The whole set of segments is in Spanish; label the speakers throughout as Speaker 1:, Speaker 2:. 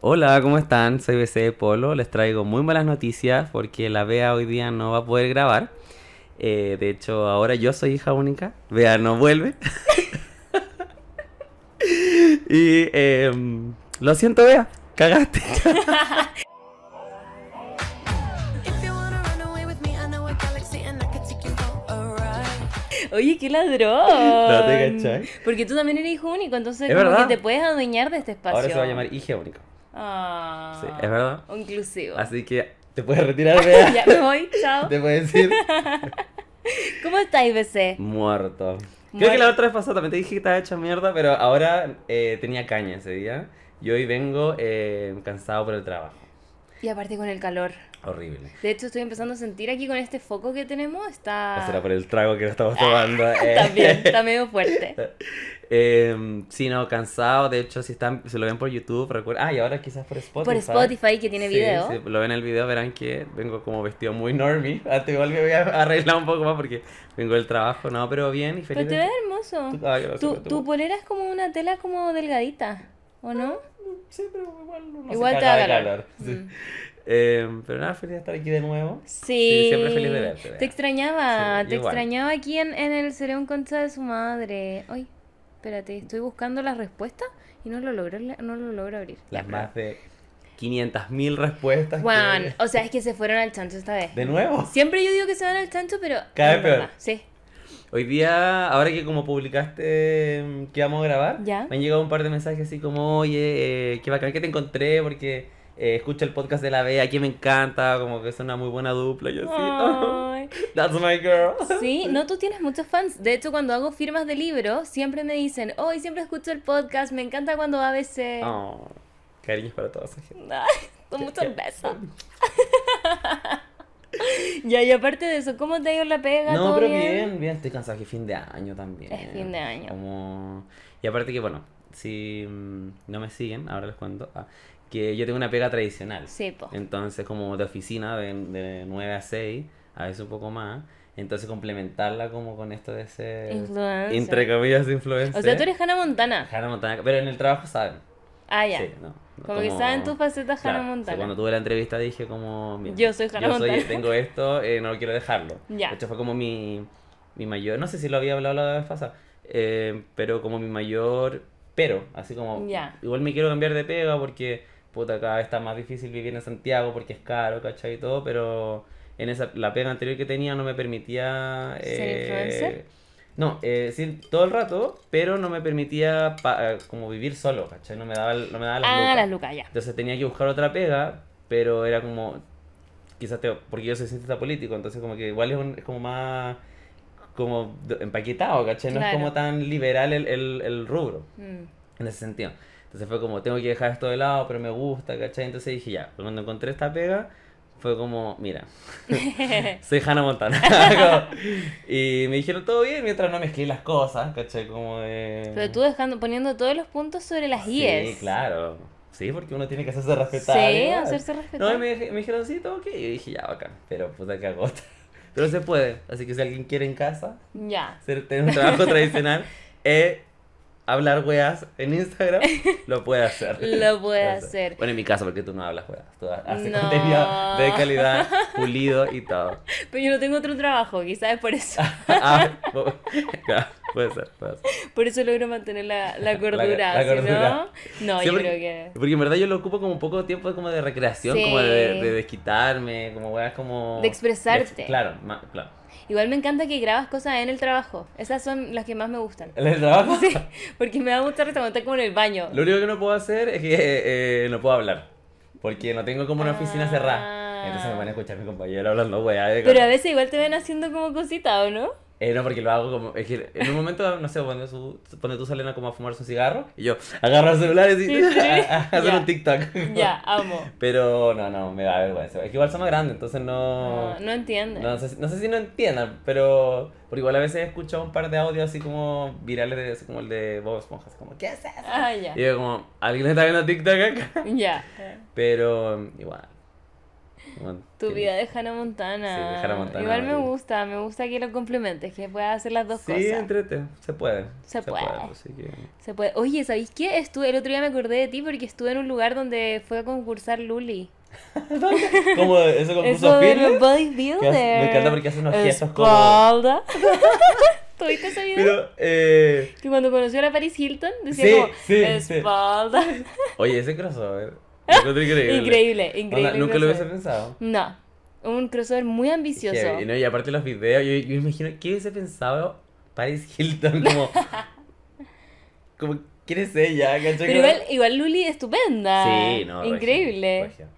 Speaker 1: Hola, ¿cómo están? Soy BC de Polo. Les traigo muy malas noticias porque la Bea hoy día no va a poder grabar. Eh, de hecho, ahora yo soy hija única. Bea no vuelve. y em, lo siento, Bea. Cagaste.
Speaker 2: Oye, qué ladrón.
Speaker 1: No te cachai.
Speaker 2: Porque tú también eres hijo único, entonces como que te puedes adueñar de este espacio.
Speaker 1: Ahora se va a llamar hija única.
Speaker 2: Ah,
Speaker 1: Sí, es verdad.
Speaker 2: Inclusivo.
Speaker 1: Así que te puedes retirar, Bea.
Speaker 2: ya me voy, chao.
Speaker 1: Te puedes ir.
Speaker 2: ¿Cómo estáis, BC?
Speaker 1: Muerto. Creo que la otra vez pasada también te dije que estaba hecha mierda, pero ahora eh, tenía caña ese día. Y hoy vengo eh, cansado por el trabajo.
Speaker 2: Y aparte con el calor.
Speaker 1: Horrible.
Speaker 2: De hecho, estoy empezando a sentir aquí con este foco que tenemos, está...
Speaker 1: Será por el trago que estamos tomando. eh.
Speaker 2: Ah. También, está medio fuerte.
Speaker 1: Eh, sí, no, cansado. De hecho, si están, si lo ven por YouTube, recuerda. Ah, y ahora quizás por Spotify.
Speaker 2: Por Spotify, que tiene
Speaker 1: Sí,
Speaker 2: video.
Speaker 1: sí, lo ven en el video, verán que vengo como vestido muy normie. Antes igual me voy a arreglar un poco más porque vengo del trabajo, no, pero bien y feliz.
Speaker 2: Pero te ves hermoso.
Speaker 1: Ah,
Speaker 2: Tu, tu polera es como una tela como delgadita, ¿o no?
Speaker 1: Sí, pero igual uno
Speaker 2: Igual
Speaker 1: se
Speaker 2: te.
Speaker 1: Sí.
Speaker 2: Mm.
Speaker 1: Eh, pero nada, feliz de estar aquí de nuevo.
Speaker 2: Sí.
Speaker 1: siempre feliz de verte.
Speaker 2: Te extrañaba,
Speaker 1: Sí,
Speaker 2: te
Speaker 1: igual.
Speaker 2: extrañaba aquí en, en el Cereón Concha de su madre. Ay, espérate, estoy buscando las respuestas y no lo logro, no lo logro abrir.
Speaker 1: Las
Speaker 2: Ya,
Speaker 1: más de 500.000 respuestas. que-
Speaker 2: Juan, o sea, es que se fueron al chancho esta vez.
Speaker 1: ¿De nuevo?
Speaker 2: Siempre yo digo que se van al chancho, pero.
Speaker 1: Cada vez peor.
Speaker 2: Sí.
Speaker 1: Hoy día, ahora que como publicaste mm, que vamos a grabar,
Speaker 2: Ya.
Speaker 1: me han llegado un par de mensajes así como, oye, eh, qué bacán que te encontré porque eh, escucho el podcast de la Bea, que me encanta, como que es una muy buena dupla. Y yo así, that's my girl.
Speaker 2: Sí, no, tú tienes muchos fans. De hecho, cuando hago firmas de libro, siempre me dicen, hoy siempre escucho el podcast, me encanta cuando ABC.
Speaker 1: Oh, cariños para toda esa gente.
Speaker 2: Con muchos besos. ya, y aparte de eso, ¿cómo te ha ido la pega?
Speaker 1: No,
Speaker 2: ¿Todo
Speaker 1: pero
Speaker 2: bien?
Speaker 1: bien, bien, estoy cansado, que fin de año también.
Speaker 2: Es fin de año.
Speaker 1: Como... Y aparte que, bueno, si mm, no me siguen, ahora les cuento, ah, que yo tengo una pega tradicional.
Speaker 2: Sí, po.
Speaker 1: Entonces, como de oficina de, de 9 a 6, a veces un poco más. Entonces, complementarla como con esto de ser,
Speaker 2: Influencer.
Speaker 1: entre comillas, influencer.
Speaker 2: O sea, tú eres Hannah Montana.
Speaker 1: Hannah Montana, pero en el trabajo saben.
Speaker 2: Ah, ya.
Speaker 1: Sí, no,
Speaker 2: Como que saben tu faceta Hannah Montana.
Speaker 1: cuando tuve la entrevista dije como... mira,
Speaker 2: Yo soy Hannah
Speaker 1: yo
Speaker 2: Montana.
Speaker 1: tengo esto, eh, no quiero dejarlo.
Speaker 2: Ya.
Speaker 1: De hecho fue como mi, mi mayor... No sé si lo había hablado la vez pasada, eh, pero como mi mayor... Pero, así como...
Speaker 2: Ya.
Speaker 1: Igual me quiero cambiar de pega porque, puta, cada vez está más difícil vivir en Santiago porque es caro, ¿cachai? Y todo, pero en esa la pega anterior que tenía no me permitía...
Speaker 2: ¿Ser influencer?
Speaker 1: No, eh, sí, todo el rato, pero no me permitía pa- eh, como vivir solo, ¿cachai? No me daba, no me daba las
Speaker 2: Ah,
Speaker 1: lucas.
Speaker 2: las lucas, ya.
Speaker 1: Entonces tenía que buscar otra pega, pero era como, quizás te, porque yo soy cientista político, entonces como que igual es, un- es como más, como empaquetado, ¿cachai? No es como tan liberal el, el, el rubro,
Speaker 2: Mm.
Speaker 1: en ese sentido. Entonces fue como, tengo que dejar esto de lado, pero me gusta, ¿cachai? Entonces dije, ya, cuando encontré esta pega, fue como, mira, soy Hannah Montana. Y me dijeron, todo bien, mientras no mezclé las cosas, ¿cachai? Como de...
Speaker 2: Pero tú dejando, poniendo todos los puntos sobre las IES.
Speaker 1: Sí, claro. Sí, porque uno tiene que hacerse respetar.
Speaker 2: Sí,
Speaker 1: igual.
Speaker 2: hacerse respetar.
Speaker 1: No, y me, me dijeron, sí, todo ok. Y yo dije, ya, bacán. Pero puta que agota. Pero se puede. Así que si alguien quiere en casa,
Speaker 2: Ya.
Speaker 1: tener un trabajo tradicional, eh, hablar weas en Instagram, lo puede hacer.
Speaker 2: Lo puede hacer.
Speaker 1: Bueno, en mi caso, porque tú no hablas weas. Tú haces
Speaker 2: No.
Speaker 1: contenido de calidad, pulido y todo.
Speaker 2: Pero yo no tengo otro trabajo, quizás es por eso.
Speaker 1: Ah, puede ser, puede ser.
Speaker 2: Por eso logro mantener la, la cordura.
Speaker 1: la cordura.
Speaker 2: no, no,
Speaker 1: Sí,
Speaker 2: yo
Speaker 1: porque,
Speaker 2: creo que.
Speaker 1: Porque en verdad yo lo ocupo como un poco tiempo como de recreación,
Speaker 2: Sí.
Speaker 1: como de, de desquitarme, como weas como...
Speaker 2: De expresarte.
Speaker 1: de ex- claro, ma- claro.
Speaker 2: Igual me encanta que grabas cosas en el trabajo. Esas son las que más me gustan.
Speaker 1: ¿En el trabajo?
Speaker 2: Sí, porque me da mucha risa cuando estás como en el baño.
Speaker 1: Lo único que no puedo hacer es que eh, no puedo hablar. Porque no tengo como una oficina
Speaker 2: Ah.
Speaker 1: cerrada. Entonces me van a escuchar mi compañero hablando weá.
Speaker 2: Pero a veces igual te ven haciendo como cosita, ¿o no?
Speaker 1: Eh, no, porque lo hago como. Es que en un momento, no sé, cuando, su, cuando tú salen a como a fumarse un cigarro, y yo agarro el celular y
Speaker 2: Sí, sí.
Speaker 1: a, a hacer
Speaker 2: Ya.
Speaker 1: un TikTok.
Speaker 2: Ya, amo.
Speaker 1: Pero no, no, me da vergüenza. Es que igual somos grandes, entonces no.
Speaker 2: No, no entiendes.
Speaker 1: No sé, si- no sé si no entiendan, pero. Porque igual a veces he escuchado un par de audios así como virales, de, así como el de Bob Esponja, así como, ¿qué es eso?
Speaker 2: Ah, ya.
Speaker 1: Y yo como, ¿alguien está viendo TikTok acá?
Speaker 2: Ya.
Speaker 1: Pero igual. Bueno,
Speaker 2: Tu vida de Hannah Montana.
Speaker 1: Sí, de Hannah Montana,
Speaker 2: Igual me gusta, me gusta que lo complementes, que puedas hacer las dos
Speaker 1: Sí,
Speaker 2: cosas.
Speaker 1: entrete, se puede.
Speaker 2: Se puede.
Speaker 1: así que-
Speaker 2: Se puede. Oye, ¿sabéis qué? Estuve, el otro día me acordé de ti porque estuve en un lugar donde fue a concursar Luli.
Speaker 1: ¿Cómo ese concurso
Speaker 2: de los bodybuilders.
Speaker 1: Me encanta porque hace unos gestos como-
Speaker 2: Espalda. ¿Tuviste ese video?
Speaker 1: Pero, eh...
Speaker 2: Que cuando conoció a la Paris Hilton decía
Speaker 1: Sí,
Speaker 2: como
Speaker 1: sí, sí.
Speaker 2: espalda.
Speaker 1: Oye, ese crossover. Increíble.
Speaker 2: Increíble,
Speaker 1: Onda, nunca lo hubiese pensado.
Speaker 2: No, un crossover muy ambicioso.
Speaker 1: Heavy, ¿no? Y aparte los videos, yo, yo imagino, ¿qué hubiese pensado Paris Hilton? Como, como ¿quién es ella?
Speaker 2: Pero igual, igual Luli estupenda.
Speaker 1: Sí, no, regia,
Speaker 2: Increíble.
Speaker 1: regia.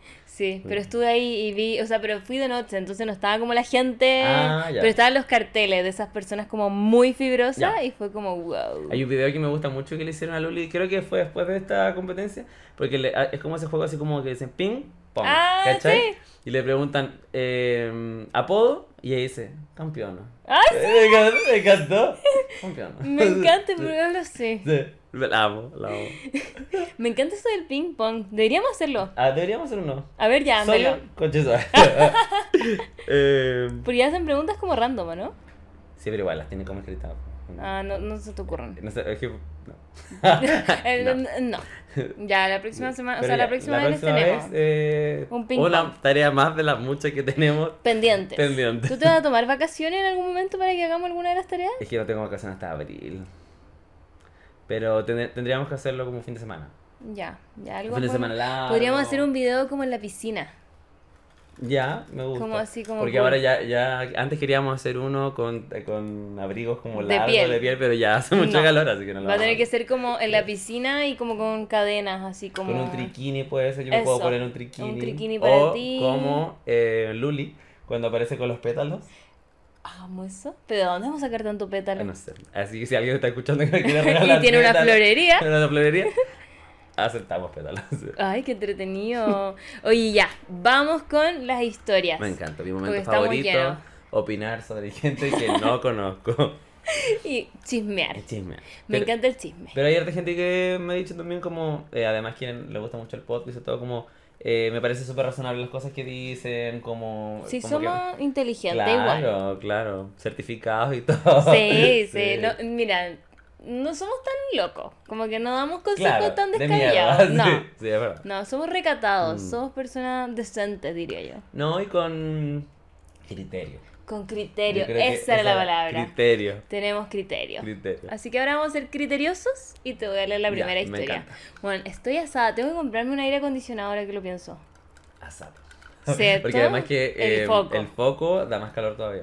Speaker 2: Sí, pero estuve ahí y vi, o sea, pero fui de noche, entonces no estaba como la gente,
Speaker 1: Ah,
Speaker 2: pero estaban los carteles de esas personas como muy fibrosas
Speaker 1: Ya.
Speaker 2: y fue como wow.
Speaker 1: Hay un video que me gusta mucho que le hicieron a Luli, creo que fue después de esta competencia, porque le- ah, es como ese juego así como que dicen ping, pong,
Speaker 2: Ah,
Speaker 1: ¿cachai?
Speaker 2: sí.
Speaker 1: Y le preguntan eh, apodo y ella dice, campeona.
Speaker 2: Ah,
Speaker 1: Eh, Me encantó, me encantó. Campeona.
Speaker 2: Me encanta,
Speaker 1: Sí,
Speaker 2: pero no lo sé.
Speaker 1: sí, la amo, la amo.
Speaker 2: Me encanta eso del ping pong. Deberíamos hacerlo.
Speaker 1: Ah, deberíamos hacer uno.
Speaker 2: A ver, ya,
Speaker 1: Solo eh,
Speaker 2: Porque ya hacen preguntas como random, ¿o ¿no?
Speaker 1: sí, pero igual las tiene como escritas.
Speaker 2: Ah, no, no se te ocurren.
Speaker 1: No sé, es que. No.
Speaker 2: Eh,
Speaker 1: No.
Speaker 2: Ya, la próxima semana, o sea, la próxima
Speaker 1: la
Speaker 2: vez tenemos.
Speaker 1: eh,
Speaker 2: Un ping
Speaker 1: una
Speaker 2: pong.
Speaker 1: tarea más de las muchas que tenemos.
Speaker 2: Pendientes.
Speaker 1: Pendientes.
Speaker 2: ¿Tú te vas a tomar vacaciones en algún momento para que hagamos alguna de las tareas?
Speaker 1: Es que no tengo vacaciones hasta abril. Pero ten- tendríamos que hacerlo como fin de semana.
Speaker 2: Ya, ya algo.
Speaker 1: fin de semana largo.
Speaker 2: Podríamos hacer un video como en la piscina.
Speaker 1: Ya, me gusta.
Speaker 2: Como así, como
Speaker 1: Porque
Speaker 2: cool.
Speaker 1: ahora ya, ya, antes queríamos hacer uno con, con abrigos como
Speaker 2: De
Speaker 1: largos
Speaker 2: piel.
Speaker 1: de piel, pero ya hace mucho
Speaker 2: No.
Speaker 1: calor, así que no lo
Speaker 2: Va a tener que ser como en la piscina y como con cadenas, así como.
Speaker 1: Con un triquini puede ser, yo me puedo poner un triquini.
Speaker 2: un triquini para
Speaker 1: o
Speaker 2: ti.
Speaker 1: como eh, Luli, cuando aparece con los pétalos.
Speaker 2: Hagamos eso. ¿Pero de dónde vamos a sacar tanto pétalo?
Speaker 1: No sé. Así que si alguien está escuchando que quiere regalar
Speaker 2: Y tiene una
Speaker 1: pétalos,
Speaker 2: florería.
Speaker 1: tiene una florería, aceptamos pétalos.
Speaker 2: Ay, qué entretenido. Oye, ya, vamos con las historias.
Speaker 1: Me encanta, mi momento favorito, opinar sobre gente que no conozco.
Speaker 2: Y chismear.
Speaker 1: El chisme.
Speaker 2: Me
Speaker 1: Pero-
Speaker 2: encanta el chisme.
Speaker 1: Pero hay harta gente que me ha dicho también como, eh, además quien le gusta mucho el podcast y todo como, eh, me parece súper razonable las cosas que dicen, como...
Speaker 2: Si
Speaker 1: como que-
Speaker 2: somos inteligentes, igual.
Speaker 1: Claro, claro, certificados y todo.
Speaker 2: Sí, sí. no- mira, no somos tan locos. Como que no damos consejos
Speaker 1: Claro,
Speaker 2: tan
Speaker 1: de
Speaker 2: descabellados. No.
Speaker 1: sí, sí, es verdad.
Speaker 2: No, somos recatados.
Speaker 1: Mm.
Speaker 2: Somos personas decentes, diría yo.
Speaker 1: No, y con criterio.
Speaker 2: Con criterio. Esa era la palabra.
Speaker 1: Criterio.
Speaker 2: Tenemos criterio.
Speaker 1: Criterio.
Speaker 2: Así que ahora vamos a ser criteriosos y te voy a leer la
Speaker 1: Ya,
Speaker 2: primera
Speaker 1: me
Speaker 2: historia. Bueno, estoy asada. Tengo que comprarme un aire acondicionado ahora que lo pienso.
Speaker 1: Asado.
Speaker 2: ¿Cierto?
Speaker 1: Porque además que
Speaker 2: El
Speaker 1: eh,
Speaker 2: foco.
Speaker 1: el foco da más calor todavía.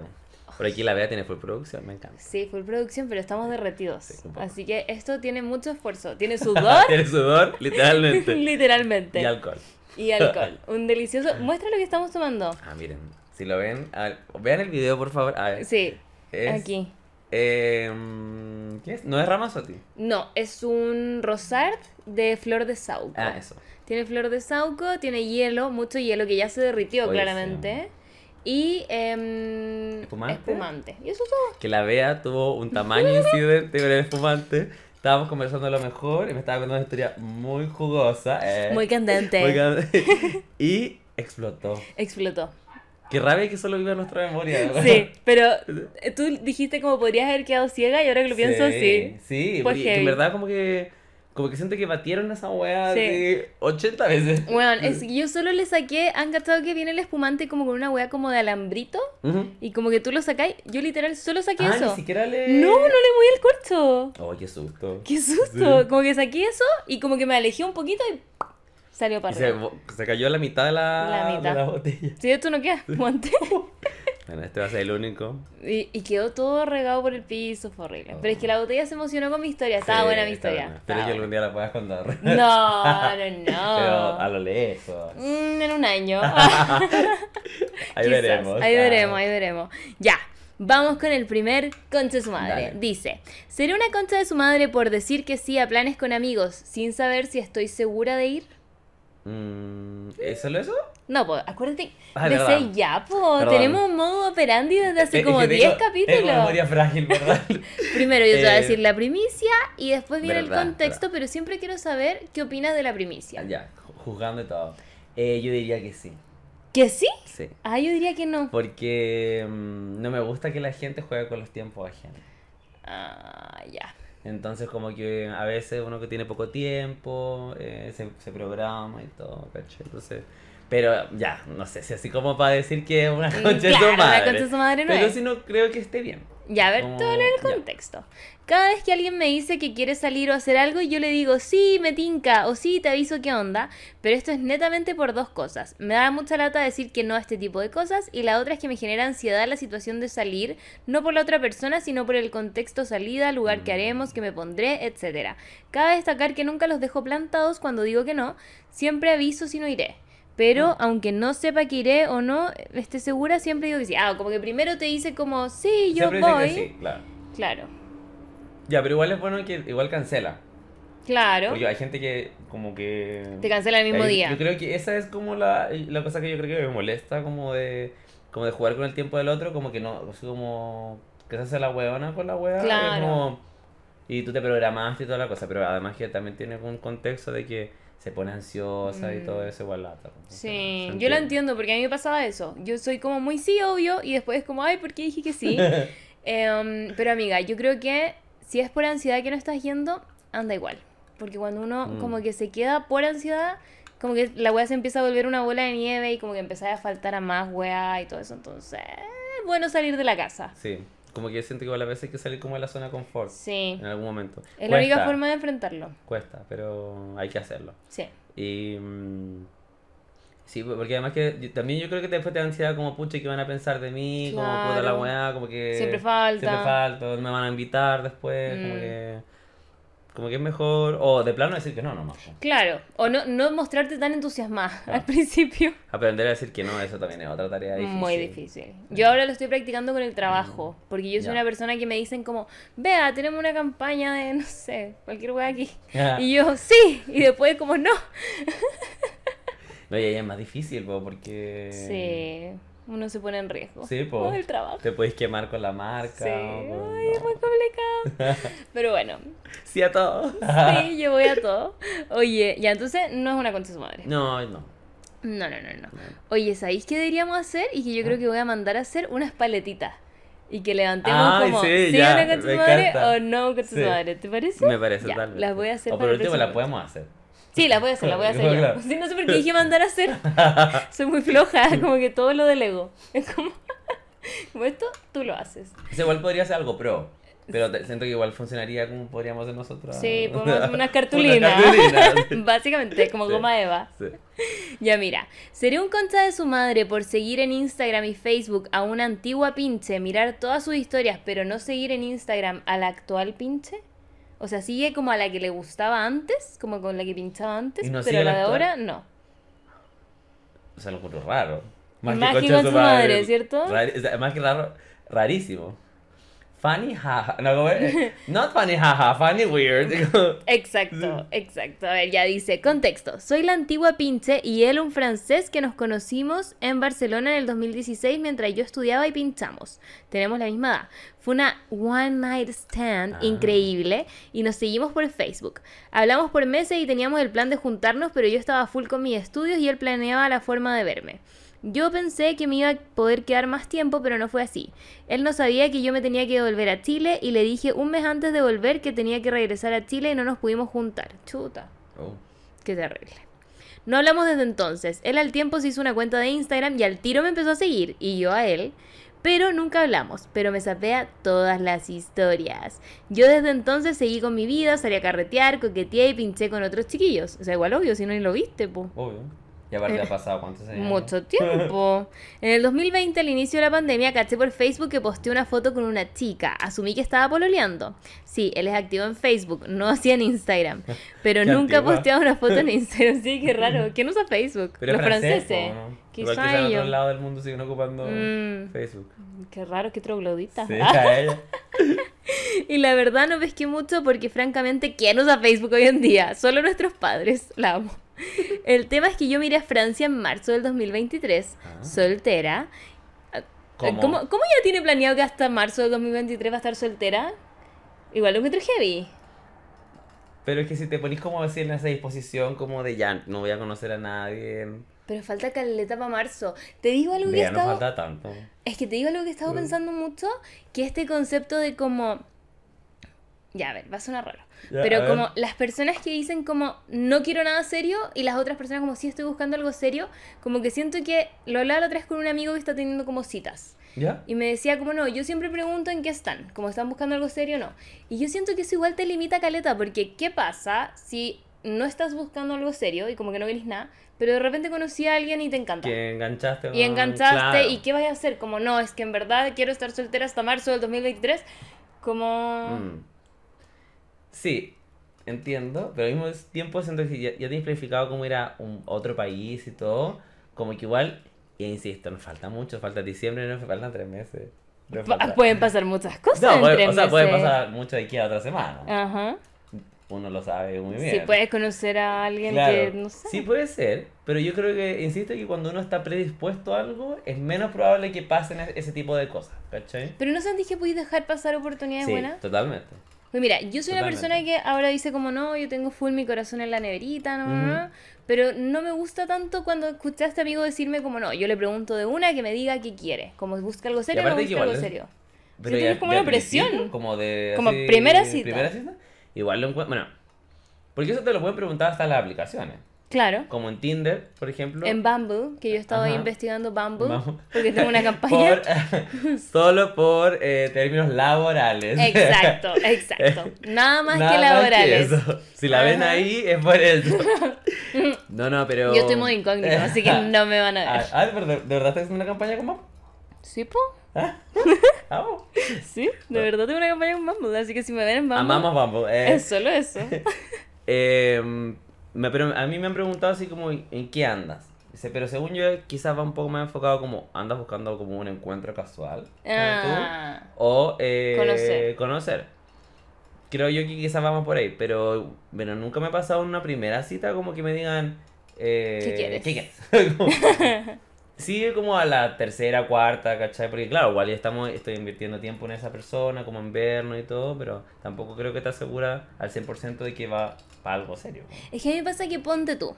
Speaker 1: Por aquí la Bea tiene full producción, me encanta.
Speaker 2: Sí, full producción, pero estamos derretidos.
Speaker 1: Sí.
Speaker 2: Así que esto tiene mucho esfuerzo. Tiene sudor,
Speaker 1: tiene sudor, literalmente.
Speaker 2: literalmente.
Speaker 1: y alcohol.
Speaker 2: Y alcohol. Un delicioso. Muestra lo que estamos tomando.
Speaker 1: Ah, miren, si lo ven, a vean el video por favor. A ver.
Speaker 2: Sí,
Speaker 1: Es-
Speaker 2: aquí.
Speaker 1: Eh, mm, ¿Qué es? ¿No es Ramazotti?
Speaker 2: No, es un rosart de flor de sauco.
Speaker 1: Ah, eso.
Speaker 2: Tiene flor de sauco, tiene hielo, mucho hielo que ya se derritió claramente. Y em,
Speaker 1: ¿Espumante?
Speaker 2: espumante. Y eso es todo.
Speaker 1: Que la Bea tuvo un tamaño incidente con el espumante. Estábamos conversando lo mejor y me estaba contando una historia muy jugosa. eh,
Speaker 2: Muy candente.
Speaker 1: muy candente, y explotó.
Speaker 2: Explotó.
Speaker 1: Qué rabia que solo viva en nuestra memoria. ¿no?
Speaker 2: Sí, pero eh, tú dijiste como podrías haber quedado ciega y ahora que lo pienso, sí.
Speaker 1: Sí,
Speaker 2: Fue
Speaker 1: porque que en verdad como que como que siento que batieron esa weá
Speaker 2: Sí.
Speaker 1: de 80 veces.
Speaker 2: Bueno, es yo solo le saqué, han cachado que viene el espumante como con una wea como de alambrito y como que tú lo sacáis, yo literal solo saqué
Speaker 1: Ah,
Speaker 2: eso.
Speaker 1: ni siquiera le...
Speaker 2: No, no le moví el corcho.
Speaker 1: Oh, qué susto.
Speaker 2: Qué susto.
Speaker 1: Sí.
Speaker 2: Como que saqué eso y como que me alejé un poquito y salió para
Speaker 1: se,
Speaker 2: arriba.
Speaker 1: se cayó la mitad de la,
Speaker 2: La mitad.
Speaker 1: de la botella.
Speaker 2: Si esto no queda, guante.
Speaker 1: Bueno, este va a ser el único.
Speaker 2: Y, y quedó todo regado por el piso, fue horrible. Pero es que la botella se emocionó con mi historia. Estaba
Speaker 1: Sí,
Speaker 2: buena mi historia.
Speaker 1: buena. Espero que algún día la puedas contar.
Speaker 2: No, no, no.
Speaker 1: Pero a lo lejos.
Speaker 2: Mm, en un año.
Speaker 1: Ahí
Speaker 2: Quizás.
Speaker 1: veremos.
Speaker 2: Ahí
Speaker 1: Ah.
Speaker 2: veremos, ahí veremos. Ya. Vamos con el primer concha de su madre.
Speaker 1: Dale.
Speaker 2: Dice, seré una concha de su madre por decir que sí a planes con amigos sin saber si estoy segura de ir.
Speaker 1: Mm, ¿Es solo eso?
Speaker 2: No, pues acuérdate
Speaker 1: Ah,
Speaker 2: de
Speaker 1: verdad.
Speaker 2: ser ya, pues tenemos un modo operandi desde hace
Speaker 1: Es
Speaker 2: como
Speaker 1: que
Speaker 2: 10
Speaker 1: tengo-
Speaker 2: capítulos.
Speaker 1: Tengo memoria frágil, ¿verdad?
Speaker 2: Primero yo te voy a
Speaker 1: Eh,
Speaker 2: decir la primicia y después viene
Speaker 1: verdad,
Speaker 2: el contexto,
Speaker 1: verdad.
Speaker 2: pero siempre quiero saber qué opinas de la primicia.
Speaker 1: ya, ju- juzgando y todo. Eh, yo diría que sí.
Speaker 2: ¿Que sí?
Speaker 1: Sí.
Speaker 2: Ah, yo diría que no.
Speaker 1: Porque mm, no me gusta que la gente juegue con los tiempos ajenos.
Speaker 2: Ah, ya.
Speaker 1: Entonces como que a veces uno que tiene poco tiempo eh, se, se programa y todo, ¿cachai? Entonces, pero ya, no sé, si así como para decir que es una
Speaker 2: Mm,
Speaker 1: concha de su
Speaker 2: claro, una
Speaker 1: madre.
Speaker 2: concha de su madre no
Speaker 1: pero
Speaker 2: es.
Speaker 1: si no creo que esté bien.
Speaker 2: Ya, a ver,
Speaker 1: Como-
Speaker 2: a leer el
Speaker 1: ya.
Speaker 2: contexto. Cada vez que alguien me dice que quiere salir o hacer algo, yo le digo, sí, me tinca, o sí, te aviso qué onda. Pero esto es netamente por dos cosas. Me da mucha lata decir que no a este tipo de cosas, y la otra es que me genera ansiedad la situación de salir, no por la otra persona, sino por el contexto salida, lugar que haremos, que me pondré, etc. Cabe destacar que nunca los dejo plantados cuando digo que no, siempre aviso si no iré. Pero aunque no sepa que iré o no, esté segura, siempre digo que sí. Ah, como que primero te dice como, sí, yo
Speaker 1: Siempre dice
Speaker 2: voy.
Speaker 1: que sí, claro.
Speaker 2: Claro,
Speaker 1: Ya, pero igual es bueno que igual cancela.
Speaker 2: claro.
Speaker 1: Porque hay gente que como que...
Speaker 2: Te cancela el mismo día.
Speaker 1: Yo creo que esa es como la, la cosa que yo creo que me molesta, como de, como de jugar con el tiempo del otro, como que no, como que se hace la huevona con la hueá. es
Speaker 2: Claro.
Speaker 1: como- y tú te programaste y toda la cosa, pero además que también tiene un contexto de que se pone ansiosa y todo eso igual lata.
Speaker 2: Sí, yo la
Speaker 1: entiende.
Speaker 2: entiendo porque a mí me pasaba eso. Yo soy como muy sí, obvio, y después como, ay, ¿por qué dije que sí? Em, pero amiga, yo creo que si es por ansiedad que no estás yendo, anda igual. Porque cuando uno
Speaker 1: Mm.
Speaker 2: como que se queda por ansiedad, como que la weá se empieza a volver una bola de nieve y como que empieza a faltar a más weá y todo eso. Entonces, es bueno salir de la casa.
Speaker 1: Sí, como que yo siento que a veces hay que salir como de la zona de confort
Speaker 2: Sí,
Speaker 1: en algún momento.
Speaker 2: es la única forma de enfrentarlo.
Speaker 1: Cuesta, pero hay que hacerlo.
Speaker 2: Sí.
Speaker 1: Y. mm, Sí, porque además que yo- también yo creo que después te da ansiedad como pucha que van a pensar de mí, como puta la
Speaker 2: Claro.
Speaker 1: weá, como que.
Speaker 2: Siempre falta.
Speaker 1: Siempre falta, me van a invitar después, como
Speaker 2: Mm.
Speaker 1: que. Como que es mejor. O de plano decir que no, nomás.
Speaker 2: Claro, o no, no mostrarte tan entusiasmada al principio.
Speaker 1: Aprender a decir que no, eso también es otra tarea difícil.
Speaker 2: Muy difícil. Yo ahora lo estoy practicando con el trabajo, porque yo soy
Speaker 1: Ya.
Speaker 2: una persona que me dicen como, vea, tenemos una campaña de, no sé, cualquier wea aquí.
Speaker 1: Ya.
Speaker 2: Y yo, sí, y después como, no.
Speaker 1: No, y ahí es más difícil, po, porque.
Speaker 2: Sí, uno se pone en riesgo.
Speaker 1: Sí, po.
Speaker 2: Con el trabajo.
Speaker 1: Te puedes quemar con la marca.
Speaker 2: Sí,
Speaker 1: o
Speaker 2: ay, es muy complicado. Pero bueno,
Speaker 1: Sí a todo.
Speaker 2: sí, yo voy a todo. Oye, ya entonces no es una concha de su madre.
Speaker 1: No, no.
Speaker 2: No, no, no, no. Oye, ¿sabéis qué deberíamos hacer? Y que yo creo que voy a mandar a hacer unas paletitas. Y que levantemos
Speaker 1: Ay,
Speaker 2: como,
Speaker 1: sí,
Speaker 2: ¿sí
Speaker 1: ya,
Speaker 2: una con su
Speaker 1: me
Speaker 2: madre
Speaker 1: encanta.
Speaker 2: o no con su
Speaker 1: Sí.
Speaker 2: madre? ¿Te parece?
Speaker 1: Me parece
Speaker 2: Ya,
Speaker 1: tal.
Speaker 2: Las voy a hacer
Speaker 1: O por último las podemos hacer.
Speaker 2: Sí, las voy a hacer, las voy a hacer yo. Sí, no sé por qué dije mandar a hacer. Soy muy floja, como que todo lo delego. Es como, como esto, tú lo haces.
Speaker 1: Igual podría ser algo pro. Pero siento que igual funcionaría como podríamos hacer nosotros.
Speaker 2: Sí, podemos hacer unas cartulinas.
Speaker 1: cartulinas.
Speaker 2: Básicamente, como
Speaker 1: Sí.
Speaker 2: goma Eva.
Speaker 1: Sí.
Speaker 2: Ya mira, ¿sería un concha de su madre por seguir en Instagram y Facebook a una antigua pinche, mirar todas sus historias, pero no seguir en Instagram a la actual pinche? O sea, sigue como a la que le gustaba antes, como con la que pinchaba antes,
Speaker 1: ¿Y no
Speaker 2: pero a la de ahora no.
Speaker 1: O sea, lo encuentro raro.
Speaker 2: Más que con su madre, ¿cierto?
Speaker 1: Más que raro, rarísimo. Funny, jaja. No, como es- Not funny, jaja. Funny, weird.
Speaker 2: Exacto, exacto. A ver, ya dice, contexto. Soy la antigua pinche y él un francés que nos conocimos en Barcelona en el 2016 mientras yo estudiaba y pinchamos. Tenemos la misma edad. Fue una one night stand
Speaker 1: Ah.
Speaker 2: increíble y nos seguimos por Facebook. Hablamos por meses y teníamos el plan de juntarnos, pero yo estaba full con mis estudios y él planeaba la forma de verme. Yo pensé que me iba a poder quedar más tiempo, pero no fue así. Él no sabía que yo me tenía que volver a Chile y le dije un mes antes de volver que tenía que regresar a Chile y no nos pudimos juntar. Chuta,
Speaker 1: Oh.
Speaker 2: qué terrible. No hablamos desde entonces. Él al tiempo se hizo una cuenta de Instagram y al tiro me empezó a seguir y yo a él. Pero nunca hablamos, pero me sapea todas las historias. Yo desde entonces seguí con mi vida, salí a carretear, coqueteé y pinché con otros chiquillos. O sea, igual obvio, si no ni lo viste, po.
Speaker 1: Obvio. Y aparte ha pasado cuántos años.
Speaker 2: Mucho tiempo. En el 2020, al inicio de la pandemia, caché por Facebook que posteé una foto con una chica. Asumí que estaba pololeando. Sí, él es activo en Facebook, no hacía en Instagram. Pero nunca
Speaker 1: antigua.
Speaker 2: posteaba una foto en Instagram. Sí, qué raro. ¿Quién usa Facebook?
Speaker 1: Pero
Speaker 2: Los franceses.
Speaker 1: po, ¿no?
Speaker 2: Quizá
Speaker 1: Igual quizá en otro lado del mundo siguen ocupando
Speaker 2: Mm.
Speaker 1: Facebook.
Speaker 2: Qué raro, qué troglodita.
Speaker 1: Sí, a ella.
Speaker 2: Y la verdad no pesqué mucho porque francamente, ¿quién usa Facebook hoy en día? Solo nuestros padres. La amo. El tema es que yo miré a Francia en marzo del 2023,
Speaker 1: Ah.
Speaker 2: soltera.
Speaker 1: ¿Cómo?
Speaker 2: ¿Cómo, cómo ya tiene planeado que hasta marzo del 2023 va a estar soltera? Igual lo encuentro heavy.
Speaker 1: Pero es que si te ponís como así en esa disposición como de ya no voy a conocer a nadie.
Speaker 2: Pero falta caleta para marzo. Te digo algo que he
Speaker 1: no
Speaker 2: estado...
Speaker 1: falta tanto.
Speaker 2: Es que te digo algo que he estado pensando mucho, que este concepto de como... Ya, a ver, va a sonar raro. Pero como las personas que dicen como no quiero nada serio y las otras personas como sí estoy buscando algo serio, como que siento que lo hablaba la otra vez con un amigo que está teniendo como citas.
Speaker 1: ¿Ya?
Speaker 2: Y me decía como no, yo siempre pregunto en qué están, como están buscando algo serio o no. Y yo siento que eso igual te limita caleta, porque ¿qué pasa si no estás buscando algo serio y como que no querés nada, pero de repente conocí a alguien y te encanta?
Speaker 1: Que enganchaste.
Speaker 2: Y enganchaste,
Speaker 1: claro.
Speaker 2: ¿y qué vas a hacer? Como no, es que en verdad quiero estar soltera hasta marzo del 2023. Como...
Speaker 1: Mm. Sí, entiendo, pero al mismo tiempo siento que ya, ya tienes planificado cómo ir a un, otro país y todo, como que igual, e insisto, nos falta mucho, falta diciembre, nos faltan tres meses. Falta-
Speaker 2: Pueden pasar muchas cosas
Speaker 1: No,
Speaker 2: en
Speaker 1: puede-
Speaker 2: tres
Speaker 1: o sea, puede
Speaker 2: meses.
Speaker 1: pasar mucho de aquí a otra semana.
Speaker 2: Ajá.
Speaker 1: Uno lo sabe muy bien.
Speaker 2: Si puedes conocer a alguien
Speaker 1: Claro,
Speaker 2: que, no sé.
Speaker 1: sí puede ser, pero yo creo que, insisto, que cuando uno está predispuesto a algo, es menos probable que pasen ese tipo de cosas, ¿cachai?
Speaker 2: Pero no sentís que podéis dejar pasar oportunidades
Speaker 1: Sí,
Speaker 2: buenas.
Speaker 1: totalmente.
Speaker 2: Pues mira, yo soy una
Speaker 1: Totalmente.
Speaker 2: persona que ahora dice como no, yo tengo full mi corazón en la neverita, no, no,
Speaker 1: Ujú.
Speaker 2: no", pero no me gusta tanto cuando este amigo decirme como no, yo le pregunto de una que me diga qué quiere, como busca algo serio o no busca algo
Speaker 1: igual es-
Speaker 2: serio.
Speaker 1: Pero
Speaker 2: que
Speaker 1: ya-
Speaker 2: es como una presión.
Speaker 1: Como de.
Speaker 2: Como
Speaker 1: así,
Speaker 2: primera cita.
Speaker 1: Primera cita. Igual lo encuentro. Bueno, porque eso te lo pueden preguntar hasta las aplicaciones.
Speaker 2: Claro.
Speaker 1: Como en Tinder, por ejemplo.
Speaker 2: En Bumble, que yo estaba ahí investigando Bumble,
Speaker 1: Vamos.
Speaker 2: porque tengo una campaña.
Speaker 1: Por- solo por eh, términos laborales.
Speaker 2: Exacto, exacto. Nada más
Speaker 1: Nada
Speaker 2: que laborales.
Speaker 1: eso. Si la ven ahí, es por eso. No, no, pero.
Speaker 2: Yo estoy muy incógnito, así que no me van a
Speaker 1: Ah,
Speaker 2: ver.
Speaker 1: ah, pero de, ¿de verdad estás haciendo una campaña con Bumble?
Speaker 2: ¿Sí, po?
Speaker 1: ¿Ah? Vamos.
Speaker 2: Sí, de verdad tengo una campaña con Bumble, así que si me ven en Bumble,
Speaker 1: Amamos Bumble. eh.
Speaker 2: es solo eso.
Speaker 1: Eh, me- pero a mí me han preguntado así como, ¿en qué andas? Dice, pero según yo quizás va un poco más enfocado como, ¿andas buscando como un encuentro casual?
Speaker 2: Ah.
Speaker 1: tú? O eh,
Speaker 2: Conocer.
Speaker 1: conocer. Creo yo que quizás vamos por ahí, pero bueno, nunca me ha pasado en una primera cita como que me digan... eh,
Speaker 2: ¿Qué quieres?
Speaker 1: ¿Qué quieres? Como- sí, como a la tercera, cuarta, ¿cachai? Porque claro, igual ya estamos, estoy invirtiendo tiempo en esa persona, como en vernos y todo, pero tampoco creo que te asegura al 100% de que va para algo serio.
Speaker 2: Es que a mí me pasa que ponte tú.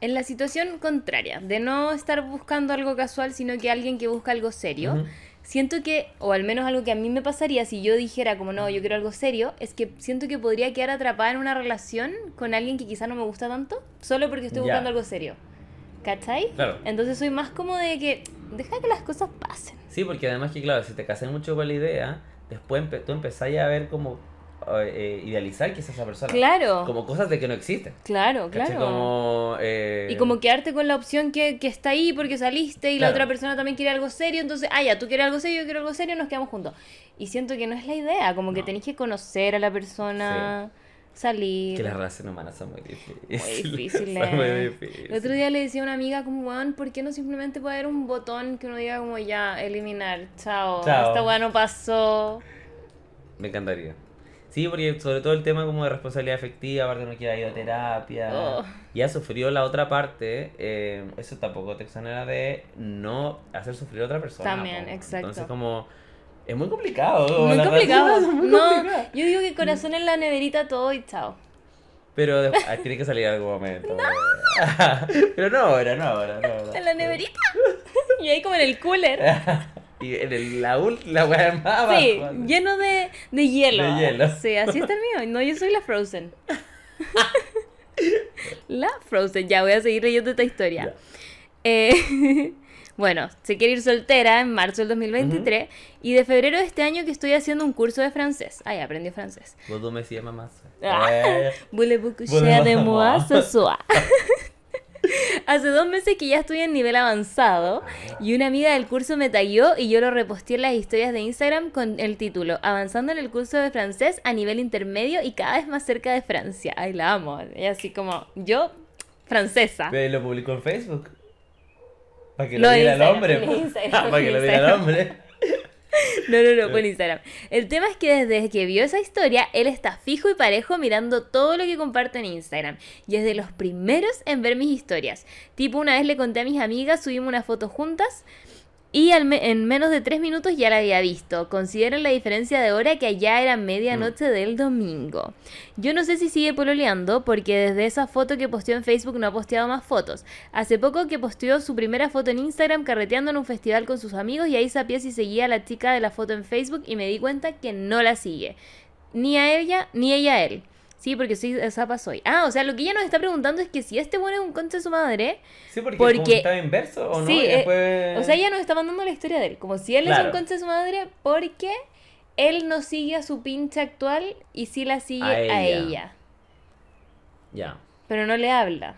Speaker 2: En la situación contraria, de no estar buscando algo casual, sino que alguien que busca algo serio, siento que, o al menos algo que a mí me pasaría si yo dijera como no, yo quiero algo serio, es que siento que podría quedar atrapada en una relación con alguien que quizá no me gusta tanto, solo porque estoy buscando algo serio. ¿Cachai?
Speaker 1: Claro.
Speaker 2: Entonces soy más como de que deja que las cosas pasen.
Speaker 1: Sí, porque además que, claro, si te casas mucho con la idea, después empe- tú empezás ya a ver como eh, idealizar que es esa persona.
Speaker 2: Claro.
Speaker 1: Como cosas de que no existen.
Speaker 2: Claro, claro.
Speaker 1: Como, eh,
Speaker 2: Y como quedarte con la opción que, que está ahí porque saliste y la otra persona también quiere algo serio, entonces, ah, ya, tú quieres algo serio, yo quiero algo serio, nos quedamos juntos. Y siento que no es la idea, como que
Speaker 1: No.
Speaker 2: tenéis que conocer a la persona, salir.
Speaker 1: Que las relaciones humanas son muy difíciles.
Speaker 2: Muy difícil,
Speaker 1: son muy difíciles.
Speaker 2: El otro día le decía a una amiga como, weón, ¿por qué no simplemente puede haber un botón que uno diga como ya, eliminar, chao,
Speaker 1: Chao.
Speaker 2: esta weá no pasó?
Speaker 1: Me encantaría. Sí, porque sobre todo el tema como de responsabilidad afectiva, aparte no quiera ir a terapia.
Speaker 2: Oh.
Speaker 1: Ya sufrió la otra parte, eh, eso tampoco te exonera de no hacer sufrir a otra persona.
Speaker 2: También,
Speaker 1: po.
Speaker 2: exacto.
Speaker 1: Entonces como... Es muy complicado.
Speaker 2: Muy complicado.
Speaker 1: muy
Speaker 2: No, yo digo que corazón en la neverita todo y chao.
Speaker 1: Pero de- ah, tiene que salir algún momento. Pero no ahora, no ahora, no ahora.
Speaker 2: En la neverita. y ahí como en el cooler.
Speaker 1: Y en el, la, ul- la weá más abajo.
Speaker 2: Sí, lleno de, de hielo.
Speaker 1: De hielo.
Speaker 2: Sí, así está el mío. No, yo soy la Frozen. la Frozen. Ya, voy a seguir leyendo esta historia. Eh, bueno, se quiere ir soltera en marzo del 2023 y de febrero de este año que estoy haciendo un curso de francés. Ay, aprendí francés.
Speaker 1: Vos me decías mamá.
Speaker 2: Ah.
Speaker 1: Eh,
Speaker 2: Voulez-vous coucher de moi? ce soir? Hace dos meses que ya estoy en nivel avanzado y una amiga del curso me taguió y yo lo reposteé en las historias de Instagram con el título Avanzando en el curso de francés a nivel intermedio y cada vez más cerca de Francia. Ay, la amo. Y así como yo, francesa.
Speaker 1: Pero lo publicó en Facebook. Para que
Speaker 2: Lo
Speaker 1: lo, viera el hombre. Para que lo viera el hombre.
Speaker 2: No, no, no, fue en Instagram. El tema es que desde que vio esa historia, él está fijo y parejo mirando todo lo que comparto en Instagram. Y es de los primeros en ver mis historias. Tipo, una vez le conté a mis amigas, subimos una foto juntas. Y al en menos de tres minutos ya la había visto. Consideren la diferencia de hora que allá era medianoche del domingo. Yo no sé si sigue pololeando porque desde esa foto que posteó en Facebook no ha posteado más fotos. Hace poco que posteó su primera foto en Instagram carreteando en un festival con sus amigos y ahí sabía si seguía a la chica de la foto en Facebook y me di cuenta que no la sigue. Ni a ella, ni ella a él. Sí, porque soy zapa soy. Ah, o sea, lo que ella nos está preguntando es que si este bueno es un concha de su madre,
Speaker 1: Sí, porque,
Speaker 2: Porque-
Speaker 1: como estaba inverso, ¿o no?
Speaker 2: Sí, eh,
Speaker 1: después-
Speaker 2: o sea, ella nos está mandando la historia de él. Como si él es un concha de su madre porque él no sigue a su pinche actual y sí la sigue
Speaker 1: A
Speaker 2: a ella.
Speaker 1: Ya.
Speaker 2: Pero no le habla.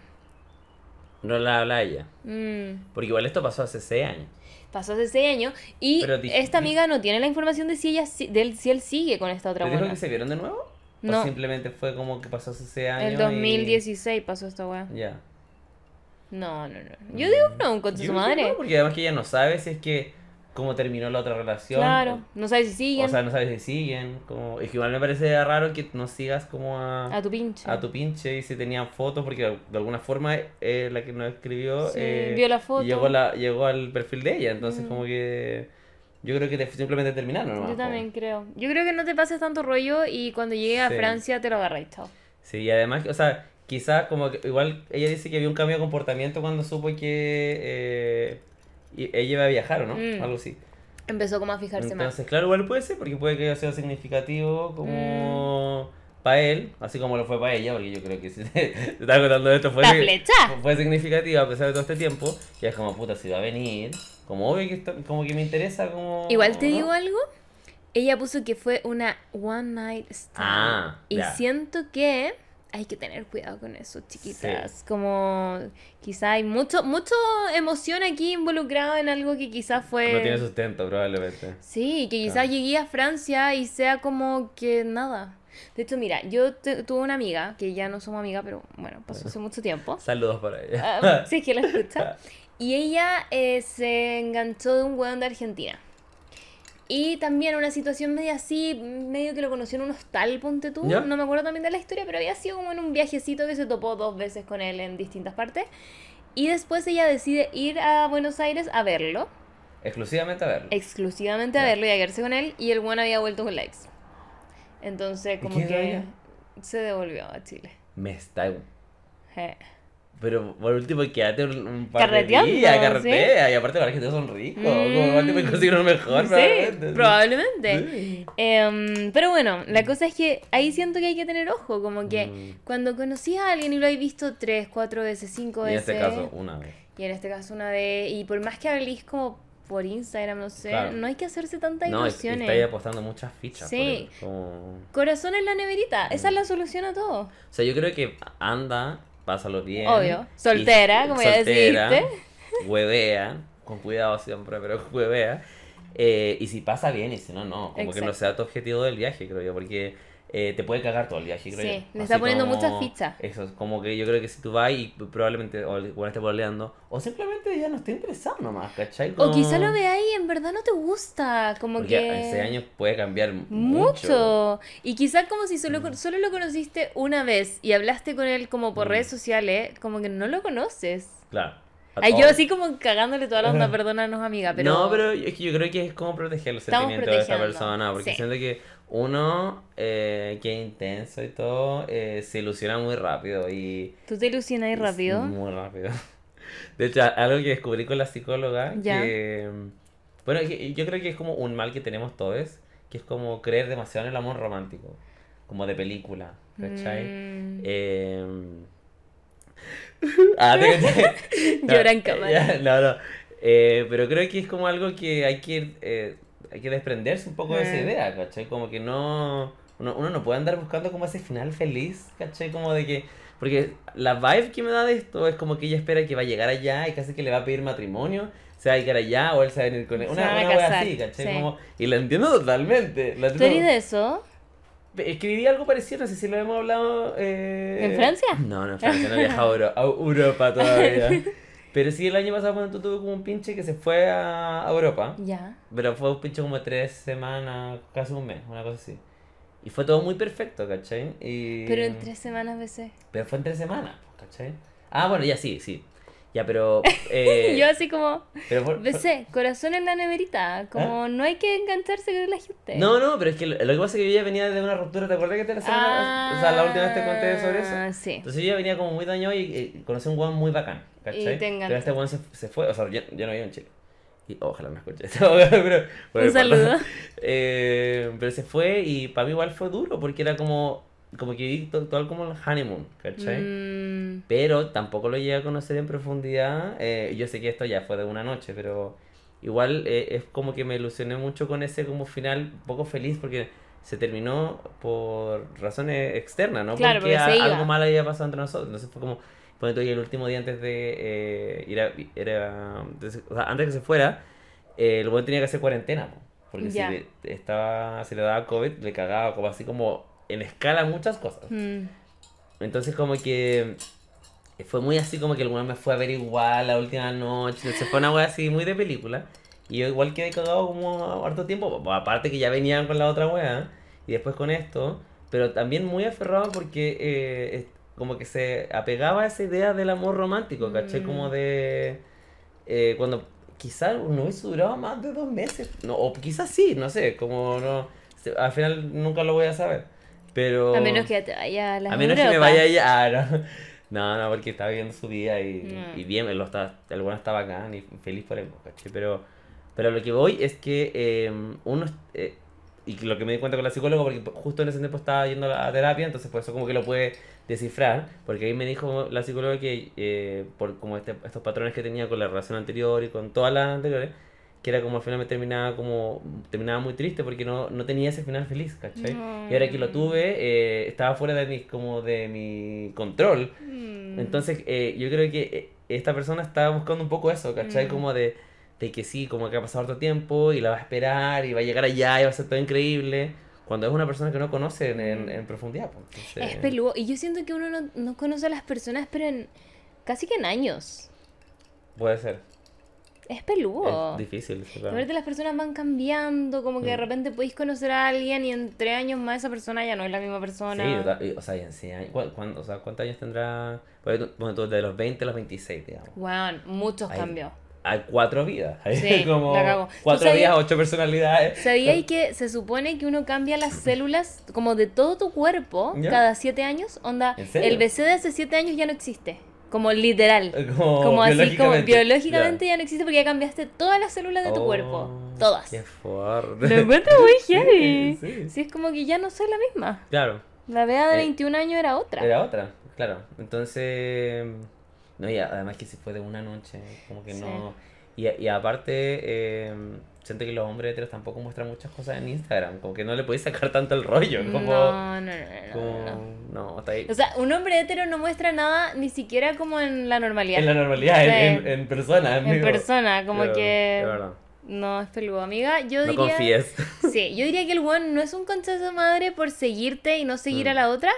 Speaker 1: No la habla ella.
Speaker 2: Mm,
Speaker 1: Porque igual esto pasó hace 6 años.
Speaker 2: Pasó hace seis años y esta amiga no tiene la información de si ella si- de él, si él sigue con esta otra
Speaker 1: ¿Te dijo que se vieron de nuevo?
Speaker 2: No.
Speaker 1: ¿O simplemente fue como que pasó 6 años?
Speaker 2: El
Speaker 1: y-
Speaker 2: 2016 pasó esta weá.
Speaker 1: Ya.
Speaker 2: No, no, no. Yo digo que no,
Speaker 1: Yo
Speaker 2: su madre.
Speaker 1: no, porque además que ella no sabe si es que cómo terminó la otra relación.
Speaker 2: Claro, no sabes si siguen
Speaker 1: O sea, no sabe si siguen. Como... Es que igual me parece raro que no sigas como a,
Speaker 2: a tu pinche.
Speaker 1: a tu pinche y si tenían fotos, porque de alguna forma eh, la que nos escribió
Speaker 2: Sí,
Speaker 1: eh,
Speaker 2: vio la foto.
Speaker 1: Llegó, la, llegó al perfil de ella. Entonces,
Speaker 2: Mm.
Speaker 1: como que yo creo que te- simplemente terminaron. nomás,
Speaker 2: Yo también creo. Yo creo que no te pases tanto rollo y cuando llegue a
Speaker 1: Sí.
Speaker 2: Francia te lo agarráis, chao.
Speaker 1: Sí, y además, o sea, quizás como que igual ella dice que había un cambio de comportamiento cuando supo que eh, ella iba a viajar, ¿o no?
Speaker 2: Mm.
Speaker 1: Algo así.
Speaker 2: Empezó como a fijarse más.
Speaker 1: Entonces, claro, igual puede ser, porque puede que haya sido significativo como
Speaker 2: Mm.
Speaker 1: Para él, así como lo fue para ella, porque yo creo que si te, te estaba contando esto fue, fue significativo a pesar de todo este tiempo, y es como, puta, si va a venir, como obvio que, esto- como que me interesa, como...
Speaker 2: Igual te
Speaker 1: ¿no?
Speaker 2: digo algo. Ella puso que fue una one night stand.
Speaker 1: Ah,
Speaker 2: y
Speaker 1: ya.
Speaker 2: siento que hay que tener cuidado con eso, chiquitas. Como quizá hay mucho, mucho emoción aquí involucrado en algo que quizás fue.
Speaker 1: No tiene sustento, probablemente.
Speaker 2: Sí, que quizás
Speaker 1: Claro.
Speaker 2: llegué a Francia y sea como que nada. De hecho, mira, yo te- tuve una amiga, que ya no somos amigas, pero bueno, pasó hace mucho tiempo.
Speaker 1: Saludos para ella.
Speaker 2: Ah, sí, que la escucha. Y ella eh, se enganchó de un weón de Argentina. Y también una situación media así, medio que lo conoció en un hostal, ponte tú.
Speaker 1: ¿Ya?
Speaker 2: No me acuerdo también de la historia, pero había sido como en un viajecito que se topó dos veces con él en distintas partes. Y después ella decide ir a Buenos Aires a verlo,
Speaker 1: Exclusivamente a verlo.
Speaker 2: exclusivamente a
Speaker 1: Ya.
Speaker 2: verlo y a quedarse con él. Y el weón había vuelto con likes. Entonces,
Speaker 1: ¿Y
Speaker 2: como que se devolvió a Chile.
Speaker 1: Me está...
Speaker 2: Je.
Speaker 1: Pero por último, quédate un, un par
Speaker 2: Carreteando,
Speaker 1: de días, carretea. Y aparte, para que todos son ricos. Como igual te puedes conseguir uno mejor,
Speaker 2: Sí,
Speaker 1: probablemente.
Speaker 2: probablemente.
Speaker 1: Sí.
Speaker 2: Em, pero bueno, la cosa es que ahí siento que hay que tener ojo, como que
Speaker 1: Mm.
Speaker 2: cuando conocí a alguien y lo he visto tres, cuatro veces, cinco
Speaker 1: Y en
Speaker 2: veces.
Speaker 1: este caso, una vez.
Speaker 2: Y en este caso una vez. Y por más que habléis como por Instagram, no sé,
Speaker 1: Claro.
Speaker 2: no hay que hacerse tantas
Speaker 1: No,
Speaker 2: ilusiones.
Speaker 1: está ahí apostando muchas fichas.
Speaker 2: Sí.
Speaker 1: por él, como-
Speaker 2: Corazón en la neverita, esa es
Speaker 1: Mm.
Speaker 2: la solución a todo.
Speaker 1: O sea, yo creo que anda, pásalo bien.
Speaker 2: Obvio.
Speaker 1: y-
Speaker 2: Soltera, como ya
Speaker 1: soltera,
Speaker 2: decidiste.
Speaker 1: Huevea, con cuidado siempre, pero huevea. Eh, y si pasa bien, y si no, no. Como que no
Speaker 2: Exacto.
Speaker 1: sea tu objetivo del viaje, creo yo, porque eh, te puede cagar todo el viaje, creo
Speaker 2: Sí,
Speaker 1: yo.
Speaker 2: le está poniendo
Speaker 1: como-
Speaker 2: muchas fichas.
Speaker 1: Eso, es como que yo creo que si tú vas y probablemente o igual esté boleando, o simplemente ya no esté interesado nomás, ¿cachai?
Speaker 2: O quizá
Speaker 1: Como-
Speaker 2: lo veáis y en verdad no te gusta, como
Speaker 1: Porque
Speaker 2: que...
Speaker 1: en seis años puede cambiar mucho.
Speaker 2: Mucho. Y quizás como si solo,
Speaker 1: Mm.
Speaker 2: solo lo conociste una vez y hablaste con él como por
Speaker 1: Mm.
Speaker 2: redes sociales, como que no lo conoces.
Speaker 1: Claro.
Speaker 2: Ay, yo
Speaker 1: todos.
Speaker 2: así como cagándole toda la onda, perdónanos amiga, pero...
Speaker 1: No, pero es que yo creo que es como proteger los
Speaker 2: Estamos
Speaker 1: sentimientos de
Speaker 2: protegiendo,
Speaker 1: persona. Porque
Speaker 2: sí.
Speaker 1: siento que uno, eh, que es intenso y todo, eh, se ilusiona muy rápido. Y
Speaker 2: ¿Tú te ilusionas ahí rápido?
Speaker 1: Muy rápido. De hecho, algo que descubrí con la psicóloga,
Speaker 2: Ya.
Speaker 1: que... Bueno, yo creo que es como un mal que tenemos todos, que es como creer demasiado en el amor romántico. Como de película, ¿cachai?
Speaker 2: Mm.
Speaker 1: Eh... Ah, te caché.
Speaker 2: Llora en
Speaker 1: eh,
Speaker 2: cámara.
Speaker 1: ya, No, no. Eh, pero creo que es como algo que hay que, eh, hay que desprenderse un poco de esa idea, ¿cachai? Como que no... Uno, uno no puede andar buscando como ese final feliz, ¿cachai? Como de que... Porque la vibe que me da de esto es como que ella espera que va a llegar allá y casi que le va a pedir matrimonio, se va a llegar allá o él se va a venir con él. Una, una wea así, ¿cachai?
Speaker 2: sí.
Speaker 1: Como, y la entiendo totalmente. La
Speaker 2: ¿Tú eres de eso?
Speaker 1: Escribí algo parecido, no sé si lo hemos hablado. eh,
Speaker 2: ¿En Francia?
Speaker 1: No, no en Francia, no he viajado a Europa todavía. Pero sí, el año pasado cuando tuve como un pinche que se fue a Europa.
Speaker 2: Ya.
Speaker 1: Pero fue un pinche como tres semanas, casi un mes, una cosa así. Y fue todo muy perfecto, ¿cachai? Y...
Speaker 2: Pero en tres semanas veces.
Speaker 1: Pero fue en tres semanas, ¿cachai? Ah, bueno, ya sí, sí. Ya, pero... eh,
Speaker 2: Yo así como,
Speaker 1: pero por- por-
Speaker 2: besé, corazón en la neverita. Como no hay que engancharse con la gente.
Speaker 1: ¿Ah? No, no, pero es que lo, lo que pasa es que yo ya venía de una ruptura, ¿te acuerdas que te la semana- o sea, la última vez te conté sobre eso?
Speaker 2: Ah, sí.
Speaker 1: Entonces yo ya venía como muy dañado y, y conocí a un weón muy bacán, ¿cachai?
Speaker 2: Y te
Speaker 1: pero este weón se, se fue, o sea, yo, yo no vivo en Chile. Y ojalá me escuche esto, pero, pero-
Speaker 2: Un saludo.
Speaker 1: Eh, pero se fue y para mí igual fue duro porque era como, como que vi to- todo, como el honeymoon, ¿cachai?
Speaker 2: Mm,
Speaker 1: Pero tampoco lo llegué a conocer en profundidad. eh, yo sé que esto ya fue de una noche, pero igual eh, es como que me ilusioné mucho con ese como final poco feliz porque se terminó por razones externas, ¿no?
Speaker 2: Claro,
Speaker 1: porque
Speaker 2: porque
Speaker 1: a- algo malo había pasado entre nosotros. Entonces fue como, por ejemplo, y el último día antes de eh, ir a, ir a- entonces, o sea, antes de que se fuera, eh, el buen tenía que hacer cuarentena, po, porque
Speaker 2: Ya.
Speaker 1: si le, estaba, si le daba COVID, le cagaba como así como en escala muchas cosas.
Speaker 2: mm.
Speaker 1: Entonces como que fue muy así como que el weón me fue a ver igual la última noche. Se fue una wea así muy de película. Y yo igual quedé cagado como harto tiempo. Aparte que ya venían con la otra wea. Y después con esto. Pero también muy aferrado porque eh, como que se apegaba a esa idea del amor romántico, ¿caché?
Speaker 2: Mm.
Speaker 1: Como de... eh, cuando quizás no hubiese durado más de dos meses. No, o quizás sí, no sé. Como no... Al final nunca lo voy a saber. Pero...
Speaker 2: A menos que vaya a las
Speaker 1: A menos que me vaya ella. Ah, no. No, no, porque está viviendo su vida y,
Speaker 2: Mm.
Speaker 1: y bien, él lo está, el bueno está bacán y feliz por él, ¿cachai? Pero, pero lo que voy es que eh, uno. eh, y lo que me di cuenta con la psicóloga, porque justo en ese tiempo estaba yendo a la terapia, entonces por eso como que lo puede descifrar, porque ahí me dijo la psicóloga que eh, por como este, estos patrones que tenía con la relación anterior y con todas las anteriores, que era como al final me terminaba como terminaba muy triste porque no, no tenía ese final feliz, ¿cachai? Y ahora que lo tuve, eh, estaba fuera de mi, como de mi control.
Speaker 2: Mm.
Speaker 1: Entonces, eh, yo creo que eh, esta persona estaba buscando un poco eso, ¿cachai?
Speaker 2: Mm.
Speaker 1: Como de, de que sí, como que ha pasado harto tiempo y la va a esperar y va a llegar allá y va a ser todo increíble. Cuando es una persona que no conoce en, en, en profundidad. pues, entonces-
Speaker 2: Es peludo. Y yo siento que uno no, no conoce a las personas, pero en casi que en años.
Speaker 1: Puede ser.
Speaker 2: Es peludo.
Speaker 1: Es difícil. sí, claro.
Speaker 2: Las personas van cambiando, como que de
Speaker 1: Mm.
Speaker 2: repente podéis conocer a alguien y en tres años más esa persona ya no es la misma persona.
Speaker 1: Sí, o sea, en cien años- ¿cuán- cuán- o sea, ¿cuántos años tendrá? Bueno, tú de los 20 a los 26, digamos.
Speaker 2: Wow, muchos cambios.
Speaker 1: Hay cuatro vidas. Hay
Speaker 2: Sí,
Speaker 1: como
Speaker 2: la cago. ¿Tú
Speaker 1: cuatro
Speaker 2: sabías-
Speaker 1: vidas, ocho personalidades.
Speaker 2: ¿Sabíais que se supone que uno cambia las células como de todo tu cuerpo
Speaker 1: ¿Ya?
Speaker 2: cada siete años? Onda, el BC de hace siete años ya no existe. Como literal.
Speaker 1: Como,
Speaker 2: Como así, como
Speaker 1: biológicamente. Ya.
Speaker 2: no existe porque ya cambiaste todas las células de tu
Speaker 1: Oh,
Speaker 2: cuerpo. Todas.
Speaker 1: Qué fuerte.
Speaker 2: Lo encuentro muy heavy.
Speaker 1: Sí.
Speaker 2: Sí, es como que ya no soy la misma.
Speaker 1: Claro,
Speaker 2: La Bea de
Speaker 1: Eh,
Speaker 2: 21 años era otra.
Speaker 1: era otra, claro. Entonces, no, y además que si fue de una noche, como que
Speaker 2: Sí.
Speaker 1: no. Y, y aparte, eh, siento que los hombres heteros tampoco muestran muchas cosas en Instagram, como que no le podéis sacar tanto el rollo, como.
Speaker 2: No, no, no, no,
Speaker 1: como-
Speaker 2: no.
Speaker 1: no, está ahí.
Speaker 2: O sea, un hombre hetero no muestra nada ni siquiera como en la normalidad.
Speaker 1: en la normalidad, en,
Speaker 2: Sí.
Speaker 1: en, en persona.
Speaker 2: En
Speaker 1: amigo.
Speaker 2: persona, como
Speaker 1: Pero,
Speaker 2: que...
Speaker 1: verdad.
Speaker 2: No, es peludo, amiga. Yo
Speaker 1: No
Speaker 2: diría...
Speaker 1: confíes.
Speaker 2: Sí, yo diría que el one no es un consejo madre por seguirte y no seguir
Speaker 1: Mm.
Speaker 2: a la otra,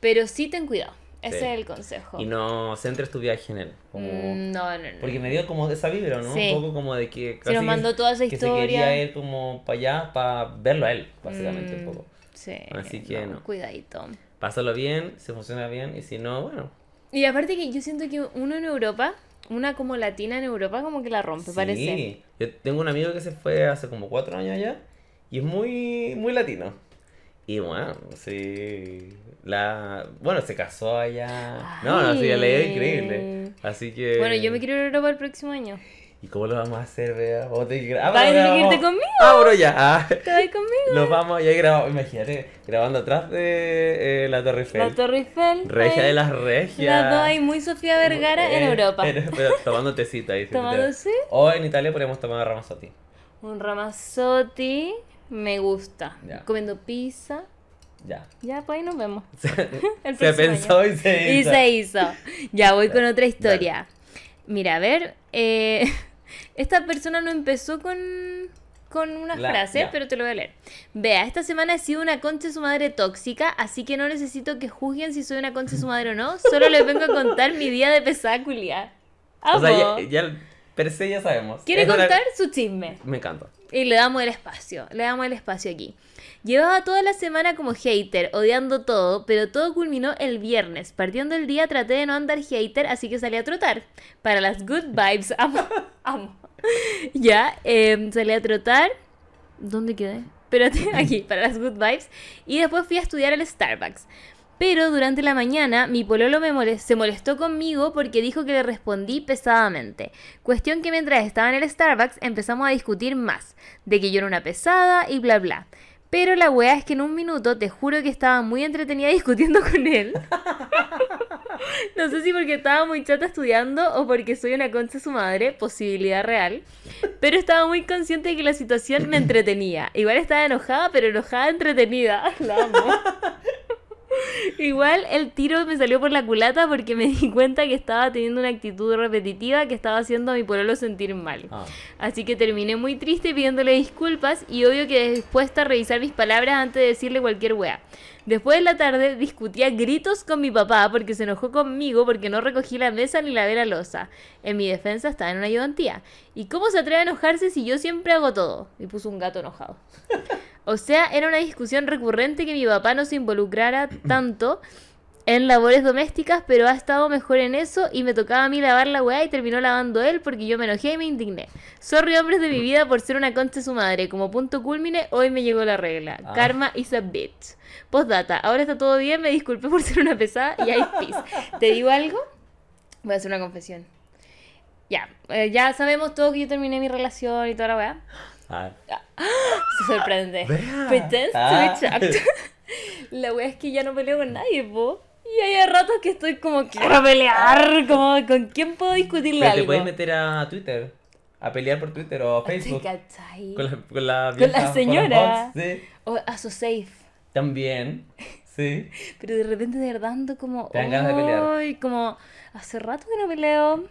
Speaker 2: pero sí ten cuidado. Ese
Speaker 1: Sí.
Speaker 2: es el consejo.
Speaker 1: Y no centres tu viaje en él. Como...
Speaker 2: Mm, no, no, no.
Speaker 1: Porque me dio como esa vibra, ¿no?
Speaker 2: Sí.
Speaker 1: Un poco como de que
Speaker 2: Se nos mandó toda esa
Speaker 1: que se quería
Speaker 2: historia.
Speaker 1: ir como para allá para verlo a él, básicamente
Speaker 2: Mm,
Speaker 1: un poco.
Speaker 2: Sí.
Speaker 1: Así que no.
Speaker 2: Cuidadito.
Speaker 1: Pásalo bien, si funciona bien, y si no, bueno.
Speaker 2: Y aparte que yo siento que uno en Europa, una como latina en Europa, como que la rompe, parece.
Speaker 1: Sí. Yo tengo un amigo que se fue hace como cuatro años allá y es muy, muy latino. Y bueno, sí. La... Bueno, se casó allá. No, no, sí, le dio increíble. Así que.
Speaker 2: Bueno, yo me quiero ir a Europa el próximo año.
Speaker 1: ¿Y cómo lo vamos a hacer, Bea? Vamos a tener que ah,
Speaker 2: Vas a irte conmigo.
Speaker 1: Ah, bueno, ya. Ah.
Speaker 2: ¿Te vas conmigo?
Speaker 1: Nos vamos y ahí grabamos. Imagínate, grabando atrás de eh, la Torre Eiffel.
Speaker 2: La Torre Eiffel.
Speaker 1: Regia de las regias.
Speaker 2: Las dos ahí, muy Sofía Vergara en
Speaker 1: Eh,
Speaker 2: Europa.
Speaker 1: eh, pero tomando tecito ahí.
Speaker 2: Tomando sí.
Speaker 1: O en Italia podríamos tomar Ramazzotti.
Speaker 2: Un Ramazzotti. Me gusta.
Speaker 1: Ya.
Speaker 2: Comiendo pizza.
Speaker 1: Ya.
Speaker 2: Ya, pues ahí nos vemos. El
Speaker 1: se pensó
Speaker 2: año.
Speaker 1: y se
Speaker 2: Y
Speaker 1: hizo.
Speaker 2: se hizo. Ya voy con otra historia. Mira, a ver. eh, esta persona no empezó con, con una
Speaker 1: La-
Speaker 2: frase,
Speaker 1: ya.
Speaker 2: pero te lo voy a leer. Vea, esta semana he sido una concha de su madre tóxica, así que no necesito que juzguen si soy una concha de su madre o no. Solo les vengo a contar mi día de pesáculia.
Speaker 1: O sea, ya per se ya sabemos.
Speaker 2: Quiere
Speaker 1: Es una-
Speaker 2: contar su chisme.
Speaker 1: Me encanta.
Speaker 2: Y le damos el espacio, le damos el espacio aquí. Llevaba toda la semana como hater, odiando todo, pero todo culminó el viernes. Partiendo el día traté de no andar hater, así que salí a trotar. Para las good vibes, amo, amo. Ya, eh, salí a trotar. ¿Dónde quedé? Espérate, aquí, para las good vibes. Y después fui a estudiar al Starbucks. Pero durante la mañana mi pololo me se molestó conmigo porque dijo que le respondí pesadamente. Cuestión que mientras estaba en el Starbucks empezamos a discutir más, de que yo era una pesada y bla bla. Pero la wea es que en un minuto te juro que estaba muy entretenida discutiendo con él. No sé si porque estaba muy chata estudiando o porque soy una concha su madre, posibilidad real. Pero estaba muy consciente de que la situación me entretenía. Igual estaba enojada, pero enojada entretenida. La amo. Igual el tiro me salió por la culata porque me di cuenta que estaba teniendo una actitud repetitiva que estaba haciendo a mi pololo sentir mal.
Speaker 1: Ah.
Speaker 2: Así que terminé muy triste pidiéndole disculpas y obvio que dispuesta a revisar mis palabras antes de decirle cualquier wea. Después de la tarde discutía gritos con mi papá porque se enojó conmigo porque no recogí la mesa ni lavé la losa. En mi defensa estaba en una ayudantía. ¿Y cómo se atreve a enojarse si yo siempre hago todo? Y puso un gato enojado. O sea, era una discusión recurrente que mi papá no se involucrara tanto en labores domésticas, pero ha estado mejor en eso y me tocaba a mí lavar la weá y terminó lavando él porque yo me enojé y me indigné. Sorry hombres de mi vida por ser una concha de su madre. Como punto culmine, hoy me llegó la regla.
Speaker 1: Ah.
Speaker 2: Karma is a bitch. Postdata, ahora está todo bien, me disculpé por ser una pesada y hay peace. ¿Te digo algo? Voy a hacer una confesión. Ya, eh, ya sabemos todo que yo terminé mi relación y toda la weá.
Speaker 1: Ah.
Speaker 2: Se sorprende.
Speaker 1: Vea.
Speaker 2: Pretends to
Speaker 1: Ah.
Speaker 2: be shocked. La wea es que ya no peleo con nadie, po. Y hay ratos que estoy como, quiero pelear. Como, ¿con quién puedo discutirle
Speaker 1: Pero te
Speaker 2: algo?
Speaker 1: puedes meter a Twitter. A pelear por Twitter o
Speaker 2: ¿Te
Speaker 1: Facebook.
Speaker 2: cachai?
Speaker 1: Con la, con la,
Speaker 2: Con la
Speaker 1: vieja-
Speaker 2: señora.
Speaker 1: los bots, sí.
Speaker 2: O a so safe.
Speaker 1: También. Sí.
Speaker 2: Pero de repente de verdad ando como,
Speaker 1: Te dan ganas de pelear.
Speaker 2: Como, hace rato que no peleo.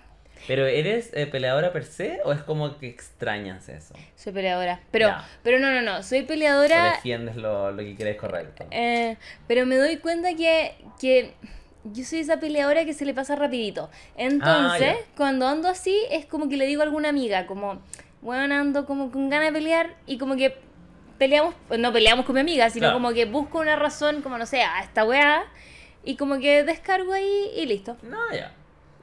Speaker 1: Pero ¿eres eh, peleadora per se o es como que extrañas eso?
Speaker 2: Soy peleadora. Pero,
Speaker 1: Ya.
Speaker 2: pero no, no, no. Soy
Speaker 1: ¿O
Speaker 2: peleadora.
Speaker 1: defiendes lo, lo que crees correcto?
Speaker 2: Eh, pero me doy cuenta que, que yo soy esa peleadora que se le pasa rapidito. Entonces,
Speaker 1: Ah,
Speaker 2: cuando ando así, es como que le digo a alguna amiga, como, bueno, ando como con ganas de pelear y como que peleamos, no peleamos con mi amiga, sino
Speaker 1: Claro.
Speaker 2: como que busco una razón, como no sé, a esta weá, y como que descargo ahí y listo.
Speaker 1: No, ya.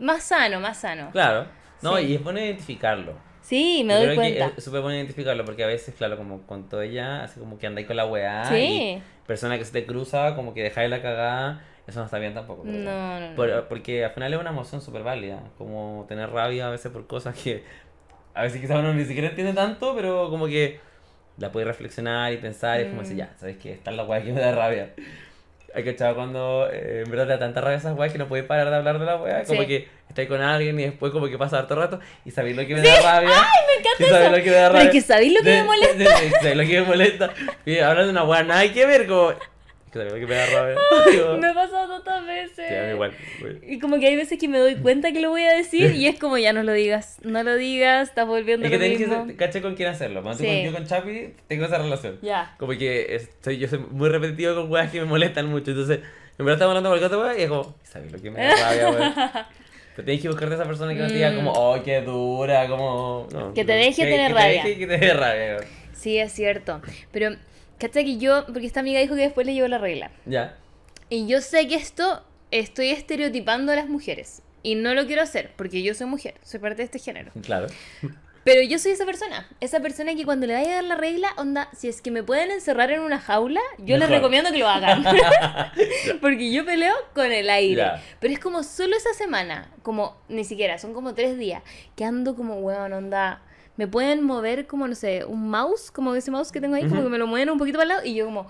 Speaker 2: Más sano, más sano.
Speaker 1: Claro. No,
Speaker 2: Sí.
Speaker 1: y es bueno identificarlo.
Speaker 2: Sí, me
Speaker 1: Yo
Speaker 2: doy
Speaker 1: creo que
Speaker 2: cuenta.
Speaker 1: es súper bueno identificarlo porque a veces, claro, como con todo ella, así como que andáis con la weá.
Speaker 2: Sí.
Speaker 1: Y persona que se te cruza, como que dejáis la cagada, eso no está bien tampoco.
Speaker 2: No, no, no.
Speaker 1: Por- porque al final es una emoción súper válida. Como tener rabia a veces por cosas que a veces quizás uno ni siquiera entiende tanto, pero como que la puedes reflexionar y pensar y es como
Speaker 2: Mm.
Speaker 1: decir, ya, ¿sabes qué? Esta es la weá que me da rabia. Hay que echar cuando eh, en verdad te da tanta rabia esas weas que no puedes parar de hablar de la weá. Como
Speaker 2: Sí.
Speaker 1: que estás con alguien y después como que pasa harto rato y sabéis lo que me da rabia.
Speaker 2: ¡Ay, me encanta
Speaker 1: y sabéis
Speaker 2: eso!
Speaker 1: lo que me da
Speaker 2: Pero
Speaker 1: rabia.
Speaker 2: es que ¿sabéis lo que me molesta?
Speaker 1: sí, sí, sabéis lo que me molesta. Y hablas de una weá nada que ver, como... Que lo que me da rabia.
Speaker 2: Me ha pasado tantas veces.
Speaker 1: sí, a mí igual.
Speaker 2: Y como que hay veces que me doy cuenta que lo voy a decir y es como ya no lo digas, no lo digas, estás volviendo
Speaker 1: Es que
Speaker 2: lo
Speaker 1: que
Speaker 2: mismo.
Speaker 1: ser- caché con quién hacerlo. Cuando
Speaker 2: Sí.
Speaker 1: con- yo con Chapi tengo esa relación.
Speaker 2: Ya.
Speaker 1: Como que estoy, yo soy muy repetitivo con weas que me molestan mucho. Entonces, en verdad estamos hablando por otra wea y es como, ¿sabes lo que me da rabia, weón? Pero tienes que buscarte a esa persona que no te diga como, oh, qué dura, como... no,
Speaker 2: Que te deje tener
Speaker 1: que
Speaker 2: rabia.
Speaker 1: Te deje que te dé rabia, weón.
Speaker 2: Sí, es cierto. Pero, ¿cachai que yo, porque esta amiga dijo que después le llegó la regla.
Speaker 1: Ya.
Speaker 2: Y yo sé que esto estoy estereotipando a las mujeres. Y no lo quiero hacer, porque yo soy mujer, soy parte de este género.
Speaker 1: Claro.
Speaker 2: Pero yo soy esa persona, esa persona que cuando le vaya a dar la regla, onda, si es que me pueden encerrar en una jaula, yo les
Speaker 1: Mejor.
Speaker 2: recomiendo que lo hagan. Porque yo peleo con el aire. Pero es como solo esa semana, como ni siquiera, son como tres días, que ando como, weón, onda. Me pueden mover como, no sé, un mouse, como ese mouse que tengo ahí, como
Speaker 1: Ujú.
Speaker 2: que me lo mueven un poquito para el lado y yo como,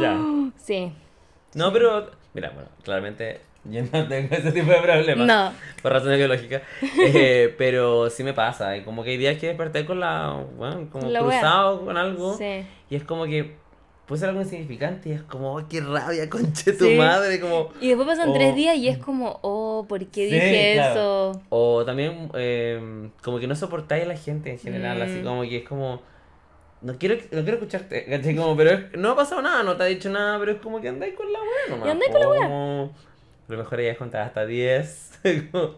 Speaker 1: Ya.
Speaker 2: sí.
Speaker 1: No, pero... Mira, bueno, claramente yo no tengo ese tipo de problemas.
Speaker 2: No.
Speaker 1: Por razones biológicas. Eh, pero sí me pasa. Y como que hay días que desperté con la... Bueno, como
Speaker 2: La wea.
Speaker 1: cruzado con algo.
Speaker 2: Sí.
Speaker 1: Y es como que puede ser algo insignificante y es como, oh, qué rabia, conche tu
Speaker 2: Sí.
Speaker 1: madre, como...
Speaker 2: Y después pasan
Speaker 1: Oh.
Speaker 2: tres días y es como, oh, ¿por qué
Speaker 1: Sí,
Speaker 2: dije
Speaker 1: claro.
Speaker 2: eso?
Speaker 1: O también eh, como que no soportáis a la gente en general, así
Speaker 2: Mm.
Speaker 1: como que es como... No quiero, no quiero escucharte, ¿cachai? Como, pero es- no ha pasado nada, no te ha dicho nada, pero es como que andáis con la wea nomás.
Speaker 2: Y andáis con la
Speaker 1: A lo mejor ella es contar hasta 10. como-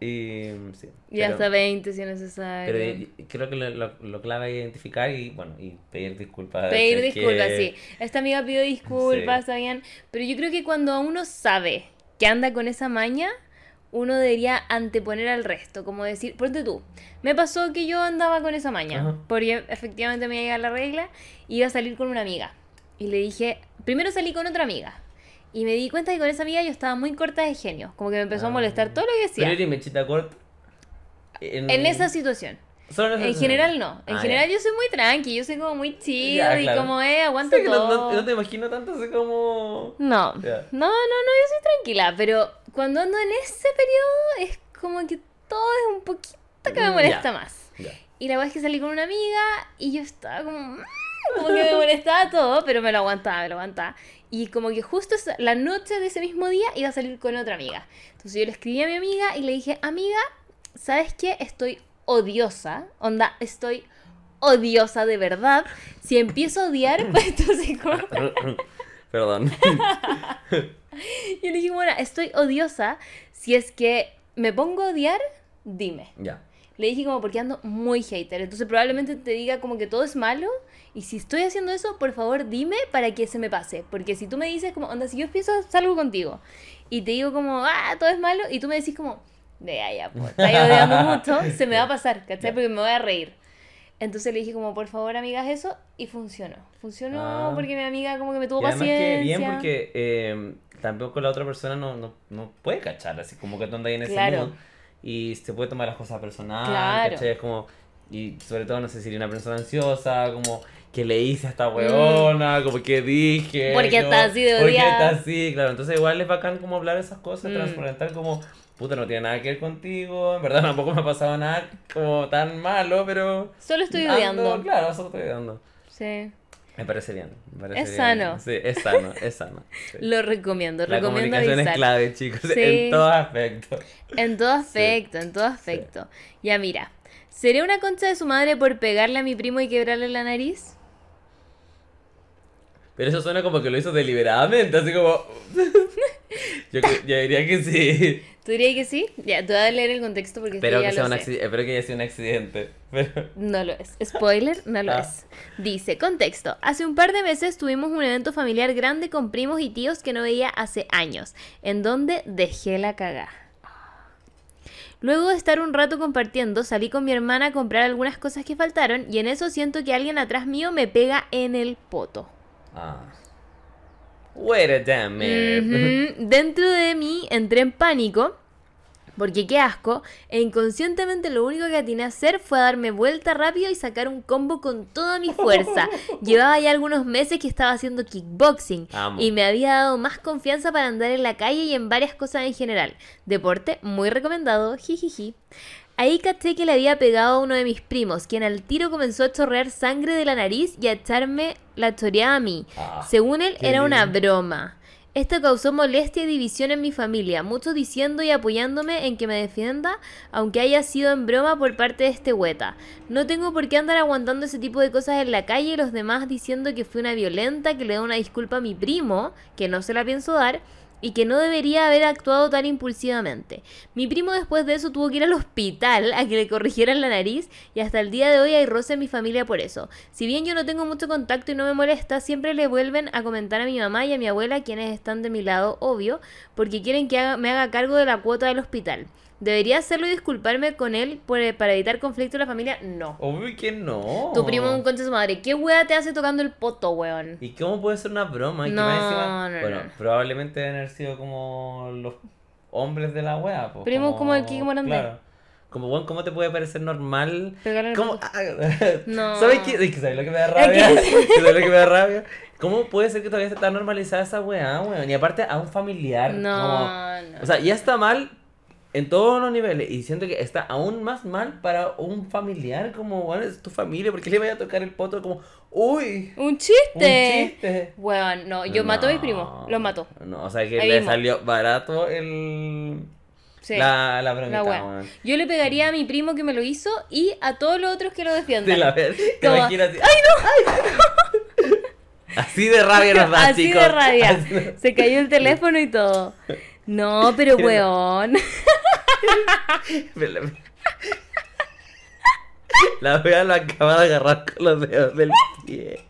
Speaker 1: Y sí.
Speaker 2: Y
Speaker 1: pero-
Speaker 2: hasta 20 si es necesario.
Speaker 1: Pero eh, creo que lo, lo, lo clave es identificar y, bueno, y pedir disculpas.
Speaker 2: Pedir disculpas,
Speaker 1: que-
Speaker 2: sí. Esta amiga pidió disculpas,
Speaker 1: Sí.
Speaker 2: está bien. Pero yo creo que cuando uno sabe que anda con esa maña, uno debería anteponer al resto. Como decir, ponte tú. Me pasó que yo andaba con esa maña.
Speaker 1: Ajá.
Speaker 2: Porque efectivamente me iba a llegar la regla. y Iba a salir con una amiga. Y le dije, primero salí con otra amiga. Y me di cuenta que con esa amiga yo estaba muy corta de genio. Como que me empezó a
Speaker 1: Ah.
Speaker 2: molestar todo lo que decía.
Speaker 1: Pero eres mechita corta. En,
Speaker 2: En esa situación.
Speaker 1: Solo esa
Speaker 2: En general no. En
Speaker 1: Ah,
Speaker 2: general yo soy muy tranqui, yo soy como muy chill
Speaker 1: Ya,
Speaker 2: y
Speaker 1: claro.
Speaker 2: como, eh, aguanto
Speaker 1: Sí, que no,
Speaker 2: todo.
Speaker 1: no- no te imagino tanto así como.
Speaker 2: No, no, no, no, yo soy tranquila, pero cuando ando en ese periodo es como que todo es un poquito que me
Speaker 1: Mm,
Speaker 2: molesta más. Y la verdad es que salí con una amiga y yo estaba como... "Mm", Como que me molestaba todo, pero me lo aguantaba, me lo aguantaba. Y como que justo la noche de ese mismo día iba a salir con otra amiga. Entonces yo le escribí a mi amiga y le dije, amiga, ¿sabes qué? Estoy odiosa. Onda, estoy odiosa de verdad. Si empiezo a odiar, pues entonces como...
Speaker 1: Perdón.
Speaker 2: Y le dije, bueno, estoy odiosa. Si es que me pongo a odiar, dime.
Speaker 1: ya.
Speaker 2: Le dije como porque ando muy hater. Entonces probablemente te diga como que todo es malo. Y si estoy haciendo eso, por favor dime para que se me pase. Porque si tú me dices como, onda, si yo empiezo salgo contigo. Y te digo como, ah, todo es malo. Y tú me decís como, de allá, pues, estás odiando mucho. Se me va a pasar, ¿cachai? Porque me voy a reír. Entonces le dije como, por favor, amigas, eso. Y funcionó. Funcionó
Speaker 1: Ah.
Speaker 2: porque mi amiga como que me tuvo
Speaker 1: Y
Speaker 2: paciencia.
Speaker 1: que bien porque eh, tampoco la otra persona no, no, no puede cachar, así como que tú andas ahí en ese
Speaker 2: Claro.
Speaker 1: mood y se puede tomar las cosas personales,
Speaker 2: Claro.
Speaker 1: ¿cachai? Es como, y sobre todo, no sé si eres una persona ansiosa, como que le hice a esta weona, como que dije.
Speaker 2: Mm. Porque
Speaker 1: como,
Speaker 2: está así de
Speaker 1: Porque está así, claro. Entonces igual es bacán como hablar esas cosas,
Speaker 2: Mm.
Speaker 1: transparentar como, puta, no tiene nada que ver contigo, en verdad tampoco me ha pasado nada como tan malo, pero...
Speaker 2: Solo estoy
Speaker 1: ando-
Speaker 2: odiando.
Speaker 1: Claro, solo estoy odiando.
Speaker 2: Sí.
Speaker 1: Me parece bien. me parece
Speaker 2: Es
Speaker 1: bien.
Speaker 2: sano.
Speaker 1: Sí, es sano, es sano. sí.
Speaker 2: Lo recomiendo,
Speaker 1: La
Speaker 2: recomiendo
Speaker 1: comunicación es
Speaker 2: avisar.
Speaker 1: clave, chicos,
Speaker 2: Sí.
Speaker 1: en todo aspecto.
Speaker 2: En todo aspecto, en todo aspecto. Ya mira, ¿seré una concha de su madre por pegarle a mi primo y quebrarle la nariz?
Speaker 1: Pero eso suena como que lo hizo deliberadamente, así como... yo, yo diría que sí.
Speaker 2: ¿Tú dirías que sí? Ya, te voy a leer el contexto porque
Speaker 1: Espero
Speaker 2: ya
Speaker 1: que, sea
Speaker 2: lo
Speaker 1: un
Speaker 2: sé.
Speaker 1: espero que haya sido un accidente. Pero...
Speaker 2: No lo es. Spoiler, no lo
Speaker 1: Ah.
Speaker 2: es. Dice, contexto. Hace un par de meses tuvimos un evento familiar grande con primos y tíos que no veía hace años, en donde dejé la cagá. Luego de estar un rato compartiendo, salí con mi hermana a comprar algunas cosas que faltaron y en eso siento que alguien atrás mío me pega en el poto.
Speaker 1: Ah. Wait a damn minute.
Speaker 2: Dentro de mí entré en pánico. Porque qué asco. E inconscientemente lo único que atiné a hacer fue darme vuelta rápido y sacar un combo con toda mi fuerza. Llevaba ya algunos meses que estaba haciendo kickboxing.
Speaker 1: Amo.
Speaker 2: Y me había dado más confianza para andar en la calle y en varias cosas en general. Deporte muy recomendado. Jijiji. Ahí caché que le había pegado a uno de mis primos, quien al tiro comenzó a chorrear sangre de la nariz y a echarme la choreada a mí.
Speaker 1: Ah,
Speaker 2: Según él, era una broma. Esto causó molestia y división en mi familia, muchos diciendo y apoyándome en que me defienda, aunque haya sido en broma por parte de este hueta. No tengo por qué andar aguantando ese tipo de cosas en la calle y los demás diciendo que fui una violenta, que le da una disculpa a mi primo, que no se la pienso dar, y que no debería haber actuado tan impulsivamente. Mi primo después de eso tuvo que ir al hospital a que le corrigieran la nariz y hasta el día de hoy hay roce en mi familia por eso. Si bien yo no tengo mucho contacto y no me molesta, siempre le vuelven a comentar a mi mamá y a mi abuela, quienes están de mi lado, obvio, porque quieren que me haga cargo de la cuota del hospital. ¿Debería hacerlo y disculparme con él por- para evitar conflicto en la familia? No.
Speaker 1: Obvio que no.
Speaker 2: Tu primo un concha de su madre. ¿Qué wea te hace tocando el poto, weón?
Speaker 1: ¿Y cómo puede ser una broma?
Speaker 2: No,
Speaker 1: encima-
Speaker 2: no,
Speaker 1: bueno,
Speaker 2: no.
Speaker 1: probablemente deben haber sido como los hombres de la wea. pues,
Speaker 2: Primos como el Kiko Morandé.
Speaker 1: Claro. Como, bueno, ¿cómo te puede parecer normal? Ah,
Speaker 2: No.
Speaker 1: ¿Sabes qué? Es que ¿Sabes lo que me da rabia? ¿Sabes lo que me da rabia? ¿Cómo puede ser que todavía esté tan normalizada esa weá, weón? Y aparte a un familiar.
Speaker 2: No,
Speaker 1: como-
Speaker 2: no.
Speaker 1: O sea, ya está mal en todos los niveles. Y siento que está aún más mal para un familiar. Como, bueno, es tu familia. ¿Por qué le vaya a tocar el poto? Como, uy,
Speaker 2: Un chiste.
Speaker 1: un chiste.
Speaker 2: Weón, no, yo mato a mis
Speaker 1: No,
Speaker 2: primos, los mato.
Speaker 1: No, o sea que
Speaker 2: Ahí
Speaker 1: le
Speaker 2: mismo.
Speaker 1: salió barato el.
Speaker 2: Sí.
Speaker 1: La, la bromita,
Speaker 2: La
Speaker 1: weón.
Speaker 2: Yo le pegaría a mi primo que me lo hizo y a todos los otros que lo defiendan.
Speaker 1: De la vez. Te
Speaker 2: Como,
Speaker 1: imaginas así. ¡Ay, no! Así de rabia nos da,
Speaker 2: Así
Speaker 1: chicos.
Speaker 2: de rabia.
Speaker 1: Así
Speaker 2: Se cayó el teléfono y todo. No, pero weón.
Speaker 1: Pero la- La wea lo acaba de agarrar con los dedos del pie.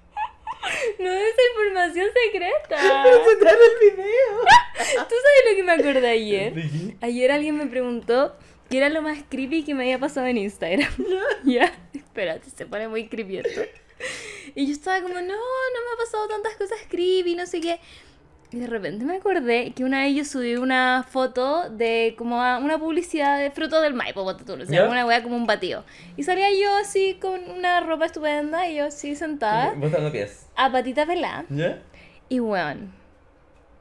Speaker 2: No es información secreta.
Speaker 1: Se está en el video.
Speaker 2: ¿Tú sabes lo que me acordé ayer? Ayer alguien me preguntó qué era lo más creepy que me había pasado en Instagram. ya, espérate, se pone muy creepy esto. Y yo estaba como, no, no me ha pasado tantas cosas creepy, no sé qué. Y de repente me acordé que una vez yo subí una foto de como una publicidad de frutos del Maipo, o sea, una wea como un batido. Y salía yo así con una ropa estupenda y yo así sentada,
Speaker 1: Mostrando pies.
Speaker 2: a patita pelada.
Speaker 1: ¿Ya?
Speaker 2: Y weón,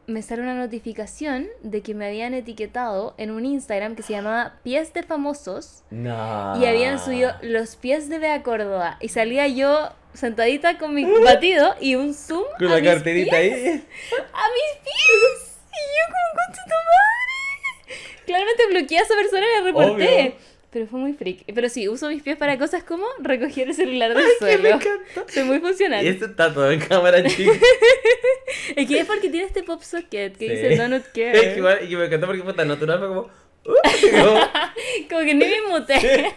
Speaker 2: me sale una notificación de que me habían etiquetado en un Instagram que se llamaba Pies de Famosos
Speaker 1: No.
Speaker 2: y habían subido los pies de Bea Córdoba. Y salía yo sentadita con mi batido y un zoom
Speaker 1: Con
Speaker 2: a
Speaker 1: la
Speaker 2: mis
Speaker 1: carterita
Speaker 2: pies,
Speaker 1: ahí.
Speaker 2: ¡A mis pies! Y yo como, concha tu madre. Claramente bloqueé a esa persona y la reporté.
Speaker 1: Obvio.
Speaker 2: Pero fue muy freak. Pero sí, uso mis pies para cosas como recoger el celular del
Speaker 1: que
Speaker 2: suelo.
Speaker 1: me encanta.
Speaker 2: Soy muy funcional.
Speaker 1: Y esto está todo en cámara chica.
Speaker 2: Es que es porque tiene este pop socket que
Speaker 1: Sí.
Speaker 2: dice Donut
Speaker 1: Es
Speaker 2: Care.
Speaker 1: que igual, y que me encantó porque fue tan natural, fue como. uh, como-
Speaker 2: Como que ni me muté.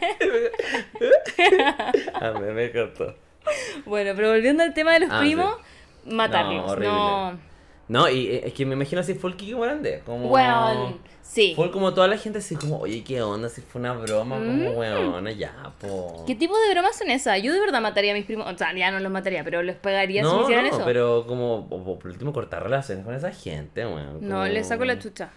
Speaker 1: A mí me encantó.
Speaker 2: Bueno, pero volviendo al tema de los
Speaker 1: Ah,
Speaker 2: primos, matarlos.
Speaker 1: No, horrible.
Speaker 2: No.
Speaker 1: No, y eh, es que me imagino así full Kiki Morandé. Como.
Speaker 2: Weón, sí.
Speaker 1: Full como toda la gente así como, oye, ¿qué onda? Si fue una broma, como
Speaker 2: Mm.
Speaker 1: weona, ya, po.
Speaker 2: ¿Qué tipo de bromas son esas? Yo de verdad mataría a mis primos. O sea, ya no los mataría, pero los pegaría si me hicieran
Speaker 1: no,
Speaker 2: eso.
Speaker 1: pero como, o- por último, cortar relaciones con esa gente, weón.
Speaker 2: No,
Speaker 1: como-
Speaker 2: le saco la chucha.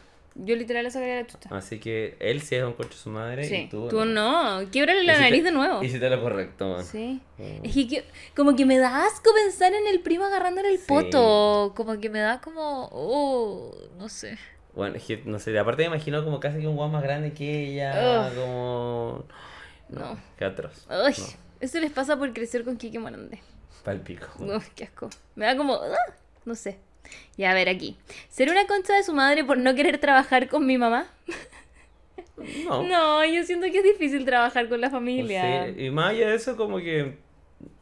Speaker 2: Yo literal le sacaría la chucha.
Speaker 1: Así que él sí es un coche su madre
Speaker 2: sí.
Speaker 1: y tú,
Speaker 2: tú no. Quiebrale la nariz de nuevo.
Speaker 1: Hiciste lo correcto, man.
Speaker 2: Sí.
Speaker 1: Mm.
Speaker 2: Es que, como que me da asco pensar en el primo agarrándole el
Speaker 1: Sí.
Speaker 2: poto. Como que me da como. Oh, no sé.
Speaker 1: Bueno, es que, no sé, aparte me imagino como casi que un guau más grande que ella,
Speaker 2: Ugh.
Speaker 1: como...
Speaker 2: No.
Speaker 1: Qué atroz. No,
Speaker 2: eso les pasa por crecer con Kike Morandé.
Speaker 1: palpico.
Speaker 2: Uy, qué asco. Me da como. ah, no sé. Ya, a ver aquí. ¿Ser una concha de su madre por no querer trabajar con mi mamá?
Speaker 1: No.
Speaker 2: No, yo siento que es difícil trabajar con la
Speaker 1: no
Speaker 2: familia.
Speaker 1: sé, Y más allá de eso, como que...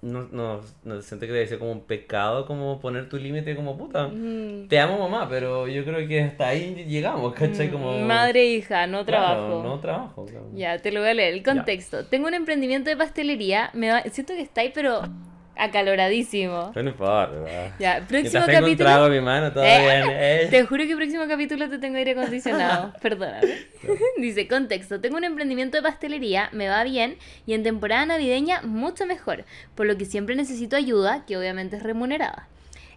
Speaker 1: No, no, no siento que debe ser como un pecado como poner tu límite como puta.
Speaker 2: Mm,
Speaker 1: Te amo mamá, pero yo creo que hasta ahí llegamos, ¿cachai? Como...
Speaker 2: Madre hija, no
Speaker 1: Claro,
Speaker 2: trabajo.
Speaker 1: no trabajo. claro.
Speaker 2: Ya, te lo voy a leer. El contexto. Tengo un emprendimiento de pastelería. Me va- Siento que está ahí, pero acaloradísimo.
Speaker 1: Pero no importa.
Speaker 2: Ya, próximo
Speaker 1: un
Speaker 2: capítulo.
Speaker 1: trago en mi mano, todo
Speaker 2: Eh,
Speaker 1: bien. eh.
Speaker 2: Te juro que el próximo capítulo te tengo aire acondicionado. Perdóname. Dice, contexto, tengo un emprendimiento de pastelería, me va bien y en temporada navideña mucho mejor, por lo que siempre necesito ayuda, que obviamente es remunerada.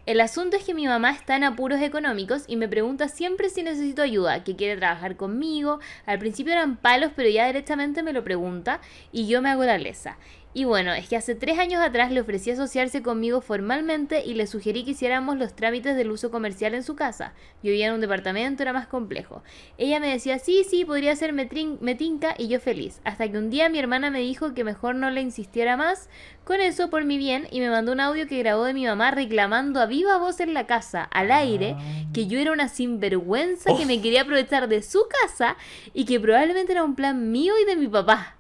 Speaker 2: El asunto es que mi mamá está en apuros económicos y me pregunta siempre si necesito ayuda, que quiere trabajar conmigo. Al principio eran palos, pero ya directamente me lo pregunta y yo me hago la lesa. Y bueno, es que hace tres años atrás le ofrecí asociarse conmigo formalmente y le sugerí que hiciéramos los trámites del uso comercial en su casa. Yo vivía en un departamento, era más complejo. Ella me decía, sí, sí, podría ser metinca y yo feliz. Hasta que un día mi hermana me dijo que mejor no le insistiera más con eso por mi bien y me mandó un audio que grabó de mi mamá reclamando a viva voz en la casa, al aire, que yo era una sinvergüenza que me quería aprovechar de su casa y que probablemente era un plan mío y de mi papá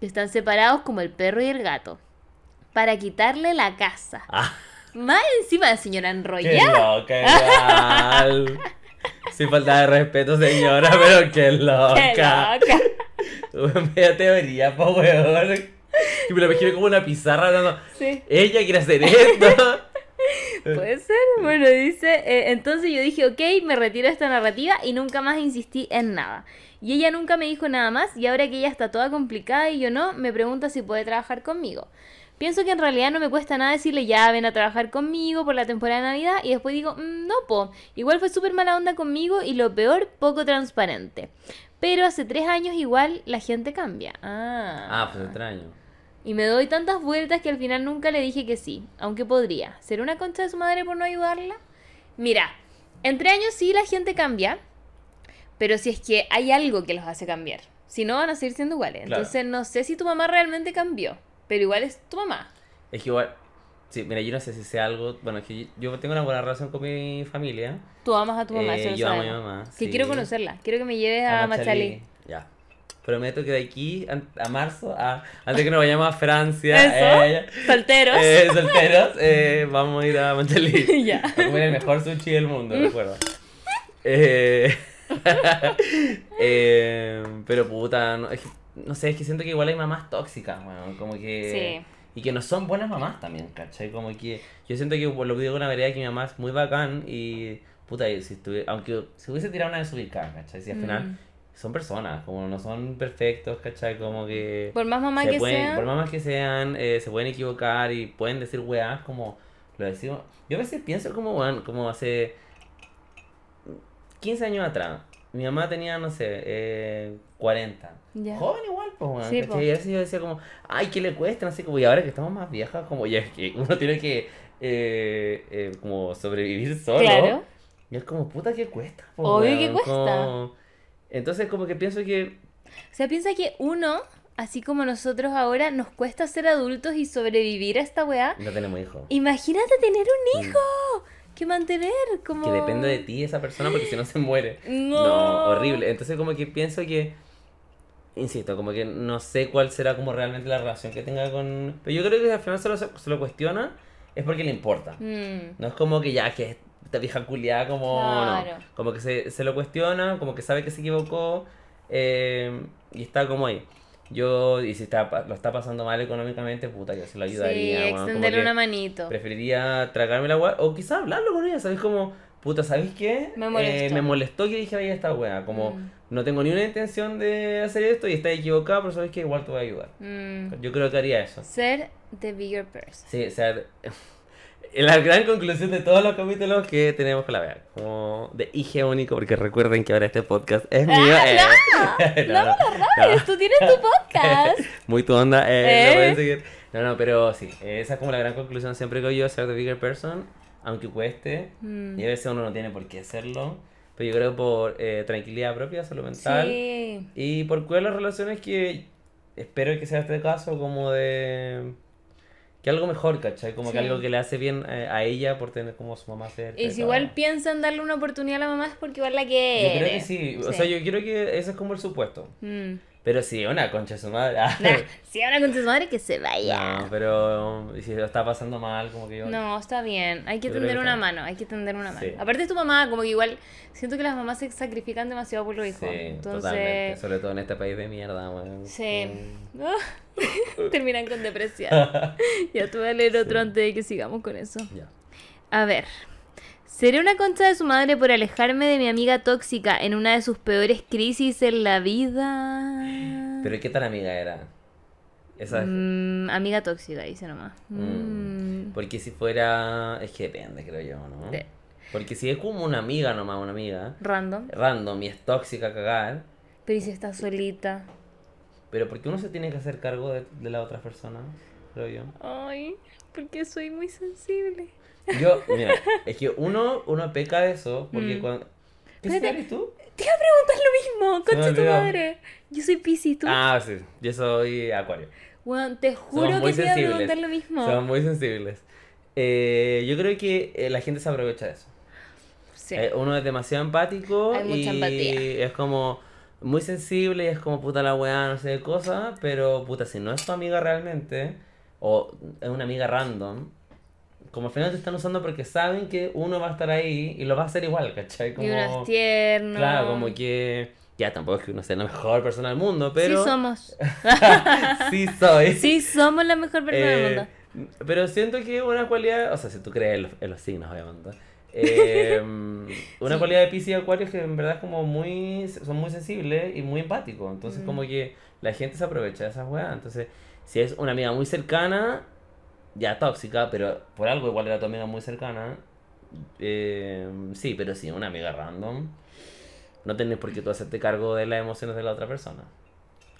Speaker 2: que están separados como el perro y el gato, para quitarle la casa.
Speaker 1: Ah,
Speaker 2: Más encima la señora
Speaker 1: qué
Speaker 2: enrollada.
Speaker 1: loca, igual. Sin falta de respeto, señora, pero qué
Speaker 2: ¡Qué
Speaker 1: loca.
Speaker 2: loca!
Speaker 1: Media teoría, po, weón. Y me lo imagino como una pizarra hablando.
Speaker 2: Sí,
Speaker 1: Ella quiere hacer esto.
Speaker 2: puede ser. Bueno, dice, eh, entonces yo dije, ok, me retiro de esta narrativa y nunca más insistí en nada. Y ella nunca me dijo nada más y ahora que ella está toda complicada y yo no, me pregunta si puede trabajar conmigo. Pienso que en realidad no me cuesta nada decirle ya ven a trabajar conmigo por la temporada de Navidad y después digo, "Mm, no po, igual fue súper mala onda conmigo y lo peor, poco transparente. Pero hace tres años igual la gente cambia. Ah,
Speaker 1: Ah, pues extraño.
Speaker 2: Y me doy tantas vueltas que al final nunca le dije que sí, aunque podría. ¿Ser una concha de su madre por no ayudarla? Mira, entre años sí la gente cambia, pero si es que hay algo que los hace cambiar. Si no, van a seguir siendo iguales.
Speaker 1: Claro.
Speaker 2: Entonces no sé si tu mamá realmente cambió, pero igual es tu mamá.
Speaker 1: Es que igual. Sí, mira, yo no sé si sea algo. Bueno, es que yo tengo una buena relación con mi familia.
Speaker 2: Tú amas a tu mamá,
Speaker 1: Eh,
Speaker 2: eso
Speaker 1: yo amo a mi mamá,
Speaker 2: Que
Speaker 1: sí.
Speaker 2: quiero conocerla, quiero que me lleves a, Machalí.
Speaker 1: Ya. Prometo que de aquí an- a marzo, a- antes que nos vayamos a Francia, eh,
Speaker 2: solteros.
Speaker 1: eh, solteros, eh, vamos a ir a.
Speaker 2: Ya.
Speaker 1: A comer el mejor sushi del mundo, recuerda. Eh, pero puta, no, es que- no sé, es que siento que igual hay mamás tóxicas, weón, como que...
Speaker 2: Sí.
Speaker 1: Y que no son buenas mamás también, ¿cachai? Como que yo siento que por lo digo con la vereda que mi mamá es muy bacán y puta, si estuve, aunque se hubiese tirado una desubicada, ¿cachai? Si al final
Speaker 2: Mm.
Speaker 1: Son personas, como no son perfectos, ¿cachai? Como que...
Speaker 2: Por más mamá
Speaker 1: se
Speaker 2: que
Speaker 1: pueden-
Speaker 2: sea.
Speaker 1: Por más que sean, eh, se pueden equivocar y pueden decir weás como lo decimos. Yo a veces pienso como, weón, como hace 15 años atrás. Mi mamá tenía, no sé, eh, 40.
Speaker 2: Ya.
Speaker 1: Joven igual, pues, weón.
Speaker 2: Sí,
Speaker 1: ¿cachai? Y a veces yo decía como, ay, ¿qué le cuesta? No sé, como, y ahora que estamos más viejas, como ya es que uno tiene que, eh, eh, como sobrevivir solo.
Speaker 2: Claro.
Speaker 1: Y es como, puta, ¿qué cuesta? po,
Speaker 2: Obvio que cuesta.
Speaker 1: Como- Entonces, como que pienso que
Speaker 2: O sea, piensa que uno, así como nosotros ahora, nos cuesta ser adultos y sobrevivir a esta weá.
Speaker 1: no tenemos hijos.
Speaker 2: Imagínate tener un hijo que mantener, como...
Speaker 1: Que depende de ti esa persona porque si no se muere.
Speaker 2: No.
Speaker 1: horrible. Entonces como que pienso que, insisto, como que no sé cuál será como realmente la relación que tenga con... Pero yo creo que si al final se lo, se lo cuestiona es porque le importa.
Speaker 2: Mm,
Speaker 1: No es como que ya, que esta vieja culiada como...
Speaker 2: Claro.
Speaker 1: No. Como que se, se lo cuestiona, como que sabe que se equivocó eh, y está como ahí. Yo, y si está, lo está pasando mal económicamente, puta, yo se lo
Speaker 2: sí,
Speaker 1: ayudaría. como
Speaker 2: extenderle una manito.
Speaker 1: Preferiría tragarme la weá o quizás hablarlo con ella, ¿sabes? Como, puta, ¿sabes qué?
Speaker 2: Me molestó.
Speaker 1: Eh, me molestó que dijera esta weá. Como,
Speaker 2: Mm.
Speaker 1: no tengo ni una intención de hacer esto y está equivocado, pero sabes que igual te voy a ayudar.
Speaker 2: Mm,
Speaker 1: Yo creo que haría eso.
Speaker 2: Ser the bigger person.
Speaker 1: Sí, o sea, la gran conclusión de todos los capítulos que tenemos con la Bea. Como de hije único, porque recuerden que ahora este podcast es mío. eh. no, no, no.
Speaker 2: Tú tienes tu podcast.
Speaker 1: Muy tu onda, eh,
Speaker 2: ¿Eh?
Speaker 1: lo pueden seguir. No, no, pero sí, esa es como la gran conclusión siempre que yo, ser the bigger person, aunque cueste,
Speaker 2: Mm.
Speaker 1: y a veces uno no tiene por qué hacerlo, pero yo creo por eh, tranquilidad propia, salud mental,
Speaker 2: Sí.
Speaker 1: y por cuidar las relaciones que espero que sea este caso como de... Que algo mejor, ¿cachai? Como que algo que le hace bien eh, a ella por tener como su mamá cerca.
Speaker 2: Y si igual piensan darle una oportunidad a la mamá es porque igual la
Speaker 1: Yo
Speaker 2: quiere.
Speaker 1: creo que sí, o sea, yo creo que ese es como el supuesto.
Speaker 2: Mm.
Speaker 1: Pero sí, una concha de su madre. ah.
Speaker 2: Nah, si habla con tu madre, que se vaya.
Speaker 1: No, pero si lo está pasando mal, como que yo...
Speaker 2: No, está bien. Hay que
Speaker 1: Yo
Speaker 2: tender
Speaker 1: que
Speaker 2: una mano, hay que tender una mano.
Speaker 1: Sí.
Speaker 2: Aparte es tu mamá, como que igual siento que las mamás se sacrifican demasiado por los hijos.
Speaker 1: Sí, totalmente.
Speaker 2: Entonces,
Speaker 1: Sobre todo en este país de mierda, weón.
Speaker 2: sí.
Speaker 1: Mm.
Speaker 2: Terminan con depresión. ya te voy a leer otro antes de que sigamos con eso.
Speaker 1: Ya.
Speaker 2: A ver. ¿Seré una concha de su madre por alejarme de mi amiga tóxica en una de sus peores crisis en la vida?
Speaker 1: Pero ¿qué tan amiga era? Esa
Speaker 2: Mm, amiga tóxica, dice nomás.
Speaker 1: Mm.
Speaker 2: Mm.
Speaker 1: Porque si fuera... Es que depende, creo yo, ¿no?
Speaker 2: De-
Speaker 1: Porque si es como una amiga nomás, una amiga,
Speaker 2: Random.
Speaker 1: random y es tóxica cagar,
Speaker 2: Pero ¿y si está solita?
Speaker 1: pero porque uno se tiene que hacer cargo de, de la otra persona, creo yo.
Speaker 2: Ay, porque soy muy sensible.
Speaker 1: Yo, mira, es que uno, uno peca de eso, porque
Speaker 2: Mm.
Speaker 1: cuando... ¿Qué eres tú?
Speaker 2: Te iba a preguntar lo mismo, concha tu madre. Yo soy Piscis, tú.
Speaker 1: Ah, sí, yo soy acuario.
Speaker 2: Weón, te
Speaker 1: Somos
Speaker 2: juro
Speaker 1: muy
Speaker 2: que te iba a preguntar lo mismo.
Speaker 1: Son muy sensibles. Eh, yo creo que eh, la gente se aprovecha de eso.
Speaker 2: Sí.
Speaker 1: Eh, uno es demasiado empático
Speaker 2: Hay mucha
Speaker 1: y
Speaker 2: empatía.
Speaker 1: es como muy sensible y es como puta la weá, no sé de cosas, pero puta, si no es tu amiga realmente, o es una amiga random, como al final te están usando porque saben que uno va a estar ahí y lo va a hacer igual, ¿cachai? Como,
Speaker 2: Y uno es tierno.
Speaker 1: Claro, como que... Ya, tampoco es que uno sea la mejor persona del mundo, pero...
Speaker 2: Sí somos.
Speaker 1: sí soy.
Speaker 2: Sí somos la mejor persona del
Speaker 1: Eh,
Speaker 2: mundo.
Speaker 1: Pero siento que una cualidad, o sea, si tú crees en los, en los signos, obviamente. eh, una
Speaker 2: Sí.
Speaker 1: cualidad de Pisces y Acuario es que en verdad es como muy, son muy sensibles y muy empáticos. Ences
Speaker 2: Mm.
Speaker 1: como que la gente se aprovecha de esas weas. Entonces, si es una amiga muy cercana, ya tóxica, pero por algo igual era tu amiga muy cercana. eh, sí, pero sí, una amiga random. No tenés por qué tú hacerte cargo de las emociones de la otra persona.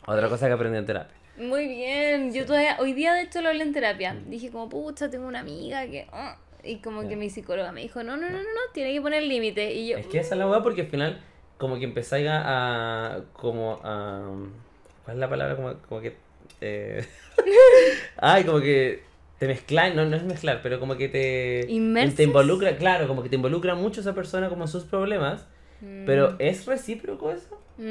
Speaker 1: Otra cosa que aprendí en terapia.
Speaker 2: Muy bien. Yo todavía, hoy día de hecho lo hablé en terapia.
Speaker 1: Mm.
Speaker 2: Dije como, pucha, tengo una amiga que... ah", Y como que mi psicóloga me dijo, no, no, no, no, no, tiene que poner límite. Y yo,
Speaker 1: Es que esa es la weá porque al final como que empezáis a, a- como a ¿cuál es la palabra? Como, como que eh, ay, como que te mezclas, no, no es mezclar, pero como que te te involucra, claro, como que te involucra mucho esa persona como en sus problemas,
Speaker 2: mm,
Speaker 1: pero ¿es recíproco eso?
Speaker 2: mm,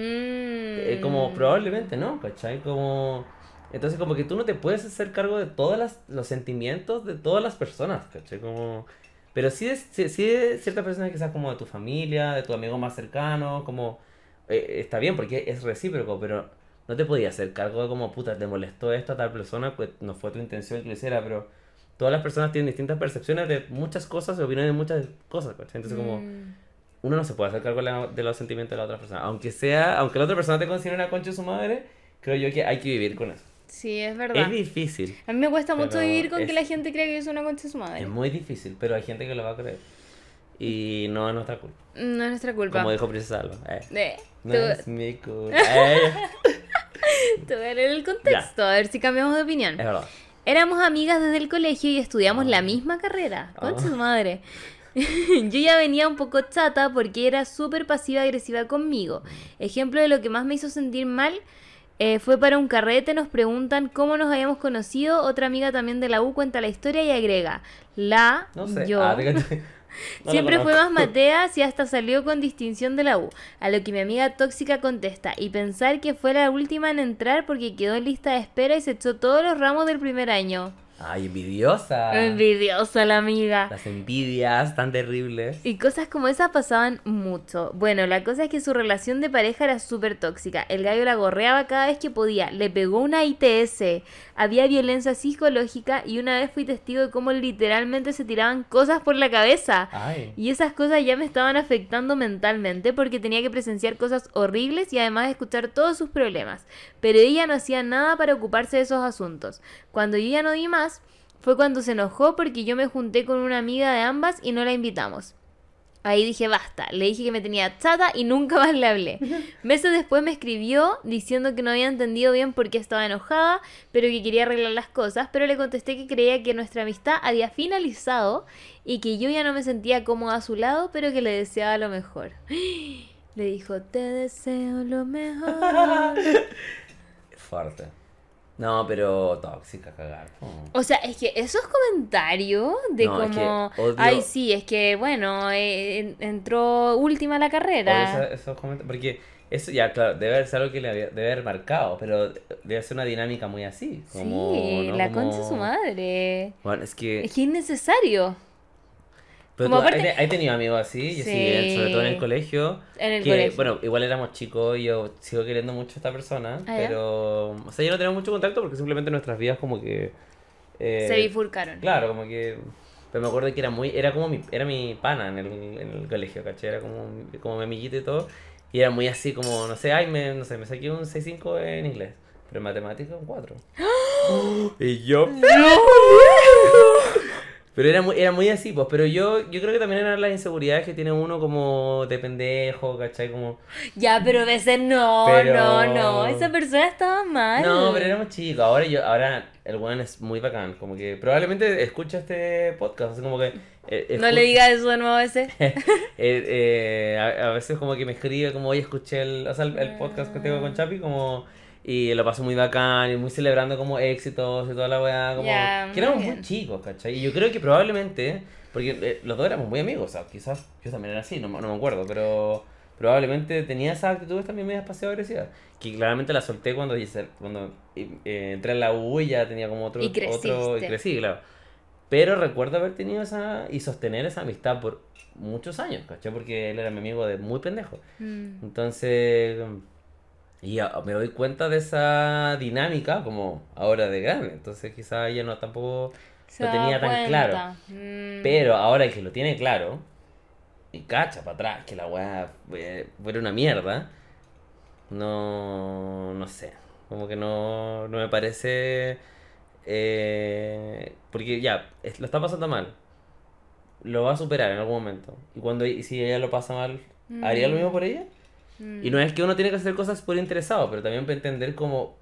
Speaker 1: Eh, como probablemente no, ¿cachai? Como entonces como que tú no te puedes hacer cargo de todos los sentimientos de todas las personas, ¿cachai? Como Pero sí es, sí, sí es ciertas personas quizás como de tu familia, de tu amigo más cercano, como... eh, está bien porque es recíproco, pero no te podías hacer cargo de como, puta, te molestó esto a tal persona, pues no fue tu intención que lo hiciera, pero todas las personas tienen distintas percepciones de muchas cosas y opiniones de muchas cosas, ¿cachai? Entonces como
Speaker 2: Mm.
Speaker 1: uno no se puede hacer cargo de, los sentimientos de la otra persona. Aunque sea, aunque la otra persona te considere una concha de su madre, creo yo que hay que vivir con eso.
Speaker 2: Sí, es verdad.
Speaker 1: Es difícil,
Speaker 2: A mí me cuesta mucho vivir con que la gente crea que yo soy una concha de su madre.
Speaker 1: es muy difícil, pero hay gente que lo va a creer. Y no es nuestra culpa.
Speaker 2: No es nuestra culpa.
Speaker 1: Como dijo Princesa Alba. eh,
Speaker 2: Eh,
Speaker 1: no es mi culpa. Eh,
Speaker 2: te voy a leer el contexto, a ver si cambiamos de opinión.
Speaker 1: es verdad.
Speaker 2: Éramos amigas desde el colegio y estudiamos la misma carrera.
Speaker 1: Ah.
Speaker 2: su madre. Yo ya venía un poco chata porque era súper pasiva-agresiva conmigo. Ejemplo de lo que más me hizo sentir mal eh, fue para un carrete, nos preguntan cómo nos habíamos conocido. Otra amiga también de la U cuenta la historia y agrega, la,
Speaker 1: No sé.
Speaker 2: yo,
Speaker 1: Ah. No
Speaker 2: Siempre fue más. Mateas y hasta salió con distinción de la U. A lo que mi amiga tóxica contesta. Y pensar que fue la última en entrar porque quedó en lista de espera y se echó todos los ramos del primer año.
Speaker 1: Ay, envidiosa.
Speaker 2: Envidiosa la amiga.
Speaker 1: Las envidias tan terribles.
Speaker 2: Y cosas como esas pasaban mucho. Bueno, la cosa es que su relación de pareja era súper tóxica. El gallo la gorreaba cada vez que podía. Le pegó una ITS. Había violencia psicológica y una vez fui testigo de cómo literalmente se tiraban cosas por la cabeza.
Speaker 1: Ay.
Speaker 2: Y esas cosas ya me estaban afectando mentalmente porque tenía que presenciar cosas horribles y además escuchar todos sus problemas. Pero ella no hacía nada para ocuparse de esos asuntos. Cuando yo ya no di más, fue cuando se enojó porque yo me junté con una amiga de ambas y no la invitamos. Ahí dije basta, le dije que me tenía chata y nunca más le hablé. Meses después me escribió diciendo que no había entendido bien por qué estaba enojada, pero que quería arreglar las cosas, pero le contesté que creía que nuestra amistad había finalizado y que yo ya no me sentía cómoda a su lado, pero que le deseaba lo mejor. Le dijo, te deseo lo mejor.
Speaker 1: Fuerte. No, pero tóxica cagar.
Speaker 2: O sea, es que esos comentarios de
Speaker 1: No, es que
Speaker 2: como,
Speaker 1: odio-
Speaker 2: ay, sí, es que, bueno, eh, en- entró última la carrera.
Speaker 1: esos comentarios. Porque eso ya, claro, debe haber algo que le había, debe haber marcado, pero debe ser una dinámica muy así. Como,
Speaker 2: sí,
Speaker 1: ¿no?
Speaker 2: la
Speaker 1: Como-
Speaker 2: concha de su madre.
Speaker 1: Bueno, es que.
Speaker 2: Es que es innecesario.
Speaker 1: Pero
Speaker 2: como
Speaker 1: tú,
Speaker 2: aparte-
Speaker 1: ¿hay, hay tenido amigos así? Yo sí,
Speaker 2: Sí.
Speaker 1: sobre todo en el colegio.
Speaker 2: En el
Speaker 1: que,
Speaker 2: colegio.
Speaker 1: Bueno, igual éramos chicos y yo sigo queriendo mucho a esta persona,
Speaker 2: Ah, ¿ya?
Speaker 1: pero... O sea, yo no tenemos mucho contacto porque simplemente nuestras vidas como que... eh,
Speaker 2: Se bifurcaron.
Speaker 1: Claro, como que... Pero me acuerdo que era muy... Era como mi, era mi pana en el, en el colegio, ¿cachai? Era como, como mi amiguito y todo. Y era muy así como, no sé, ay, me, no sé, me saqué un 6.5 en inglés. Pero en matemáticas un 4. y yo... Pero era muy, era muy así, pues. Pero yo, yo creo que también eran las inseguridades que tiene uno como de pendejo, ¿cachai? Como...
Speaker 2: Ya, pero a veces no,
Speaker 1: Pero-
Speaker 2: no, no. Esa persona estaba mal.
Speaker 1: No, pero éramos chicos. Ahora yo, ahora el weón es muy bacán. Como que probablemente escucha este podcast. Así como que. eh,
Speaker 2: No le digas eso de nuevo a ese.
Speaker 1: eh, eh, a, a veces como que me escribe como, oye, escuché el, o sea, el, el podcast que tengo con Chapi, como... Y lo paso muy bacán y muy celebrando como éxitos y toda la weá, como...
Speaker 2: Ya,
Speaker 1: que éramos
Speaker 2: muy
Speaker 1: muy chicos, ¿cachai? Y yo creo que probablemente, porque eh, los dos éramos muy amigos, o sea, quizás yo también era así, no, me- no me acuerdo, pero probablemente tenía esas actitudes también medias pasivo agresivas, que claramente las solté cuando, cuando eh, entré en la U y ya tenía como otro...
Speaker 2: Y
Speaker 1: otro y
Speaker 2: creciste.
Speaker 1: crecí, claro. Pero recuerdo haber tenido esa y sostener esa amistad por muchos años, ¿cachai? Porque él era mi amigo de muy pendejo.
Speaker 2: Mm.
Speaker 1: Entonces, y me doy cuenta de esa dinámica como ahora de grande. Entonces quizá ella no tampoco
Speaker 2: Se
Speaker 1: lo tenía tan
Speaker 2: cuenta.
Speaker 1: claro.
Speaker 2: Mm.
Speaker 1: Pero ahora que lo tiene claro, y cacha para atrás que la weá fue, fue una mierda, no, no sé. Como que no, no me parece... eh, porque ya, lo está pasando mal. Lo va a superar en algún momento. Y cuando y si ella lo pasa mal, ¿haría lo mismo por ella?
Speaker 2: Mm.
Speaker 1: Y no es que uno tiene que hacer cosas por interesado, pero también para entender como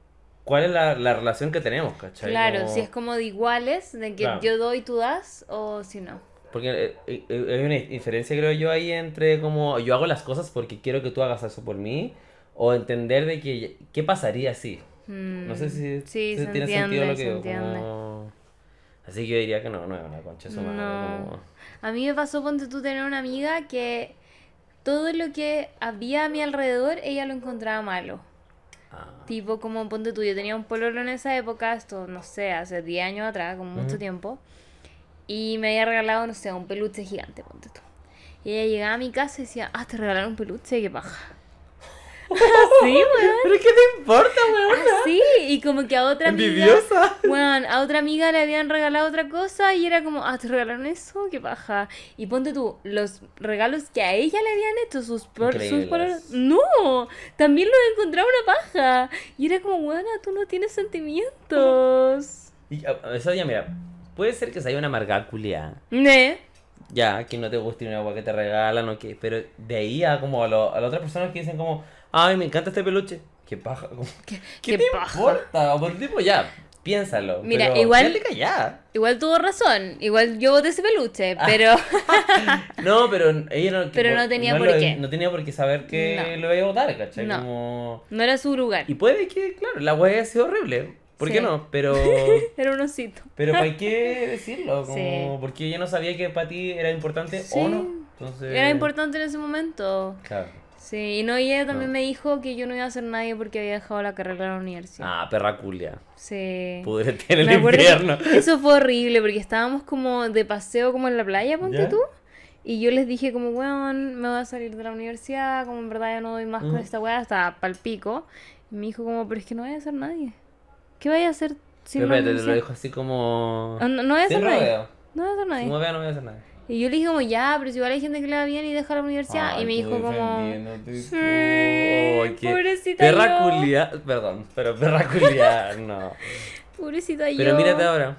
Speaker 1: cuál es la, la relación que tenemos, ¿cachai?
Speaker 2: Claro,
Speaker 1: Como-
Speaker 2: si es como de iguales, de que
Speaker 1: Claro.
Speaker 2: yo doy, tú das, o si no.
Speaker 1: Porque eh, eh, eh, hay una diferencia, creo yo, ahí entre como yo hago las cosas porque quiero que tú hagas eso por mí, o entender de que qué pasaría si. No sé si,
Speaker 2: Mm, Sí,
Speaker 1: si
Speaker 2: se
Speaker 1: tiene
Speaker 2: entiende,
Speaker 1: sentido lo que
Speaker 2: se
Speaker 1: digo.
Speaker 2: entiende.
Speaker 1: como- Así que yo diría que no, no es una concha su.
Speaker 2: No.
Speaker 1: como-
Speaker 2: A mí me pasó, ponte tú, tener una amiga que todo lo que había a mi alrededor, ella lo encontraba malo.
Speaker 1: Ah,
Speaker 2: Tipo, como ponte tú, yo tenía un pololo en esa época, esto, no sé, hace 10 años atrás, como mucho tiempo. y me había regalado, no sé, un peluche gigante, ponte tú. Y ella llegaba a mi casa y decía, ah, te regalaron un peluche, qué paja. Así, weón.
Speaker 1: ¿Pero qué te importa, weón?
Speaker 2: Así, y como que a otra amiga,
Speaker 1: Envidiosa.
Speaker 2: bueno, a otra amiga le habían regalado otra cosa y era como, ah, te regalaron eso, qué paja. Y ponte tú, los regalos que a ella le habían hecho, sus, por, sus no, también los encontraba una paja. Y era como, bueno, tú no tienes sentimientos.
Speaker 1: Y, ah, eso ya, mira, puede ser que sea una amargada.
Speaker 2: ¿Ne?
Speaker 1: Ya, que no te guste una agua que te regalan o qué, pero de ahí a como a, lo- a las otras personas que dicen como, ay, me encanta este peluche. Qué paja, como, ¿qué,
Speaker 2: qué
Speaker 1: te
Speaker 2: paja.
Speaker 1: importa? Por tipo, ya, piénsalo.
Speaker 2: Mira,
Speaker 1: pero
Speaker 2: igual-. Igual tuvo razón, igual yo boté ese peluche,
Speaker 1: Ah.
Speaker 2: pero
Speaker 1: No, pero ella no...
Speaker 2: Pero no tenía por
Speaker 1: lo-
Speaker 2: qué.
Speaker 1: No tenía por qué saber que
Speaker 2: No.
Speaker 1: lo iba a votar, ¿cachai?
Speaker 2: No.
Speaker 1: Como...
Speaker 2: no era su lugar.
Speaker 1: Y puede que, claro, la wea haya sido horrible. ¿Por
Speaker 2: Sí.
Speaker 1: qué no? Pero...
Speaker 2: Era un osito.
Speaker 1: Pero ¿para qué decirlo? Como,
Speaker 2: Sí.
Speaker 1: Porque ella no sabía que para ti era importante
Speaker 2: Sí.
Speaker 1: o no. Entonces...
Speaker 2: Era importante en ese momento.
Speaker 1: Claro.
Speaker 2: Sí, y no, y ella también
Speaker 1: No.
Speaker 2: me dijo que yo no iba a ser nadie porque había dejado la carrera en la universidad.
Speaker 1: Ah, perra culia.
Speaker 2: Sí.
Speaker 1: Pudrete en el
Speaker 2: Me
Speaker 1: infierno.
Speaker 2: Eso fue horrible porque estábamos como de paseo como en la playa, ponte
Speaker 1: ¿Ya?
Speaker 2: tú. Y yo les dije como, weón, me voy a salir de la universidad, como en verdad ya no doy más con esta weá, hasta pal pico. Y me dijo como, pero es que no voy a ser nadie. ¿Qué vaya a hacer sin
Speaker 1: espérate, te lo dijo así como...
Speaker 2: Ah, No, no voy a ser nadie. No voy a ser nadie.
Speaker 1: No voy a hacer nada.
Speaker 2: Y yo le dije como, ya, pero si igual hay gente que le va bien y deja la universidad. y me dijo como,
Speaker 1: Sí,
Speaker 2: pobrecita
Speaker 1: Perra
Speaker 2: yo.
Speaker 1: culia... Perdón, pero perra culia, no.
Speaker 2: pobrecita yo.
Speaker 1: Pero mírate ahora,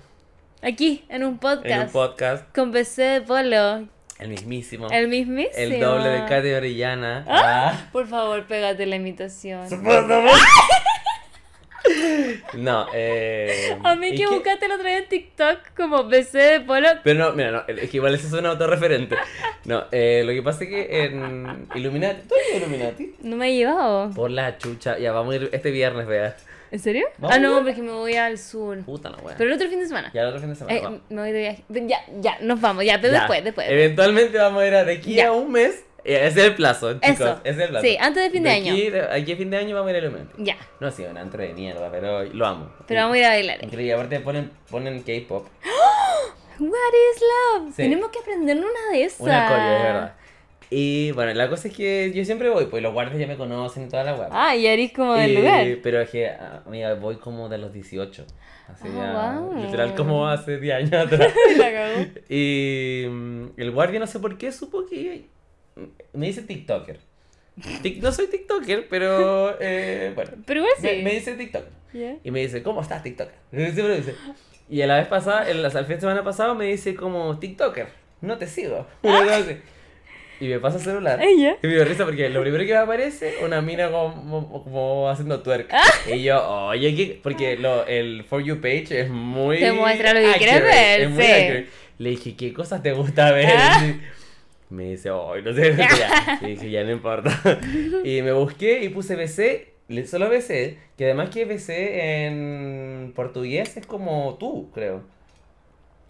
Speaker 2: Aquí, en un podcast.
Speaker 1: en un podcast,
Speaker 2: Con PC de Polo.
Speaker 1: el mismísimo.
Speaker 2: El mismísimo.
Speaker 1: El doble de Katy Orellana.
Speaker 2: Ah,
Speaker 1: Ah.
Speaker 2: Por favor, pégate la imitación.
Speaker 1: No, eh...
Speaker 2: A mí
Speaker 1: ¿y
Speaker 2: que buscaste el otro día en TikTok como PC de Polo.
Speaker 1: Pero no, mira, no, es que igual eso suena autorreferente. No, eh, lo que pasa es que en Illuminati, ¿tú eres Illuminati?
Speaker 2: No me ha llevado.
Speaker 1: Por la chucha, ya vamos a ir este viernes, vea.
Speaker 2: ¿En serio? Ah, no, porque me voy al sur.
Speaker 1: Puta no, wea.
Speaker 2: Pero el otro fin de semana.
Speaker 1: Ya el otro fin de semana.
Speaker 2: Eh, me voy de viaje. Ya, ya, nos vamos. Ya, pero
Speaker 1: Ya.
Speaker 2: después, después.
Speaker 1: Eventualmente vamos a ir a de aquí
Speaker 2: Ya.
Speaker 1: a un mes. Eh, Ese es el plazo, chicos.
Speaker 2: Eso.
Speaker 1: Ese es el plazo.
Speaker 2: Sí, antes de fin de año.
Speaker 1: Aquí, de aquí a fin de año vamos a ir a Illuminati.
Speaker 2: Ya,
Speaker 1: No, sí, un antro de mierda, pero lo amo.
Speaker 2: pero vamos a ir a bailar.
Speaker 1: Increíble, aparte ponen, ponen K-pop.
Speaker 2: What is love?
Speaker 1: Sí.
Speaker 2: Tenemos que aprender una de esas.
Speaker 1: Una coreo, es verdad. Y bueno, la cosa es que yo siempre voy, pues los guardias ya me conocen y toda la web.
Speaker 2: Ah, y eres como del
Speaker 1: Y-
Speaker 2: lugar.
Speaker 1: Pero es que, amiga, voy como de los 18. Así
Speaker 2: Ah,
Speaker 1: ya,
Speaker 2: wow.
Speaker 1: literal como hace 10 años atrás. Y mm, el guardia no sé por qué supo que me dice TikToker. Tic- no soy TikToker, pero eh, bueno.
Speaker 2: Pero igual sí.
Speaker 1: Me, me dice TikToker.
Speaker 2: Ya.
Speaker 1: Y me dice, ¿cómo estás, TikToker? Siempre dice. Y a la vez pasada, el, el fin de semana pasado, me dice como, TikToker, no te sigo. Así. Y me pasa el celular.
Speaker 2: Ella.
Speaker 1: Y me dio risa porque lo primero que me aparece, una mina como, como haciendo twerk.
Speaker 2: Ah.
Speaker 1: Y yo, oye, ¿qué? porque lo, el For You page es muy.
Speaker 2: Te muestra lo que quieres ver,
Speaker 1: es muy accurate. Le dije, ¿qué cosas te gusta ver?
Speaker 2: Ah.
Speaker 1: Y Me dice, ay, no sé. ya. Y dije, ya no importa. Y me busqué y puse BC, solo BC, que además que BC en portugués es como tú, creo.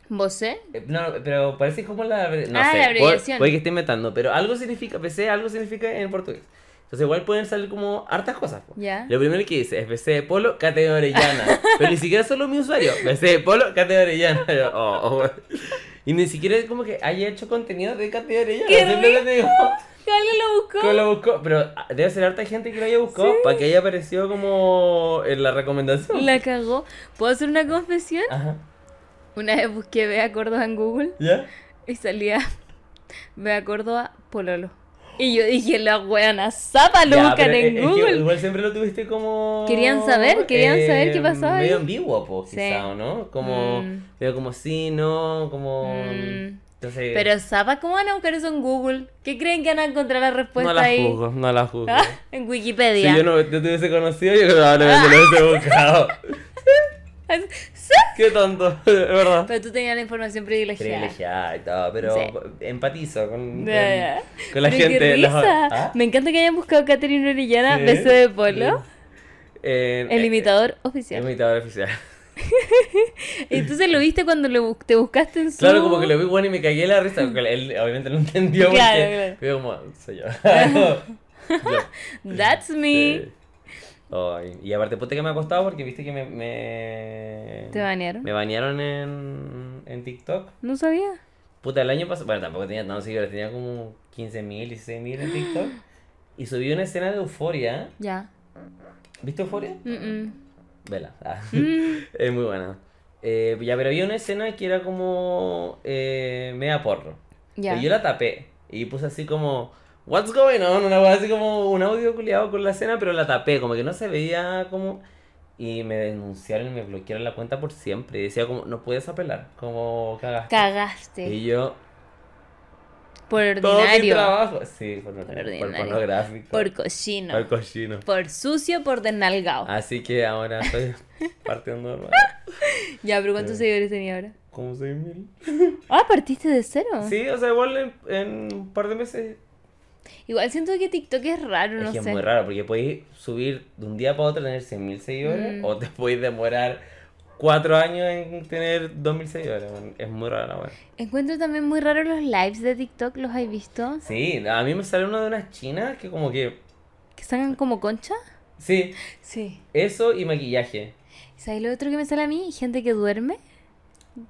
Speaker 2: ¿Vos eh?
Speaker 1: No, pero parece como la... No
Speaker 2: Ah,
Speaker 1: sé,
Speaker 2: la abreviación.
Speaker 1: Puede, que esté inventando, pero algo significa, BC algo significa en portugués. Entonces igual pueden salir como hartas cosas.
Speaker 2: Ya.
Speaker 1: Lo primero que dice es BC de Polo, Catedral Orellana. pero ni siquiera solo mi usuario. BC de Polo, Catedral Orellana. Yo, oh, oh. Y ni siquiera es como que haya hecho contenido de Catedral Orellana.
Speaker 2: ¡Qué
Speaker 1: Simplemente digo,
Speaker 2: ¿Que alguien lo buscó?
Speaker 1: que lo buscó. Pero ah, debe ser harta gente que lo haya buscado para que haya aparecido como en la recomendación.
Speaker 2: La cagó. ¿Puedo hacer una confesión?
Speaker 1: Ajá.
Speaker 2: Una vez busqué Bea Córdoba en Google
Speaker 1: ¿Ya?
Speaker 2: y salía Bea Córdoba Pololo. Y yo dije, la weana zapa lo buscan
Speaker 1: pero
Speaker 2: en
Speaker 1: es- es que
Speaker 2: Google.
Speaker 1: igual siempre lo tuviste como.
Speaker 2: Querían saber, querían saber qué pasaba
Speaker 1: Medio ambiguo, pues,
Speaker 2: Sí.
Speaker 1: quizá, ¿o no? Como.
Speaker 2: Mm.
Speaker 1: Medio como sí, no, como.
Speaker 2: Mm.
Speaker 1: Entonces.
Speaker 2: Pero zapa, ¿cómo van a buscar eso en Google? ¿Qué creen que van a encontrar la respuesta
Speaker 1: no la
Speaker 2: ahí?
Speaker 1: juzgo, no la juzgo.
Speaker 2: Ah, En
Speaker 1: Si
Speaker 2: Wikipedia.
Speaker 1: yo no yo te hubiese conocido, yo probablemente lo hubiese buscado.
Speaker 2: Sí.
Speaker 1: Qué tonto, de verdad.
Speaker 2: Pero tú tenías la información privilegiada.
Speaker 1: Privilegiada y todo, pero
Speaker 2: Sí.
Speaker 1: empatizo con, con, la
Speaker 2: Pero
Speaker 1: gente.
Speaker 2: qué
Speaker 1: los-
Speaker 2: risa.
Speaker 1: ¿Ah?
Speaker 2: Me encanta que hayan buscado Caterina Orellana,
Speaker 1: Sí.
Speaker 2: beso de polo,
Speaker 1: Eh,
Speaker 2: el
Speaker 1: eh,
Speaker 2: imitador
Speaker 1: El
Speaker 2: oficial.
Speaker 1: imitador oficial.
Speaker 2: Entonces lo viste cuando lo te buscaste en su...
Speaker 1: Claro, como que lo vi bueno y me cagué la risa, porque él obviamente no entendió
Speaker 2: Claro,
Speaker 1: porque
Speaker 2: claro.
Speaker 1: como, soy yo. Yo.
Speaker 2: That's me.
Speaker 1: Sí. Ay, y aparte, puta que me ha costado porque viste que me... me...
Speaker 2: ¿Te banearon?
Speaker 1: Me banearon en, en TikTok.
Speaker 2: No sabía.
Speaker 1: Puta, el año pasado, bueno, tampoco tenía tantos seguidores, tenía como 15.000, 16.000 en TikTok. Y subí una escena de Euforia.
Speaker 2: Ya.
Speaker 1: ¿Viste Euforia?
Speaker 2: Mm, mm.
Speaker 1: Vela. Ah.
Speaker 2: Mm.
Speaker 1: es muy buena. Eh, ya, pero había una escena que era como eh, media porro.
Speaker 2: Ya.
Speaker 1: Y yo la tapé. Y puse así como, What's going on? Una así como un audio culiado con la escena, pero la tapé. Como que no se veía como. Y me denunciaron y me bloquearon la cuenta por siempre. Y decía como, no puedes apelar. Como cagaste.
Speaker 2: Cagaste.
Speaker 1: Y yo,
Speaker 2: Por
Speaker 1: todo mi
Speaker 2: ordinario.
Speaker 1: trabajo. Sí, por, por,
Speaker 2: ordinario.
Speaker 1: pornográfico.
Speaker 2: Por cochino.
Speaker 1: Por cochino.
Speaker 2: Por sucio, por desnalgado.
Speaker 1: Así que ahora estoy partiendo normal.
Speaker 2: Ya, pero ¿cuántos
Speaker 1: Sí.
Speaker 2: seguidores tenía ahora?
Speaker 1: Como 6.000.
Speaker 2: Ah, partiste de cero.
Speaker 1: Sí, o sea, igual en, en un par de meses
Speaker 2: Igual siento que TikTok es raro,
Speaker 1: es
Speaker 2: no
Speaker 1: que
Speaker 2: sé.
Speaker 1: es muy raro porque podéis subir de un día para otro tener 100.000 seguidores
Speaker 2: Mm.
Speaker 1: o te podéis demorar 4 años en tener 2.000 seguidores. Es muy raro, weón.
Speaker 2: Encuentro también muy raro los lives de TikTok, ¿los has visto?
Speaker 1: Sí, a mí me sale uno de unas chinas que como que...
Speaker 2: Que sacan como concha.
Speaker 1: Sí,
Speaker 2: Sí.
Speaker 1: eso y maquillaje.
Speaker 2: ¿Sabes lo otro que me sale a mí? Gente que duerme.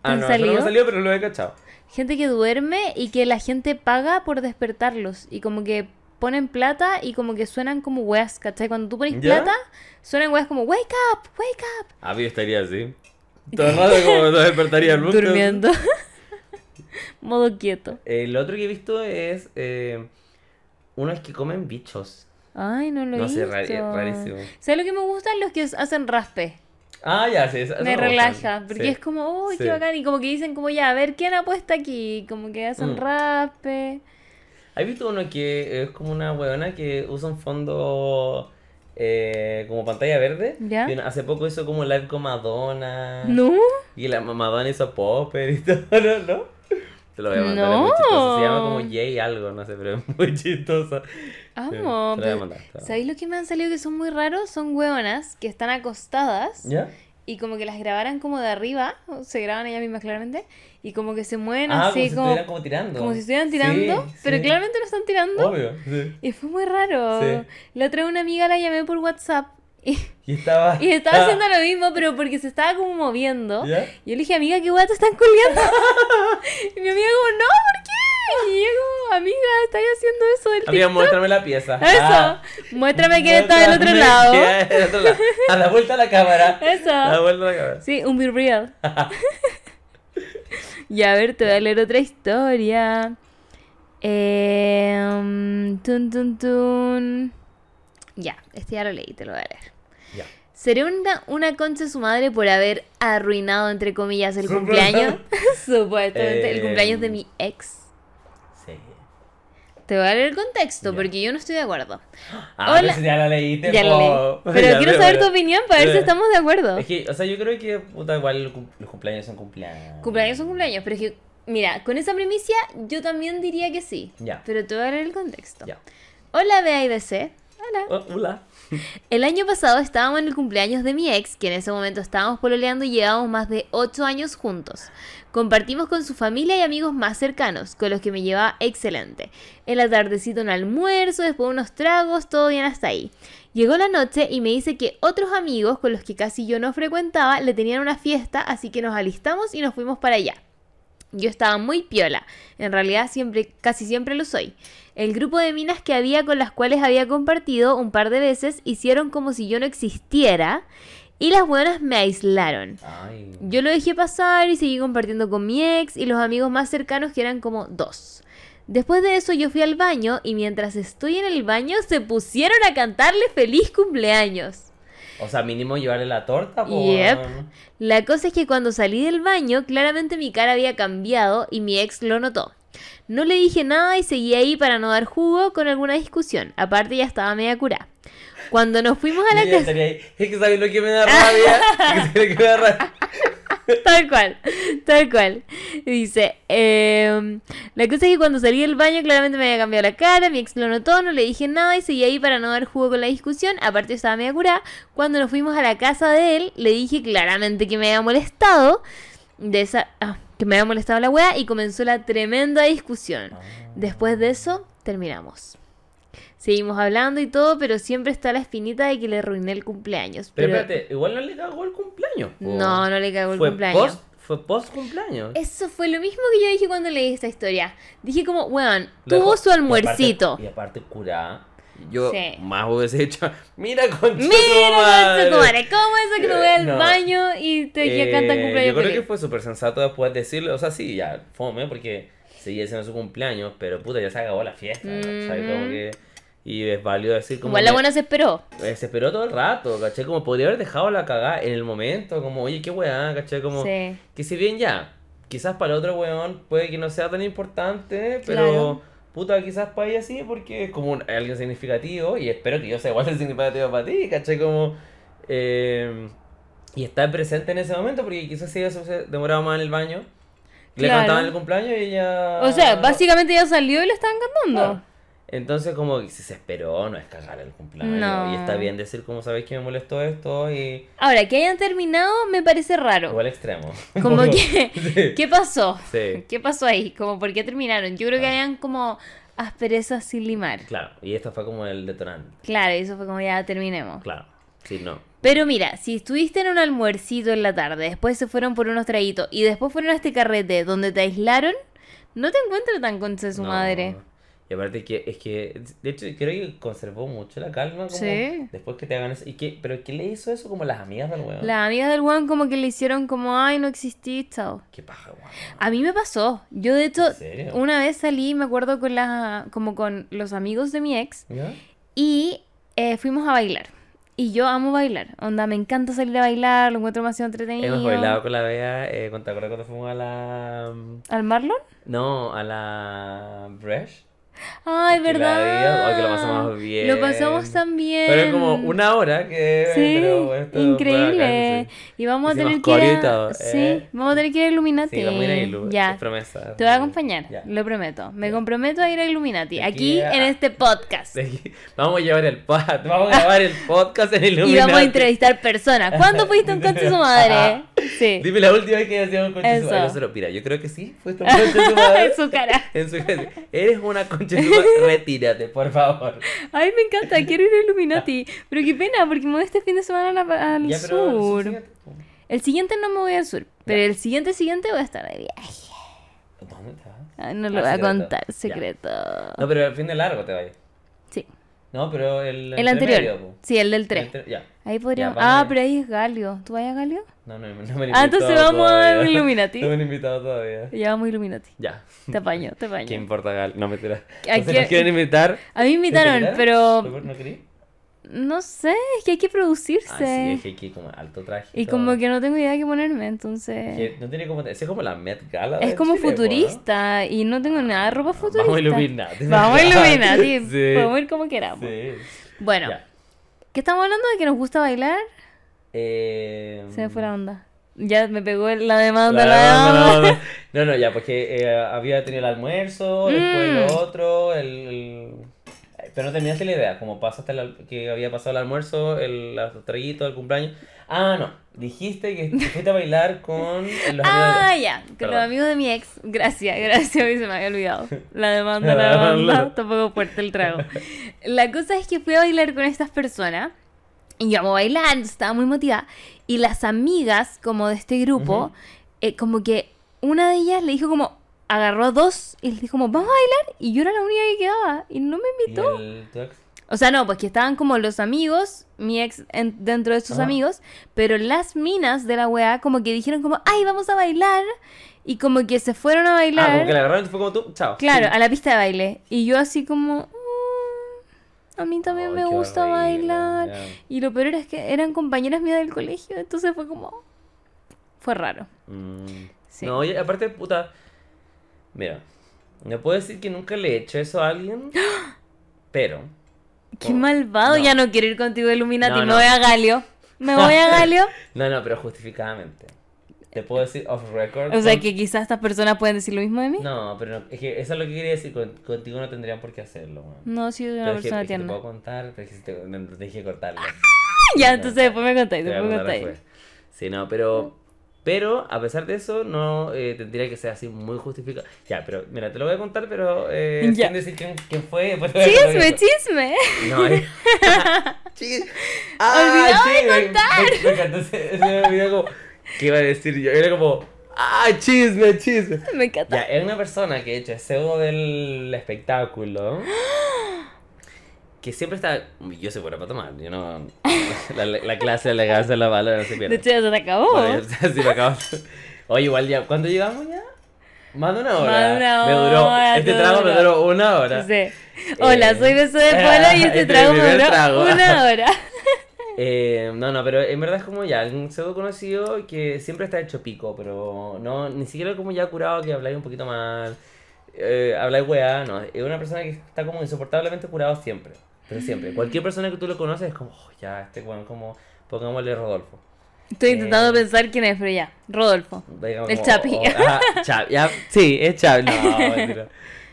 Speaker 1: Ah, no, eso no me
Speaker 2: salido?
Speaker 1: salió, pero lo he cachado.
Speaker 2: Gente que duerme y que la gente paga por despertarlos. Y como que ponen plata y como que suenan como weas, ¿cachai? Cuando tú pones
Speaker 1: ¿Ya?
Speaker 2: plata, suenan weas como wake up, wake up.
Speaker 1: Ah, yo estaría así. Todo el rato como no despertaría nunca.
Speaker 2: Durmiendo. Modo quieto.
Speaker 1: El otro que he visto es eh, unos que comen bichos.
Speaker 2: Ay, no lo he
Speaker 1: No sé,
Speaker 2: visto.
Speaker 1: rari- rarísimo.
Speaker 2: ¿Sabes lo que me gustan? Los que hacen raspe.
Speaker 1: Ah, ya, sí.
Speaker 2: me relaja, porque
Speaker 1: Sí.
Speaker 2: es como, uy,
Speaker 1: Sí.
Speaker 2: qué bacán. Y como que dicen como, ya, a ver, ¿quién apuesta aquí? Como que hacen
Speaker 1: Mm.
Speaker 2: raspe.
Speaker 1: ¿Has visto uno que es como una huevona que usa un fondo eh, como pantalla verde?
Speaker 2: ¿Ya?
Speaker 1: Y hace poco hizo como live con Madonna.
Speaker 2: ¿No?
Speaker 1: Y la Madonna hizo popper y todo, ¿no? ¿no? Te lo voy a mandar, es muy
Speaker 2: No.
Speaker 1: chistoso. Se llama como Jay algo, no sé, pero es muy chistoso.
Speaker 2: Amo.
Speaker 1: te lo voy a
Speaker 2: pero-
Speaker 1: mandar,
Speaker 2: ¿Sabéis lo que me han salido que son muy raros? Son hueonas que están acostadas
Speaker 1: ¿Ya?
Speaker 2: y como que las grabaran como de arriba, se graban ellas mismas claramente, y como que se mueven
Speaker 1: Ah,
Speaker 2: así
Speaker 1: como si estuvieran como tirando.
Speaker 2: como si estuvieran tirando,
Speaker 1: Sí,
Speaker 2: pero
Speaker 1: sí.
Speaker 2: claramente no están tirando.
Speaker 1: Obvio, sí.
Speaker 2: Y fue muy raro.
Speaker 1: Sí.
Speaker 2: La otra vez una amiga la llamé por WhatsApp y,
Speaker 1: Y estaba...
Speaker 2: y estaba haciendo lo mismo, pero porque se estaba como moviendo.
Speaker 1: ¿Ya?
Speaker 2: Yo le dije, amiga, ¿qué guay te están culiando? y mi amiga como, no, ¿por qué? Y yo como, amiga, estás haciendo eso del
Speaker 1: Amiga,
Speaker 2: TikTok.
Speaker 1: muéstrame la pieza.
Speaker 2: Eso.
Speaker 1: Ah,
Speaker 2: Muéstrame que está del otro lado.
Speaker 1: que del otro lado. A la vuelta a la cámara.
Speaker 2: Eso.
Speaker 1: A la vuelta a la cámara.
Speaker 2: Sí, un be real. y a ver, te voy a leer otra historia. Eh, um, tun, tun, tun. Ya, este ya lo leí, te lo voy a leer.
Speaker 1: Ya.
Speaker 2: ¿Seré una, una concha de su madre por haber arruinado, entre comillas, el cumpleaños? Supuestamente, el cumpleaños de mi ex. Te voy a leer el contexto, porque yo no estoy de acuerdo.
Speaker 1: Ah,
Speaker 2: Hola.
Speaker 1: ya la leíste.
Speaker 2: Ya leí. Pero
Speaker 1: Ya,
Speaker 2: quiero
Speaker 1: pero-
Speaker 2: saber tu opinión para ver si estamos de acuerdo.
Speaker 1: Es que, o sea, yo creo que, puta, igual los cum- los cumpleaños son cumpleaños.
Speaker 2: Cumpleaños son cumpleaños, pero es que, mira, con esa primicia yo también diría que sí.
Speaker 1: Ya.
Speaker 2: Pero te voy a leer el contexto.
Speaker 1: Ya.
Speaker 2: Hola, BA y BC. Hola.
Speaker 1: Oh, hola.
Speaker 2: El año pasado estábamos en el cumpleaños de mi ex, que en ese momento estábamos pololeando y llevábamos más de 8 años juntos. Compartimos con su familia y amigos más cercanos, con los que me llevaba excelente. El atardecito un almuerzo, después unos tragos, todo bien hasta ahí. Llegó la noche y me dice que otros amigos con los que casi yo no frecuentaba le tenían una fiesta, así que nos alistamos y nos fuimos para allá. Yo estaba muy piola, en realidad siempre, casi siempre lo soy. El grupo de minas que había con las cuales había compartido un par de veces hicieron como si yo no existiera y las buenas me aislaron.
Speaker 1: Ay.
Speaker 2: Yo lo dejé pasar y seguí compartiendo con mi ex y los amigos más cercanos que eran como dos. Después de eso yo fui al baño y mientras estoy en el baño se pusieron a cantarle feliz cumpleaños.
Speaker 1: O sea, mínimo llevarle la torta, po.
Speaker 2: Yep. La cosa es que cuando salí del baño, claramente mi cara había cambiado y mi ex lo notó. No le dije nada y seguí ahí para no dar jugo con alguna discusión. Aparte ya estaba media curada. Cuando nos fuimos a la casa...
Speaker 1: Es que sabes lo que me da rabia. Es que sabes lo que me da rabia.
Speaker 2: Tal cual, tal cual. Dice, em, la cosa es que cuando salí del baño claramente me había cambiado la cara, mi ex lo notó, no le dije nada y seguí ahí para no dar jugo con la discusión, aparte estaba media curada. Cuando nos fuimos a la casa de él, le dije claramente que me había molestado, de esa, ah, que me había molestado la wea y comenzó la tremenda discusión. Después de eso, terminamos. Seguimos hablando y todo, pero siempre está la espinita de que le arruiné el cumpleaños.
Speaker 1: Pero
Speaker 2: Pero,
Speaker 1: espérate, igual no le cagó el cumpleaños. po.
Speaker 2: no, no le cagó el cumpleaños.
Speaker 1: post- fue post cumpleaños.
Speaker 2: Eso fue lo mismo que yo dije cuando leí esta historia. Dije como, weón, tuvo su almuercito.
Speaker 1: Y aparte, aparte curada. Yo
Speaker 2: Sí.
Speaker 1: más hubiese dicho, mira con
Speaker 2: Mira, madre, ¿cómo es eso que me voy al
Speaker 1: No.
Speaker 2: baño y te cantan
Speaker 1: Eh,
Speaker 2: cumpleaños
Speaker 1: Yo creo que fue súper sensato después decirle, o sea, sí, ya, fome, porque seguía siendo su cumpleaños, pero puta, ya se acabó la fiesta, ¿cachai? Como
Speaker 2: Ujú.
Speaker 1: que... Y es válido decir como...
Speaker 2: Igual la buena se esperó.
Speaker 1: eh, Se esperó todo el rato, ¿cachai? Como podría haber dejado la cagada en el momento, como, oye, qué weá, ¿cachai? Como...
Speaker 2: Sí.
Speaker 1: Que si bien ya, quizás para el otro weón puede que no sea tan importante, pero
Speaker 2: Claro.
Speaker 1: puta, quizás para ella sí, porque es como un- alguien significativo y espero que yo sea igual de significativo para ti, ¿cachai? Como, eh, y estar presente en ese momento, porque quizás si ella se demoraba más en el baño, le
Speaker 2: Claro.
Speaker 1: cantaban el cumpleaños y ella...
Speaker 2: O sea, básicamente ya salió y le estaban cantando.
Speaker 1: Claro. Entonces como que si se esperó, no es cagar el cumpleaños.
Speaker 2: No.
Speaker 1: Y está bien decir como sabéis que me molestó esto y
Speaker 2: Ahora, que hayan terminado me parece raro.
Speaker 1: igual extremo.
Speaker 2: Como que,
Speaker 1: Sí.
Speaker 2: ¿qué pasó?
Speaker 1: Sí.
Speaker 2: ¿Qué pasó ahí? Como, ¿por qué terminaron? Yo creo que habían como asperezas sin limar.
Speaker 1: Claro, y esto fue como el detonante.
Speaker 2: Claro, y eso fue como ya terminemos.
Speaker 1: Claro, sí, no.
Speaker 2: Pero mira, si estuviste en un almuercito en la tarde, después se fueron por unos traguitos y después fueron a este carrete donde te aislaron, no te encuentro tan concha de su
Speaker 1: No.
Speaker 2: madre.
Speaker 1: Y aparte que es que, de hecho, creo que conservó mucho la calma como
Speaker 2: Sí.
Speaker 1: después que te hagan eso. ¿Y qué? ¿Pero qué le hizo eso como las amigas del weón?
Speaker 2: Las amigas del weón como que le hicieron como, ay, no existís, chao.
Speaker 1: Qué paja, weón.
Speaker 2: A mí me pasó. Yo de hecho, una vez salí, me acuerdo con la, como con los amigos de mi ex
Speaker 1: ¿Ya?
Speaker 2: y eh, fuimos a bailar. Y yo amo bailar. Onda, me encanta salir a bailar, lo encuentro demasiado entretenido.
Speaker 1: Hemos bailado con la Bea, eh, ¿te acuerdas cuando fuimos a la...
Speaker 2: ¿Al Marlon?
Speaker 1: No, a la Bresh?
Speaker 2: Ay,
Speaker 1: Que
Speaker 2: ¿verdad?
Speaker 1: ay, que lo pasamos bien.
Speaker 2: Lo pasamos tan bien.
Speaker 1: Pero es como una hora que...
Speaker 2: Sí,
Speaker 1: pero esto fue
Speaker 2: increíble.
Speaker 1: bacán, sí.
Speaker 2: Y vamos a tener que ir
Speaker 1: y
Speaker 2: a... Sí,
Speaker 1: eh.
Speaker 2: vamos a tener que ir a Illuminati.
Speaker 1: Sí, vamos a ir a Ilu,
Speaker 2: Ya.
Speaker 1: es promesa.
Speaker 2: Te voy a acompañar,
Speaker 1: Ya.
Speaker 2: lo prometo. Me
Speaker 1: Ya.
Speaker 2: comprometo a ir a Illuminati. Aquí
Speaker 1: aquí a-
Speaker 2: en este podcast.
Speaker 1: Aquí- Vamos a llevar el pod, vamos a grabar el podcast en
Speaker 2: Y
Speaker 1: Illuminati.
Speaker 2: vamos a entrevistar personas. ¿Cuándo fuiste un concha de su madre? Sí.
Speaker 1: Dime la última vez que hacíamos un concha de su madre.
Speaker 2: Eso.
Speaker 1: Nosotros, Mira, yo creo que sí, fuiste un concha de su madre.
Speaker 2: en su cara.
Speaker 1: En su cara. Eres una concha de su madre. Retírate, por favor.
Speaker 2: Ay, me encanta, quiero ir a Illuminati. Pero qué pena, porque me voy este fin de semana al
Speaker 1: Ya,
Speaker 2: sur. El siguiente no me voy al sur, pero el siguiente siguiente voy a estar de viaje.
Speaker 1: ¿Dónde te vas?
Speaker 2: Ay, no lo
Speaker 1: Ah,
Speaker 2: voy a
Speaker 1: secreto.
Speaker 2: contar,
Speaker 1: Ya.
Speaker 2: secreto.
Speaker 1: No, pero al fin de largo te vayas.
Speaker 2: Sí,
Speaker 1: No, pero el.
Speaker 2: el anterior.
Speaker 1: medio.
Speaker 2: Sí, el del
Speaker 1: El
Speaker 2: 3.
Speaker 1: entre- Ya.
Speaker 2: Ahí podríamos. ah, pero ahí es Galio. ¿Tú vas a Galio?
Speaker 1: No, no, no me han
Speaker 2: Ah, entonces
Speaker 1: invitado
Speaker 2: vamos a. Illuminati.
Speaker 1: No me han invitado todavía.
Speaker 2: Ya vamos a Illuminati.
Speaker 1: Ya.
Speaker 2: Te apaño, te apaño.
Speaker 1: ¿Qué importa, Gal? No me tiras.
Speaker 2: ¿A
Speaker 1: Entonces,
Speaker 2: quién-
Speaker 1: ¿nos quieren invitar?
Speaker 2: A mí me invitaron,
Speaker 1: ¿Te
Speaker 2: pero
Speaker 1: ¿No querí?
Speaker 2: no sé, es que hay que producirse.
Speaker 1: Ah, sí, es que hay que ir como alto traje.
Speaker 2: Y
Speaker 1: todo.
Speaker 2: como que no tengo idea de qué ponerme, entonces.
Speaker 1: Que no tiene como. Es como la Met Gala.
Speaker 2: Es como
Speaker 1: Chile, po, ¿no?
Speaker 2: futurista y no tengo nada de ropa futurista.
Speaker 1: Vamos a Illuminati.
Speaker 2: Vamos a Illuminati.
Speaker 1: Sí.
Speaker 2: Podemos ir como queramos.
Speaker 1: Sí.
Speaker 2: Bueno,
Speaker 1: Ya.
Speaker 2: ¿qué estamos hablando de que nos gusta bailar?
Speaker 1: Eh,
Speaker 2: Se me fue la onda. Ya me pegó la demanda,
Speaker 1: La-
Speaker 2: la demanda.
Speaker 1: no, no, no, no, ya, porque eh, había tenido el almuerzo, después
Speaker 2: Mm.
Speaker 1: lo otro, el, el- eh, Pero no terminaste la idea, como pasaste el al- que había pasado el almuerzo, el, los traguitos, el cumpleaños. Ah, no, dijiste que fuiste a bailar con los amigos
Speaker 2: Ah,
Speaker 1: de-
Speaker 2: ya, con
Speaker 1: Perdón.
Speaker 2: los amigos de mi ex. Gracias, gracias, hoy se me había olvidado. La demanda,
Speaker 1: La
Speaker 2: la demanda. tampoco fuerte el trago. La cosa es que fui a bailar con estas personas y yo amo bailar, estaba muy motivada. Y las amigas, como de este grupo,
Speaker 1: Ujú.
Speaker 2: eh, como que una de ellas le dijo como, agarró a dos y les dijo como, vamos a bailar. Y yo era la única que quedaba y no me
Speaker 1: ¿Y
Speaker 2: invitó.
Speaker 1: el- tu ex?
Speaker 2: O sea, no, pues que estaban como los amigos, mi ex en- dentro de sus
Speaker 1: Ajá.
Speaker 2: amigos, pero las minas de la weá como que dijeron como, ay, vamos a bailar. Y como que se fueron a
Speaker 1: Ah,
Speaker 2: bailar.
Speaker 1: como que la agarraron y fue como tú, chao.
Speaker 2: Claro,
Speaker 1: Sí.
Speaker 2: a la pista de baile. Y yo así como, "Mm, a mí también
Speaker 1: Ay,
Speaker 2: me gusta
Speaker 1: horrible,
Speaker 2: bailar. Y lo peor es que eran compañeras mías del colegio, entonces fue como, fue raro.
Speaker 1: Mm.
Speaker 2: Sí.
Speaker 1: No, oye, aparte, puta. Mira, no puedo decir que nunca le he hecho eso a alguien, pero.
Speaker 2: Qué
Speaker 1: como-
Speaker 2: malvado,
Speaker 1: no.
Speaker 2: ya no quiero ir contigo Illuminati,
Speaker 1: No,
Speaker 2: me voy a Galio. Me voy a Galio.
Speaker 1: No, no, pero justificadamente. Te puedo decir off record.
Speaker 2: O sea
Speaker 1: con-
Speaker 2: que quizás estas personas pueden decir lo mismo de mí.
Speaker 1: No, pero no, es que eso es lo que quería decir. con- contigo no tendrían por qué hacerlo, weón.
Speaker 2: No, sí, soy
Speaker 1: Pero
Speaker 2: una
Speaker 1: es que,
Speaker 2: persona
Speaker 1: es que te
Speaker 2: tierna.
Speaker 1: puedo contar, pero es que si te, me, me dejé que cortarlo.
Speaker 2: Ya,
Speaker 1: No,
Speaker 2: entonces después me contáis,
Speaker 1: te
Speaker 2: después me
Speaker 1: contar
Speaker 2: contáis.
Speaker 1: después. Sí, no, pero. Pero, a pesar de eso, no eh, tendría que ser así muy justificado. Ya, pero mira, te lo voy a contar, pero eh,
Speaker 2: Ya.
Speaker 1: sin decir quién, quién fue. te contar
Speaker 2: Chisme, chisme.
Speaker 1: No, eh. Chiquis.
Speaker 2: Olvidaba de
Speaker 1: sí, me- Me, me encantó ese, ese video como. ¿Qué iba a decir yo? Era como. ¡Ah, chisme, chisme!
Speaker 2: Me encanta.
Speaker 1: Ya, es una persona que, de hecho, es pseudo del espectáculo. Que siempre está. Yo soy buena para tomar. Yo no. La, la clase de elegancia de la bala no se
Speaker 2: De
Speaker 1: pierde.
Speaker 2: hecho, ya se te acabó.
Speaker 1: Bueno, ya- sí, me acabo. Oye, igual ya. ¿Cuándo llegamos ya? Más de una hora.
Speaker 2: Más de una
Speaker 1: Me duró.
Speaker 2: hora,
Speaker 1: Este
Speaker 2: te
Speaker 1: trago me
Speaker 2: duró.
Speaker 1: duró una hora.
Speaker 2: Sí. Hola, soy Beso de Polo y este
Speaker 1: Este
Speaker 2: trago me duró
Speaker 1: trago.
Speaker 2: una hora.
Speaker 1: Eh, no, no, pero en verdad es como ya, un pseudo conocido que siempre está hecho pico, pero no, ni siquiera como ya curado que habláis un poquito mal, eh, habláis weá, no, es una persona que está como insoportablemente curado siempre, pero siempre. Cualquier persona que tú lo conoces es como, "Oh, ya, este weón, como, pongámosle Rodolfo.
Speaker 2: Estoy
Speaker 1: Eh.
Speaker 2: intentando pensar quién es, pero ya. Rodolfo.
Speaker 1: Digamos
Speaker 2: El
Speaker 1: como,
Speaker 2: Chapi.
Speaker 1: oh, ajá, Chapi, ya, sí, es Chapi, no, mentira.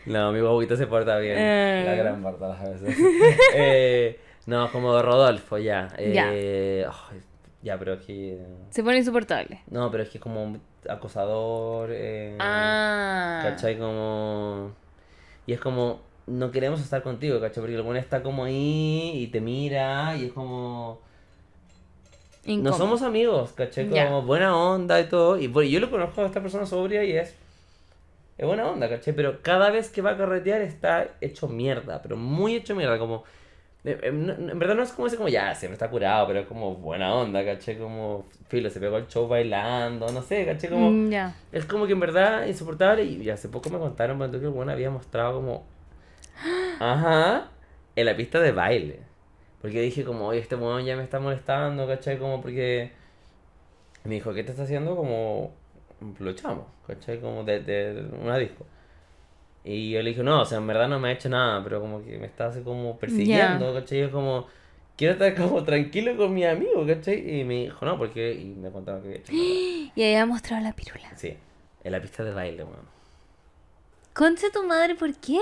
Speaker 1: No, mi guaguito se porta bien,
Speaker 2: Ah.
Speaker 1: la gran parte las veces. Eh, no, como Rodolfo, ya.
Speaker 2: Ya.
Speaker 1: Eh, ya, pero es que...
Speaker 2: Se pone insoportable.
Speaker 1: No, pero es que es como acosador. Eh,
Speaker 2: Ah.
Speaker 1: ¿Cachai? Como. Y es como. No queremos estar contigo, ¿cachai? Porque el bueno está como ahí y te mira y es como. No somos amigos, ¿cachai? Como buena onda y todo. Y bueno, yo lo conozco a esta persona sobria y es. Es buena onda, ¿cachai? Pero cada vez que va a carretear está hecho mierda, pero muy hecho mierda, como. Eh, eh, En verdad no es como ese como ya, siempre está curado, pero es como buena onda, ¿cachai? Como filo, se pegó el show bailando, no sé, ¿cachai? Como.
Speaker 2: Mm.
Speaker 1: Es como que en verdad insoportable y, y hace poco me contaron cuando que el bueno había mostrado como... Ajá, en la pista de baile. Porque dije como, oye, este weón ya me está molestando, ¿cachai? Como porque... Me dijo, ¿qué te está haciendo? Como... Lo echamos, ¿cachai? Como de, de una disco. Y yo le dije, no, o sea, en verdad no me ha hecho nada, pero como que me está así como persiguiendo, ¿cachai? Y yo como... Quiero estar como tranquilo con mi amigo, ¿cachai? Y me dijo, no, porque... Y me contaron que había hecho nada.
Speaker 2: Y ahí ha mostrado la pirula.
Speaker 1: Sí, en la pista de baile, weón.
Speaker 2: Concha tu madre, ¿por qué?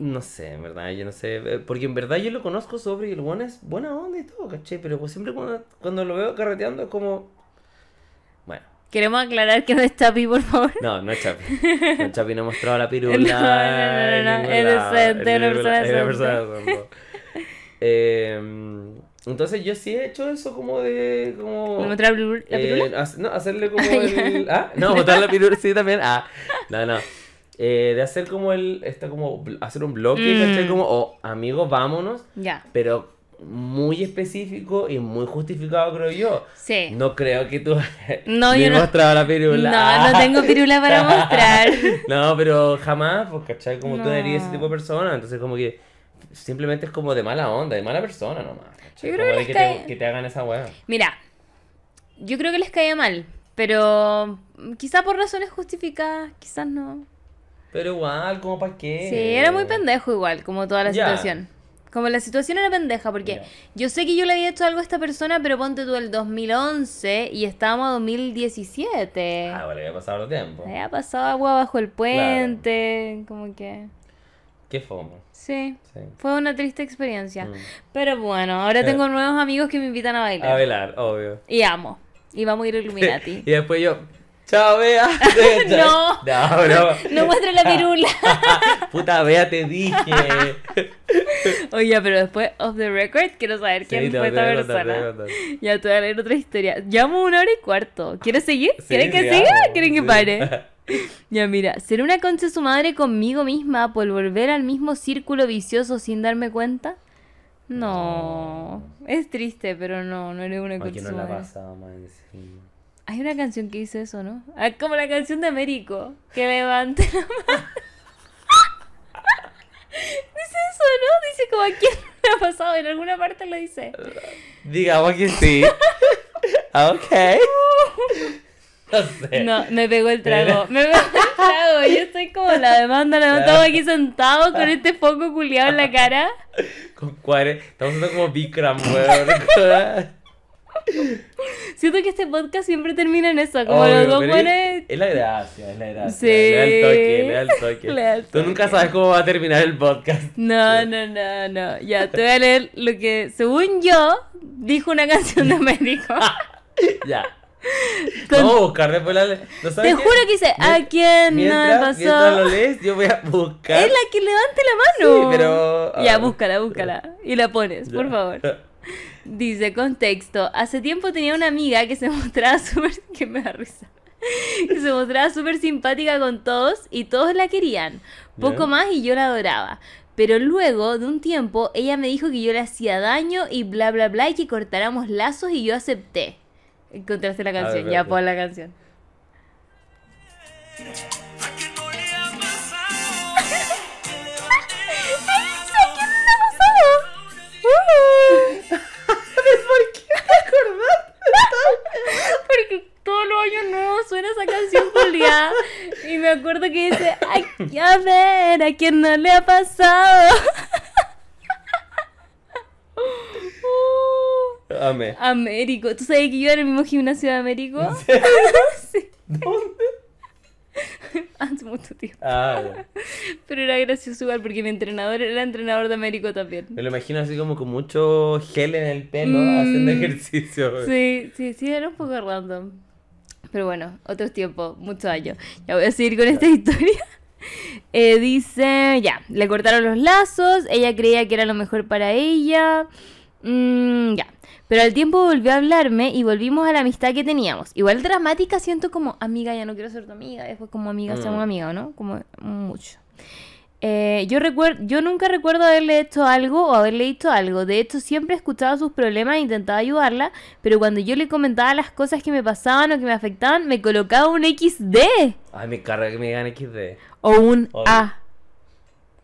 Speaker 1: No sé, en verdad, yo no sé. eh, Porque en verdad yo lo conozco sobre y el weón es buena onda y todo, ¿cachai? Pero pues siempre cuando, cuando lo veo carreteando es como. Bueno,
Speaker 2: Queremos aclarar que no es Chapi, por favor.
Speaker 1: no, no es Chapi. No, Chapi no ha mostrado la pirula.
Speaker 2: No, no, no, no, es decente.
Speaker 1: Eh, entonces yo sí he hecho eso como de. Como,
Speaker 2: ¿Le mostró la piru- la
Speaker 1: eh,
Speaker 2: pirula?
Speaker 1: no, hacerle como el. Ah, no, botar la pirula, sí, también. Ah, no, no. Eh, de hacer como el. Está como. Hacer un bloque,
Speaker 2: Mm.
Speaker 1: ¿cachai? Como, o amigos, vámonos.
Speaker 2: Ya.
Speaker 1: Pero muy específico y muy justificado, creo yo.
Speaker 2: Sí.
Speaker 1: No creo que tú.
Speaker 2: No,
Speaker 1: me
Speaker 2: yo no-
Speaker 1: mostrado la pirula.
Speaker 2: No, no tengo pirula para mostrar.
Speaker 1: No, pero jamás, pues, ¿cachai? Como tú eres ese tipo de persona, entonces como que simplemente es como de mala onda, de mala persona nomás. ¿cachai?
Speaker 2: Yo creo
Speaker 1: Como
Speaker 2: que
Speaker 1: de
Speaker 2: les
Speaker 1: que,
Speaker 2: cae-
Speaker 1: te, que te hagan esa weá.
Speaker 2: Mira, yo creo que les caía mal, pero quizá por razones justificadas, quizás no.
Speaker 1: Pero igual, como para qué.
Speaker 2: Sí, era muy pendejo igual, como toda la situación. Como la situación era pendeja, porque yo sé que yo le había hecho algo a esta persona, pero ponte tú el 2011 y estábamos en 2017.
Speaker 1: Ah, bueno, ya pasado el tiempo.
Speaker 2: Había pasado agua bajo el puente, como que...
Speaker 1: Qué fome.
Speaker 2: Sí,
Speaker 1: Sí.
Speaker 2: fue una triste experiencia.
Speaker 1: Mm.
Speaker 2: Pero bueno, ahora
Speaker 1: Eh.
Speaker 2: tengo nuevos amigos que me invitan a bailar.
Speaker 1: A velar, obvio.
Speaker 2: Y amo. Y vamos a ir a Illuminati.
Speaker 1: y después yo. Chao, Bea.
Speaker 2: No.
Speaker 1: No, no.
Speaker 2: no la pirula.
Speaker 1: Puta, Bea, te dije.
Speaker 2: Oye, pero después, off the record, quiero saber quién
Speaker 1: Sí,
Speaker 2: fue esta persona. Ya te voy a leer otra historia. Llamo una hora y cuarto. ¿Quieres seguir?
Speaker 1: Sí,
Speaker 2: ¿Quieren que siga? ¿Quieren que pare? Ya, mira. ¿Ser una concha de su madre conmigo misma por volver al mismo círculo vicioso sin darme cuenta? No. Es triste, pero no, no eres una concha
Speaker 1: no la pasaba más encima.
Speaker 2: Hay una canción que dice eso, ¿no? Ah, como la canción de Américo. Que levante la mano. Dice eso, ¿no? Dice como a quién le ha pasado. En alguna parte lo dice.
Speaker 1: Digamos que sí. ok. No sé.
Speaker 2: No, me pegó el trago. Me pegó el trago. Yo estoy como la demanda. La estamos aquí sentados con este foco culiado en la cara.
Speaker 1: Con cuare. Estamos haciendo como Bikram, weón.
Speaker 2: Siento que este podcast siempre termina en eso. Como
Speaker 1: Obvio,
Speaker 2: los dos buenos.
Speaker 1: es, la gracia, es la gracia.
Speaker 2: Sí.
Speaker 1: Le da el toque, le da el toque.
Speaker 2: Le da el
Speaker 1: Tú nunca sabes cómo va a terminar el podcast.
Speaker 2: No, no, no, no. Ya, te voy a leer lo que, según yo, dijo una canción de Américo.
Speaker 1: ya.
Speaker 2: Con-
Speaker 1: Vamos a buscar después la. ¿no sabes
Speaker 2: Te
Speaker 1: qué?
Speaker 2: juro que dice, ¿a quién no le
Speaker 1: Mientras, mientras
Speaker 2: pasó?
Speaker 1: lo lees, yo voy a buscar.
Speaker 2: Es la que levante la mano.
Speaker 1: Sí, pero-
Speaker 2: Ya, búscala, búscala. Y la pones, por favor. Dice, contexto. Hace tiempo tenía una amiga que se mostraba súper... que me da risa. Y se mostraba súper simpática con todos y todos la querían. Poco más y yo la adoraba. Pero luego de un tiempo ella me dijo que yo le hacía daño y bla bla bla y que cortáramos lazos y yo acepté. Encontraste la canción, ya pon la canción. Julia. Y me acuerdo que dice, ay, a ver, a quién no le ha pasado.
Speaker 1: Amé.
Speaker 2: Américo, ¿tú sabes que yo era el mismo gimnasio de Américo? sí,
Speaker 1: ¿Dónde?
Speaker 2: hace mucho tiempo.
Speaker 1: Ah, ya.
Speaker 2: Pero era gracioso igual porque mi entrenador era entrenador de Américo también.
Speaker 1: me lo imagino así como con mucho gel en el pelo
Speaker 2: Mm.
Speaker 1: haciendo ejercicio. güey.
Speaker 2: Sí, sí, sí, era un poco random. Pero bueno, otros tiempos, muchos años. Ya voy a seguir con esta historia. Eh, dice, ya, le cortaron los lazos, ella creía que era lo mejor para ella. Mm, ya. Pero al tiempo volvió a hablarme y volvimos a la amistad que teníamos. Igual dramática siento como, amiga, ya no quiero ser tu amiga. Después como amiga,
Speaker 1: Mm.
Speaker 2: seamos amiga, ¿no? Como mucho. Eh, yo, recuer- yo nunca recuerdo haberle hecho algo o haberle dicho algo. De hecho, siempre escuchaba sus problemas e intentaba ayudarla. Pero cuando yo le comentaba las cosas que me pasaban o que me afectaban, me colocaba un XD
Speaker 1: Ay, me carga que me digan XD.
Speaker 2: o un
Speaker 1: Obvio.
Speaker 2: A.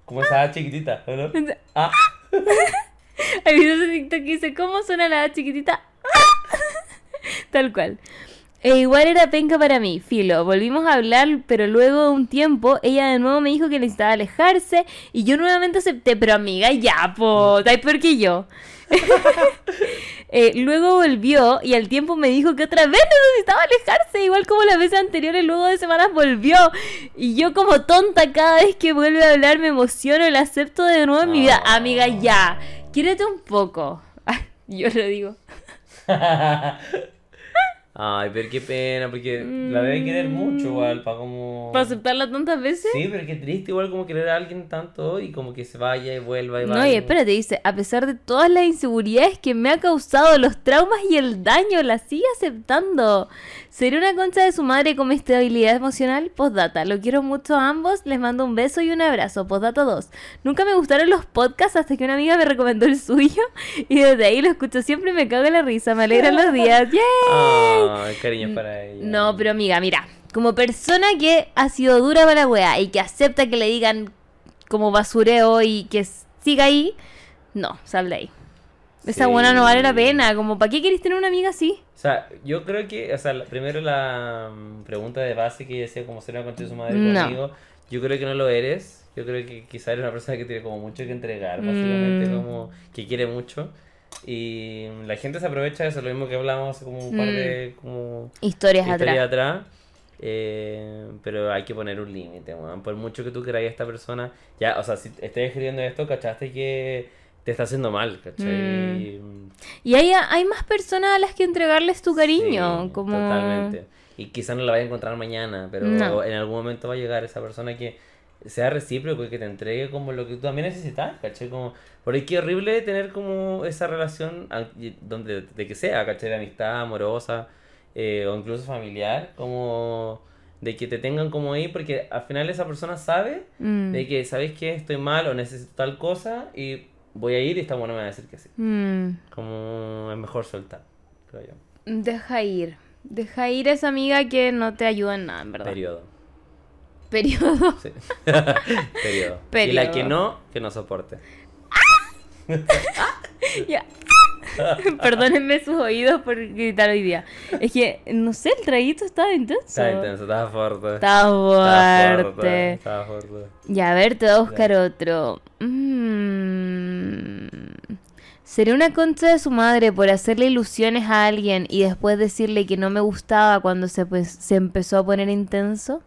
Speaker 1: Como esa chiquitita, ¿o ¿no? Ah,
Speaker 2: Hay videos de TikTok que dice, ¿cómo suena la A chiquitita? Tal cual. E igual era penca para mí, filo. Volvimos a hablar, pero luego de un tiempo, ella de nuevo me dijo que necesitaba alejarse y yo nuevamente acepté, pero amiga, ya, po, está peor que yo. Eh, luego volvió y al tiempo me dijo que otra vez necesitaba alejarse, igual como las veces anteriores, luego de semanas volvió. Y yo como tonta cada vez que vuelve a hablar me emociono y la acepto de nuevo en mi vida.
Speaker 1: Ah.
Speaker 2: Amiga, ya, quiérete un poco. Yo lo digo.
Speaker 1: Ay, pero qué pena, porque la debe querer mucho igual, para como...
Speaker 2: ¿Para aceptarla tantas veces?
Speaker 1: Sí, pero qué triste igual como querer a alguien tanto y como que se vaya y vuelva y
Speaker 2: No,
Speaker 1: vaya.
Speaker 2: y espérate, dice, a pesar de todas las inseguridades que me ha causado, los traumas y el daño, la sigue aceptando. ¿Será una concha de su madre con mi estabilidad emocional? Postdata, lo quiero mucho a ambos, les mando un beso y un abrazo. Postdata 2. Nunca me gustaron los podcasts hasta que una amiga me recomendó el suyo y desde ahí lo escucho siempre y me cago en la risa, me alegran los días. ¡Yay!
Speaker 1: Ay, cariños para ella.
Speaker 2: No, pero amiga, mira, como persona que ha sido dura para la wea y que acepta que le digan como basureo y que siga ahí, no, sal de ahí. Esa
Speaker 1: Sí.
Speaker 2: buena no vale la pena, como ¿para qué querés tener una amiga así?
Speaker 1: O sea, yo creo que, o sea, la- primero la mm, pregunta de base que decía como ser una concha de su madre
Speaker 2: No.
Speaker 1: conmigo, yo creo que no lo eres. Yo creo que quizá eres una persona que tiene como mucho que entregar, básicamente
Speaker 2: Mm.
Speaker 1: como que quiere mucho. Y la gente se aprovecha de eso, lo mismo que hablamos hace como un par
Speaker 2: Mm.
Speaker 1: de como
Speaker 2: Historias
Speaker 1: historias
Speaker 2: atrás.
Speaker 1: atrás. Eh, pero hay que poner un límite. Por mucho que tú queráis a esta persona, ya, o sea, si estés escribiendo esto, cachaste que te está haciendo mal, ¿cachai?
Speaker 2: Mm. Y hay, hay más personas a las que entregarles tu cariño,
Speaker 1: Sí,
Speaker 2: como...
Speaker 1: Totalmente. Y quizás no la vaya a encontrar mañana, pero
Speaker 2: No.
Speaker 1: en algún momento va a llegar esa persona que sea recíproco y que te entregue como lo que tú también necesitas, ¿cachai? Como, por ahí qué horrible tener como esa relación donde de que sea, ¿cachai? De amistad, amorosa eh, o incluso familiar, como de que te tengan como ahí porque al final esa persona sabe
Speaker 2: Mm.
Speaker 1: de que, ¿sabes qué? Estoy mal o necesito tal cosa y voy a ir y esta buena me va a decir que sí.
Speaker 2: Mm.
Speaker 1: Como es mejor soltar, creo yo.
Speaker 2: Deja ir. Deja ir a esa amiga que no te ayuda en nada, en verdad.
Speaker 1: Periodo.
Speaker 2: Periodo.
Speaker 1: Sí. Periodo. Y la
Speaker 2: Periodo.
Speaker 1: que no, que no soporte.
Speaker 2: Ya. Perdónenme sus oídos por gritar hoy día. Es que, no sé, el traguito estaba intenso.
Speaker 1: Estaba intenso, estaba fuerte.
Speaker 2: Estaba fuerte.
Speaker 1: Estaba fuerte.
Speaker 2: Ya, a ver, te voy a buscar otro. Mm. ¿Seré una concha de su madre por hacerle ilusiones a alguien y después decirle que no me gustaba cuando se, pues, se empezó a poner intenso?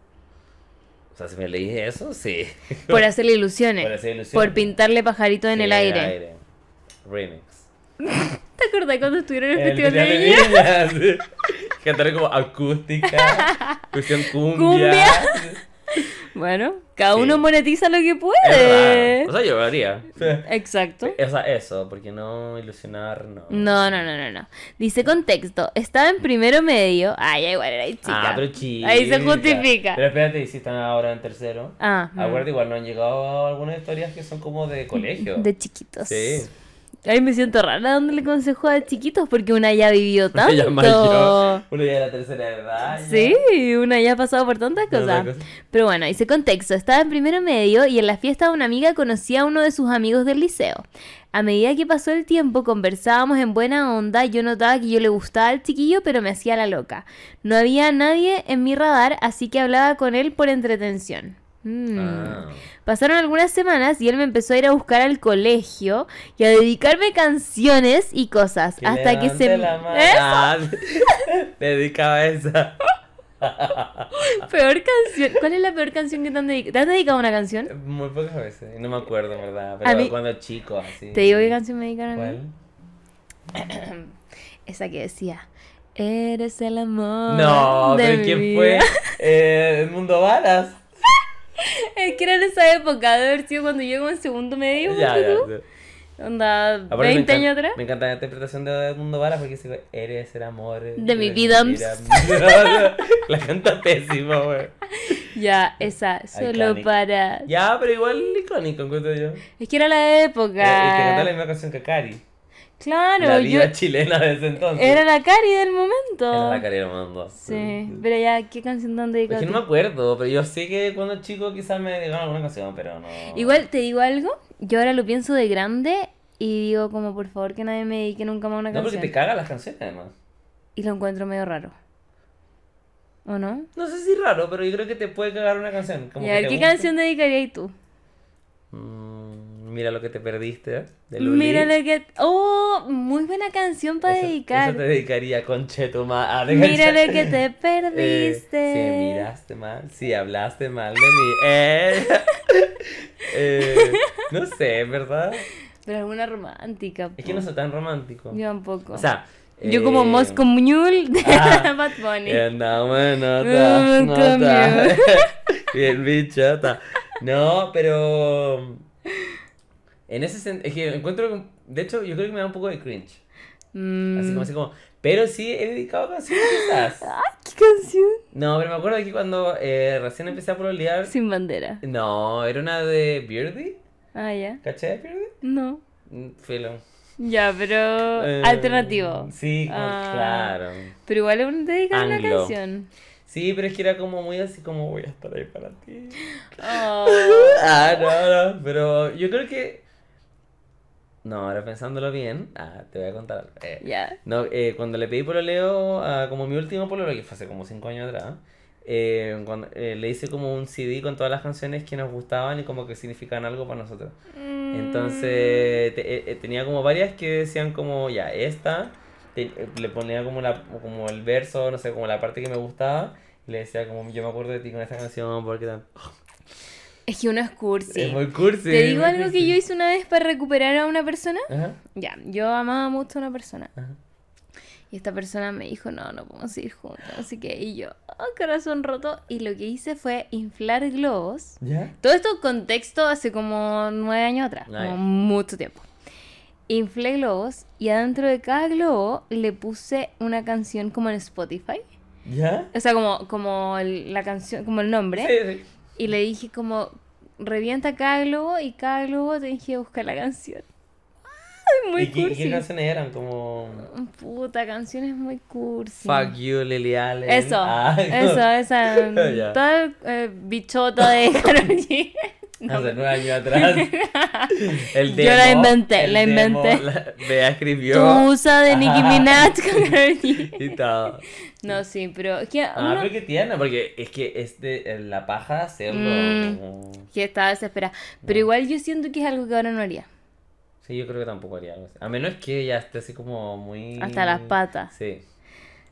Speaker 1: O sea, si me leí eso, sí.
Speaker 2: Por hacerle ilusiones.
Speaker 1: Por hacer ilusiones.
Speaker 2: Por pintarle pajaritos en
Speaker 1: Sí,
Speaker 2: el aire.
Speaker 1: Remix.
Speaker 2: ¿Te acordás cuando estuvieron en el Festival de
Speaker 1: Festival
Speaker 2: Viña?
Speaker 1: Viña, sí. Cantar como acústica, cuestión cumbia.
Speaker 2: Cumbia. Bueno, cada
Speaker 1: Sí.
Speaker 2: uno monetiza lo que puede.
Speaker 1: O sea, yo lo haría.
Speaker 2: Exacto.
Speaker 1: O sea, eso, porque no ilusionar, no.
Speaker 2: No, no, no, no, no. Dice contexto, estaba en primero medio. Ay, igual era ahí chica.
Speaker 1: Ah, pero chica.
Speaker 2: Ahí se justifica.
Speaker 1: Pero espérate, si están ahora en tercero.
Speaker 2: Ah.
Speaker 1: Acuérdate, igual no han llegado algunas historias que son como de colegio.
Speaker 2: de chiquitos.
Speaker 1: Sí.
Speaker 2: Ay, me siento rara dándole consejo a chiquitos porque una ya vivió tanto.
Speaker 1: Ella es mayor. Uno ya de la tercera edad. ya.
Speaker 2: Sí, una ya ha pasado por tantas cosas. Pero bueno, dice contexto. Estaba en primero medio y en la fiesta de una amiga conocí a uno de sus amigos del liceo. A medida que pasó el tiempo, conversábamos en buena onda. Yo notaba que yo le gustaba al chiquillo, pero me hacía la loca. No había nadie en mi radar, así que hablaba con él por entretención. Mm.
Speaker 1: Ah.
Speaker 2: Pasaron algunas semanas y él me empezó a ir a buscar al colegio y a dedicarme canciones y cosas.
Speaker 1: Que
Speaker 2: hasta que se...
Speaker 1: la mano.
Speaker 2: ¿Eh?
Speaker 1: Ah, dedicaba esa.
Speaker 2: Peor canción. ¿Cuál es la peor canción que te han dedicado? ¿Te has dedicado una canción?
Speaker 1: Muy pocas veces. No me acuerdo, en verdad.
Speaker 2: A
Speaker 1: Pero
Speaker 2: mí-
Speaker 1: cuando chico, así.
Speaker 2: Te digo qué canción me dedicaron a mí.
Speaker 1: ¿Cuál?
Speaker 2: Esa que decía, eres el amor.
Speaker 1: No,
Speaker 2: de
Speaker 1: pero
Speaker 2: mi
Speaker 1: ¿quién
Speaker 2: vida".
Speaker 1: fue? Eh, el mundo balas.
Speaker 2: Es que era en esa época, de haber sido cuando yo como en segundo medio.
Speaker 1: Ya, ya.
Speaker 2: tú.
Speaker 1: ya.
Speaker 2: Onda,
Speaker 1: Aparte, me
Speaker 2: 20 años atrás.
Speaker 1: Me encanta la interpretación de Mundo Balas porque dice, eres el amor
Speaker 2: De mi vida.
Speaker 1: La canta pésimo, güey.
Speaker 2: Ya, esa, solo
Speaker 1: Iconic.
Speaker 2: para.
Speaker 1: Ya, pero igual icónico, encuentro yo.
Speaker 2: Es que era la
Speaker 1: Eh, Y
Speaker 2: época.
Speaker 1: canta la misma canción que Cari.
Speaker 2: Claro,
Speaker 1: la
Speaker 2: yo.
Speaker 1: diva chilena de ese entonces.
Speaker 2: Era la Cari del momento.
Speaker 1: Era la Cari del mundo.
Speaker 2: Sí, pero ya, ¿qué canción te han
Speaker 1: Es que no me acuerdo, pero yo sé que cuando chico quizás me dedicaron alguna canción, pero no.
Speaker 2: Igual te digo algo, yo ahora lo pienso de grande y digo como por favor que nadie me dedique nunca más una
Speaker 1: No, porque
Speaker 2: canción.
Speaker 1: te cagan las canciones además.
Speaker 2: Y lo encuentro medio raro. ¿O no?
Speaker 1: No sé si raro, pero yo creo que te puede cagar una canción. Como
Speaker 2: y a ver, ¿qué
Speaker 1: gusta.
Speaker 2: canción dedicarías tú?
Speaker 1: Mm, mira lo que te perdiste. ¿eh? De Luli.
Speaker 2: Mira lo que... ¡Oh! Muy buena canción para
Speaker 1: Eso-
Speaker 2: dedicar.
Speaker 1: Eso te dedicaría con Chetuma.
Speaker 2: Mira lo que te perdiste.
Speaker 1: si miraste mal, si hablaste mal de mí. Eh, eh, no sé, ¿verdad?
Speaker 2: Pero alguna romántica.
Speaker 1: Es que no soy tan romántico.
Speaker 2: Yo tampoco.
Speaker 1: O sea,
Speaker 2: Yo como
Speaker 1: eh,
Speaker 2: Moscow Mule de
Speaker 1: ah,
Speaker 2: Bad Bunny.
Speaker 1: eh, no, bueno,
Speaker 2: Ah,
Speaker 1: no,
Speaker 2: cambio.
Speaker 1: Bien bichota. No, pero. En ese sentido, es que encuentro. De hecho, yo creo que me da un poco de cringe.
Speaker 2: Mm.
Speaker 1: Así como, así como. Pero sí he dedicado canciones quizás.
Speaker 2: ¿Qué canción?
Speaker 1: No, pero me acuerdo que cuando eh, recién empecé a pololear.
Speaker 2: Sin bandera.
Speaker 1: No, era una de Beardy.
Speaker 2: Ah, ya.
Speaker 1: ¿Caché Beardy?
Speaker 2: No.
Speaker 1: Mm, Filo.
Speaker 2: Ya, pero
Speaker 1: Eh,
Speaker 2: alternativo.
Speaker 1: Sí, como-
Speaker 2: Ah.
Speaker 1: claro.
Speaker 2: Pero igual es un dedicar una
Speaker 1: Anglo.
Speaker 2: canción.
Speaker 1: Sí, pero es que era como muy así como voy a estar ahí para ti.
Speaker 2: Oh.
Speaker 1: Ah, no, no, pero yo creo que... No, ahora pensándolo bien, ah, te voy a contar algo. Eh,
Speaker 2: Ya.
Speaker 1: No, eh, cuando le pedí pololeo a como mi último pololeo, que fue hace como 5 años atrás, eh, cuando, eh, le hice como un CD con todas las canciones que nos gustaban y como que significaban algo para nosotros. Entonces te- eh, eh, tenía como varias que decían como, ya, esta, te- le ponía como, la, como el verso, no sé, como la parte que me gustaba, y le decía como, yo me acuerdo de ti con esta canción, porque tan...
Speaker 2: Es que uno es cursi.
Speaker 1: Es muy cursi.
Speaker 2: Te digo algo que yo hice una vez para recuperar a una persona.
Speaker 1: Ajá,
Speaker 2: Ya, yo amaba mucho a una persona.
Speaker 1: ajá.
Speaker 2: Y esta persona me dijo, no, no podemos seguir juntos. Así que, y yo, oh, corazón roto. Y lo que hice fue inflar globos.
Speaker 1: ¿Ya?
Speaker 2: Todo esto contexto hace como nueve años atrás, como mucho tiempo. Inflé globos y adentro de cada globo le puse una canción como en Spotify.
Speaker 1: ¿Ya?
Speaker 2: O sea, como, como la canción, como el nombre.
Speaker 1: Sí, sí.
Speaker 2: Y le dije como, revienta cada globo y cada globo te dije buscar la canción. Ay, muy
Speaker 1: ¿Y qué,
Speaker 2: cursi.
Speaker 1: qué canciones eran? Como...
Speaker 2: Puta, canciones muy cursi.
Speaker 1: Fuck you, Lily Allen.
Speaker 2: Eso,
Speaker 1: Ah,
Speaker 2: eso, esa.
Speaker 1: Ya.
Speaker 2: Toda el eh, bichota de Karol G. No,
Speaker 1: Hace nueve años atrás. El
Speaker 2: Yo la inventé,
Speaker 1: el
Speaker 2: la
Speaker 1: demo,
Speaker 2: inventé.
Speaker 1: la- Bea escribió.
Speaker 2: Tusa de Nicki. Minaj con G.
Speaker 1: Y todo.
Speaker 2: No, sí, pero es que
Speaker 1: Ah,
Speaker 2: uno
Speaker 1: pero qué tierna, porque es que es de eh, la paja hacerlo.
Speaker 2: Mm. que estaba desesperada. Pero igual yo siento que es algo que ahora no haría.
Speaker 1: Sí, yo creo que tampoco haría algo así. A menos que ya esté así como muy.
Speaker 2: Hasta las patas.
Speaker 1: Sí.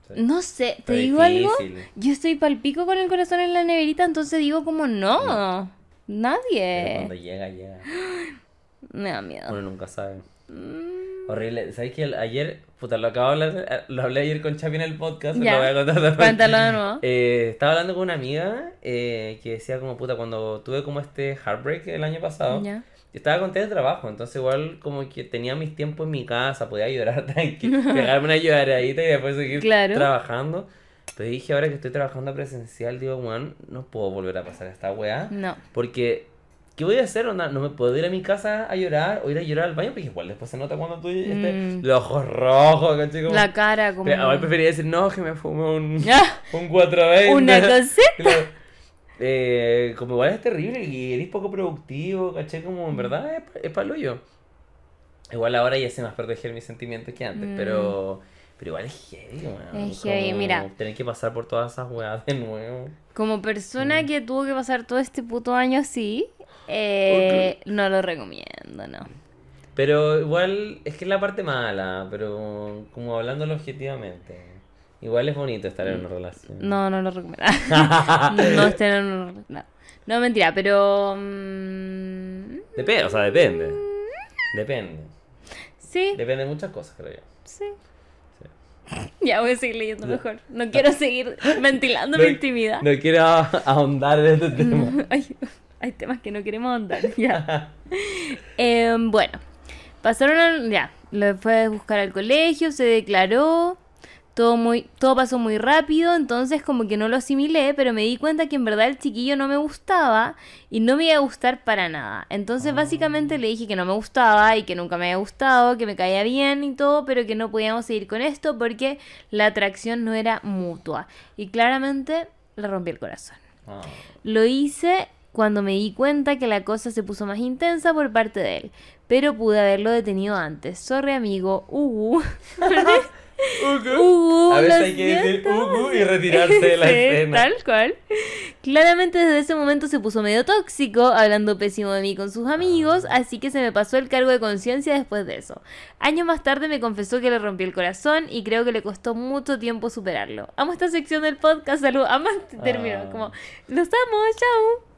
Speaker 1: Sí.
Speaker 2: No sé, ¿te
Speaker 1: Está
Speaker 2: digo algo?
Speaker 1: difícil.
Speaker 2: Yo estoy palpico con el corazón en la neverita, entonces digo como no.
Speaker 1: Pero
Speaker 2: Nadie.
Speaker 1: cuando llega, llega.
Speaker 2: Me da miedo.
Speaker 1: Uno nunca sabe.
Speaker 2: Mm,
Speaker 1: Horrible. ¿Sabes que ayer, puta, lo acabo de hablar, lo hablé ayer con Chapi en el podcast,
Speaker 2: Ya.
Speaker 1: lo voy a contar también.
Speaker 2: Cuéntalo de nuevo.
Speaker 1: Eh, estaba hablando con una amiga eh, que decía como, puta, cuando tuve como este heartbreak el año pasado,
Speaker 2: Ya.
Speaker 1: yo estaba con de trabajo, entonces igual como que tenía mis tiempos en mi casa, podía llorar tranquilo, pegarme una lloradita y después seguir
Speaker 2: Claro.
Speaker 1: trabajando. Pero dije, ahora que estoy trabajando presencial, digo, weón, no puedo volver a pasar esta weá.
Speaker 2: No.
Speaker 1: Porque, ¿qué voy a hacer? Onda? No me puedo ir a mi casa a llorar o ir a llorar al baño, porque igual después se nota cuando tú estés
Speaker 2: Mm.
Speaker 1: los ojos rojos, ¿cachai? Como-
Speaker 2: La cara como...
Speaker 1: Pero Ahora preferiría decir, no, que me fume un,
Speaker 2: Ah,
Speaker 1: un 420.
Speaker 2: Una cosita.
Speaker 1: Eh, como igual es terrible y eres poco productivo, ¿cachai? Como en verdad es, es palo yo. Igual ahora ya sé más proteger mis sentimientos que antes,
Speaker 2: Mm.
Speaker 1: pero, pero igual es heavy, weón.
Speaker 2: Es heavy,
Speaker 1: Como
Speaker 2: mira.
Speaker 1: Tener que pasar por todas esas weas de nuevo.
Speaker 2: Como persona
Speaker 1: Mm.
Speaker 2: que tuvo que pasar todo este puto año así, eh, no lo recomiendo, no.
Speaker 1: Pero igual es que es la parte mala, pero como hablándolo objetivamente. Igual es bonito estar en una relación.
Speaker 2: No, no lo recomiendo. no estén en un- No, no mentira, pero... mm,
Speaker 1: Depende, o sea, depende. Depende.
Speaker 2: sí,
Speaker 1: Depende de muchas cosas, creo yo.
Speaker 2: sí. Ya voy a seguir leyendo mejor. No quiero seguir ventilando
Speaker 1: No-
Speaker 2: mi intimidad.
Speaker 1: No quiero ahondar en este tema.
Speaker 2: Ay, hay temas que no queremos ahondar. Ya. Em, bueno, pasaron ya, lo fue a buscar al colegio, se declaró, todo muy, todo pasó muy rápido, entonces como que no lo asimilé, pero me di cuenta que en verdad el chiquillo no me gustaba y no me iba a gustar para nada. Entonces básicamente le dije que no me gustaba y que nunca me había gustado, que me caía bien y todo, pero que no podíamos seguir con esto porque la atracción no era mutua. Y claramente le rompí el corazón.
Speaker 1: Ah.
Speaker 2: Lo hice cuando me di cuenta que la cosa se puso más intensa por parte de él, pero pude haberlo detenido antes. Sorry, amigo. Uh. Uh,
Speaker 1: A veces hay que decir. "Ugu" y retirarse de la
Speaker 2: Sí,
Speaker 1: escena.
Speaker 2: Tal cual. Claramente desde ese momento se puso medio tóxico, hablando pésimo de mí con sus amigos, así que se me pasó el cargo de conciencia después de eso. Años más tarde me confesó que le rompí el corazón y creo que le costó mucho tiempo superarlo. Amo esta sección del podcast, salud. Amo término,
Speaker 1: Ah.
Speaker 2: como, los amo, chao.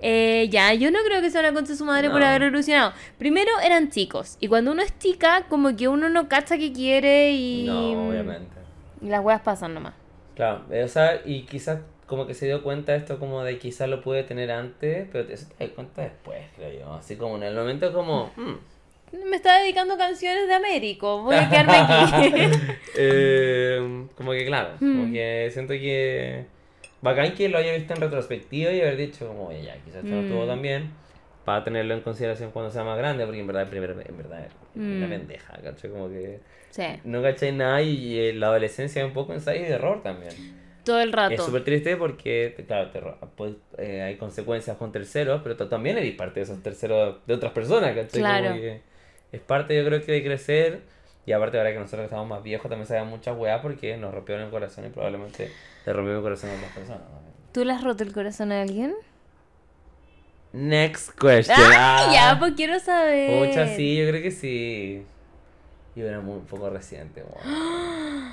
Speaker 2: Eh, ya, yo no creo que sea una concha de su madre por haber evolucionado. Primero eran chicos, y cuando uno es chica, como que uno no cacha que quiere y...
Speaker 1: No, obviamente.
Speaker 2: y las weas pasan nomás.
Speaker 1: Claro, eh, o sea, y quizás como que se dio cuenta esto como de quizás lo pude tener antes, pero eso te das cuenta después, creo yo. Así como en el momento como... hmm,
Speaker 2: Me está dedicando canciones de Américo. Voy a quedarme aquí.
Speaker 1: eh, como que claro, como
Speaker 2: Mm.
Speaker 1: que siento que... Bacán que lo haya visto en retrospectiva y haber dicho como, oye, ya, quizás esto no estuvo
Speaker 2: Mm.
Speaker 1: tan bien, para tenerlo en consideración cuando sea más grande, porque en verdad, primero, en verdad, es una
Speaker 2: Mm.
Speaker 1: pendeja, ¿cachai? Como que
Speaker 2: sí,
Speaker 1: no cachai nada y, eh, la adolescencia es un poco ensayo y error también.
Speaker 2: todo el
Speaker 1: Es
Speaker 2: rato.
Speaker 1: súper triste porque, claro, te pues, eh, hay consecuencias con terceros, pero tú también eres parte de esos terceros de otras personas, ¿cachai? Como
Speaker 2: Claro.
Speaker 1: que es parte, yo creo que de crecer. Y aparte, ahora que nosotros estamos más viejos, también sabemos muchas weas porque nos rompieron el corazón y probablemente le rompieron el corazón a otras personas.
Speaker 2: ¿Tú le has roto el corazón a alguien?
Speaker 1: Next question.
Speaker 2: ¡Ah!
Speaker 1: Ah.
Speaker 2: Ya, pues quiero saber.
Speaker 1: Pucha, sí, yo creo que sí. Y era muy poco reciente, weón.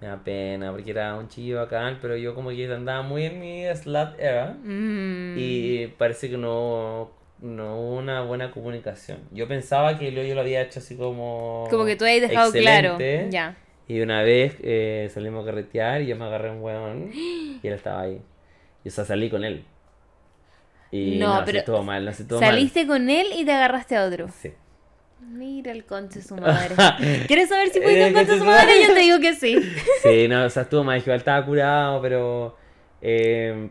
Speaker 1: Me da pena porque era un chillo bacán, pero yo como que andaba muy en mi slut era.
Speaker 2: Mm.
Speaker 1: Y parece que no, no hubo una buena comunicación. Yo pensaba que yo, yo lo había hecho así como.
Speaker 2: Como que tú habías dejado claro. Ya.
Speaker 1: Y una vez eh, salimos a carretear y yo me agarré un weón y él estaba ahí. Y o sea, salí con él. Y
Speaker 2: No,
Speaker 1: no, se
Speaker 2: pero
Speaker 1: estuvo mal, no se estuvo
Speaker 2: Saliste con él y te agarraste a otro.
Speaker 1: Sí.
Speaker 2: Mira el conche su madre. ¿Quieres saber si fuiste
Speaker 1: Eh,
Speaker 2: un conche su madre? Yo te digo que sí.
Speaker 1: Sí, no, o sea, estuvo mal. Igual estaba curado, pero. eh,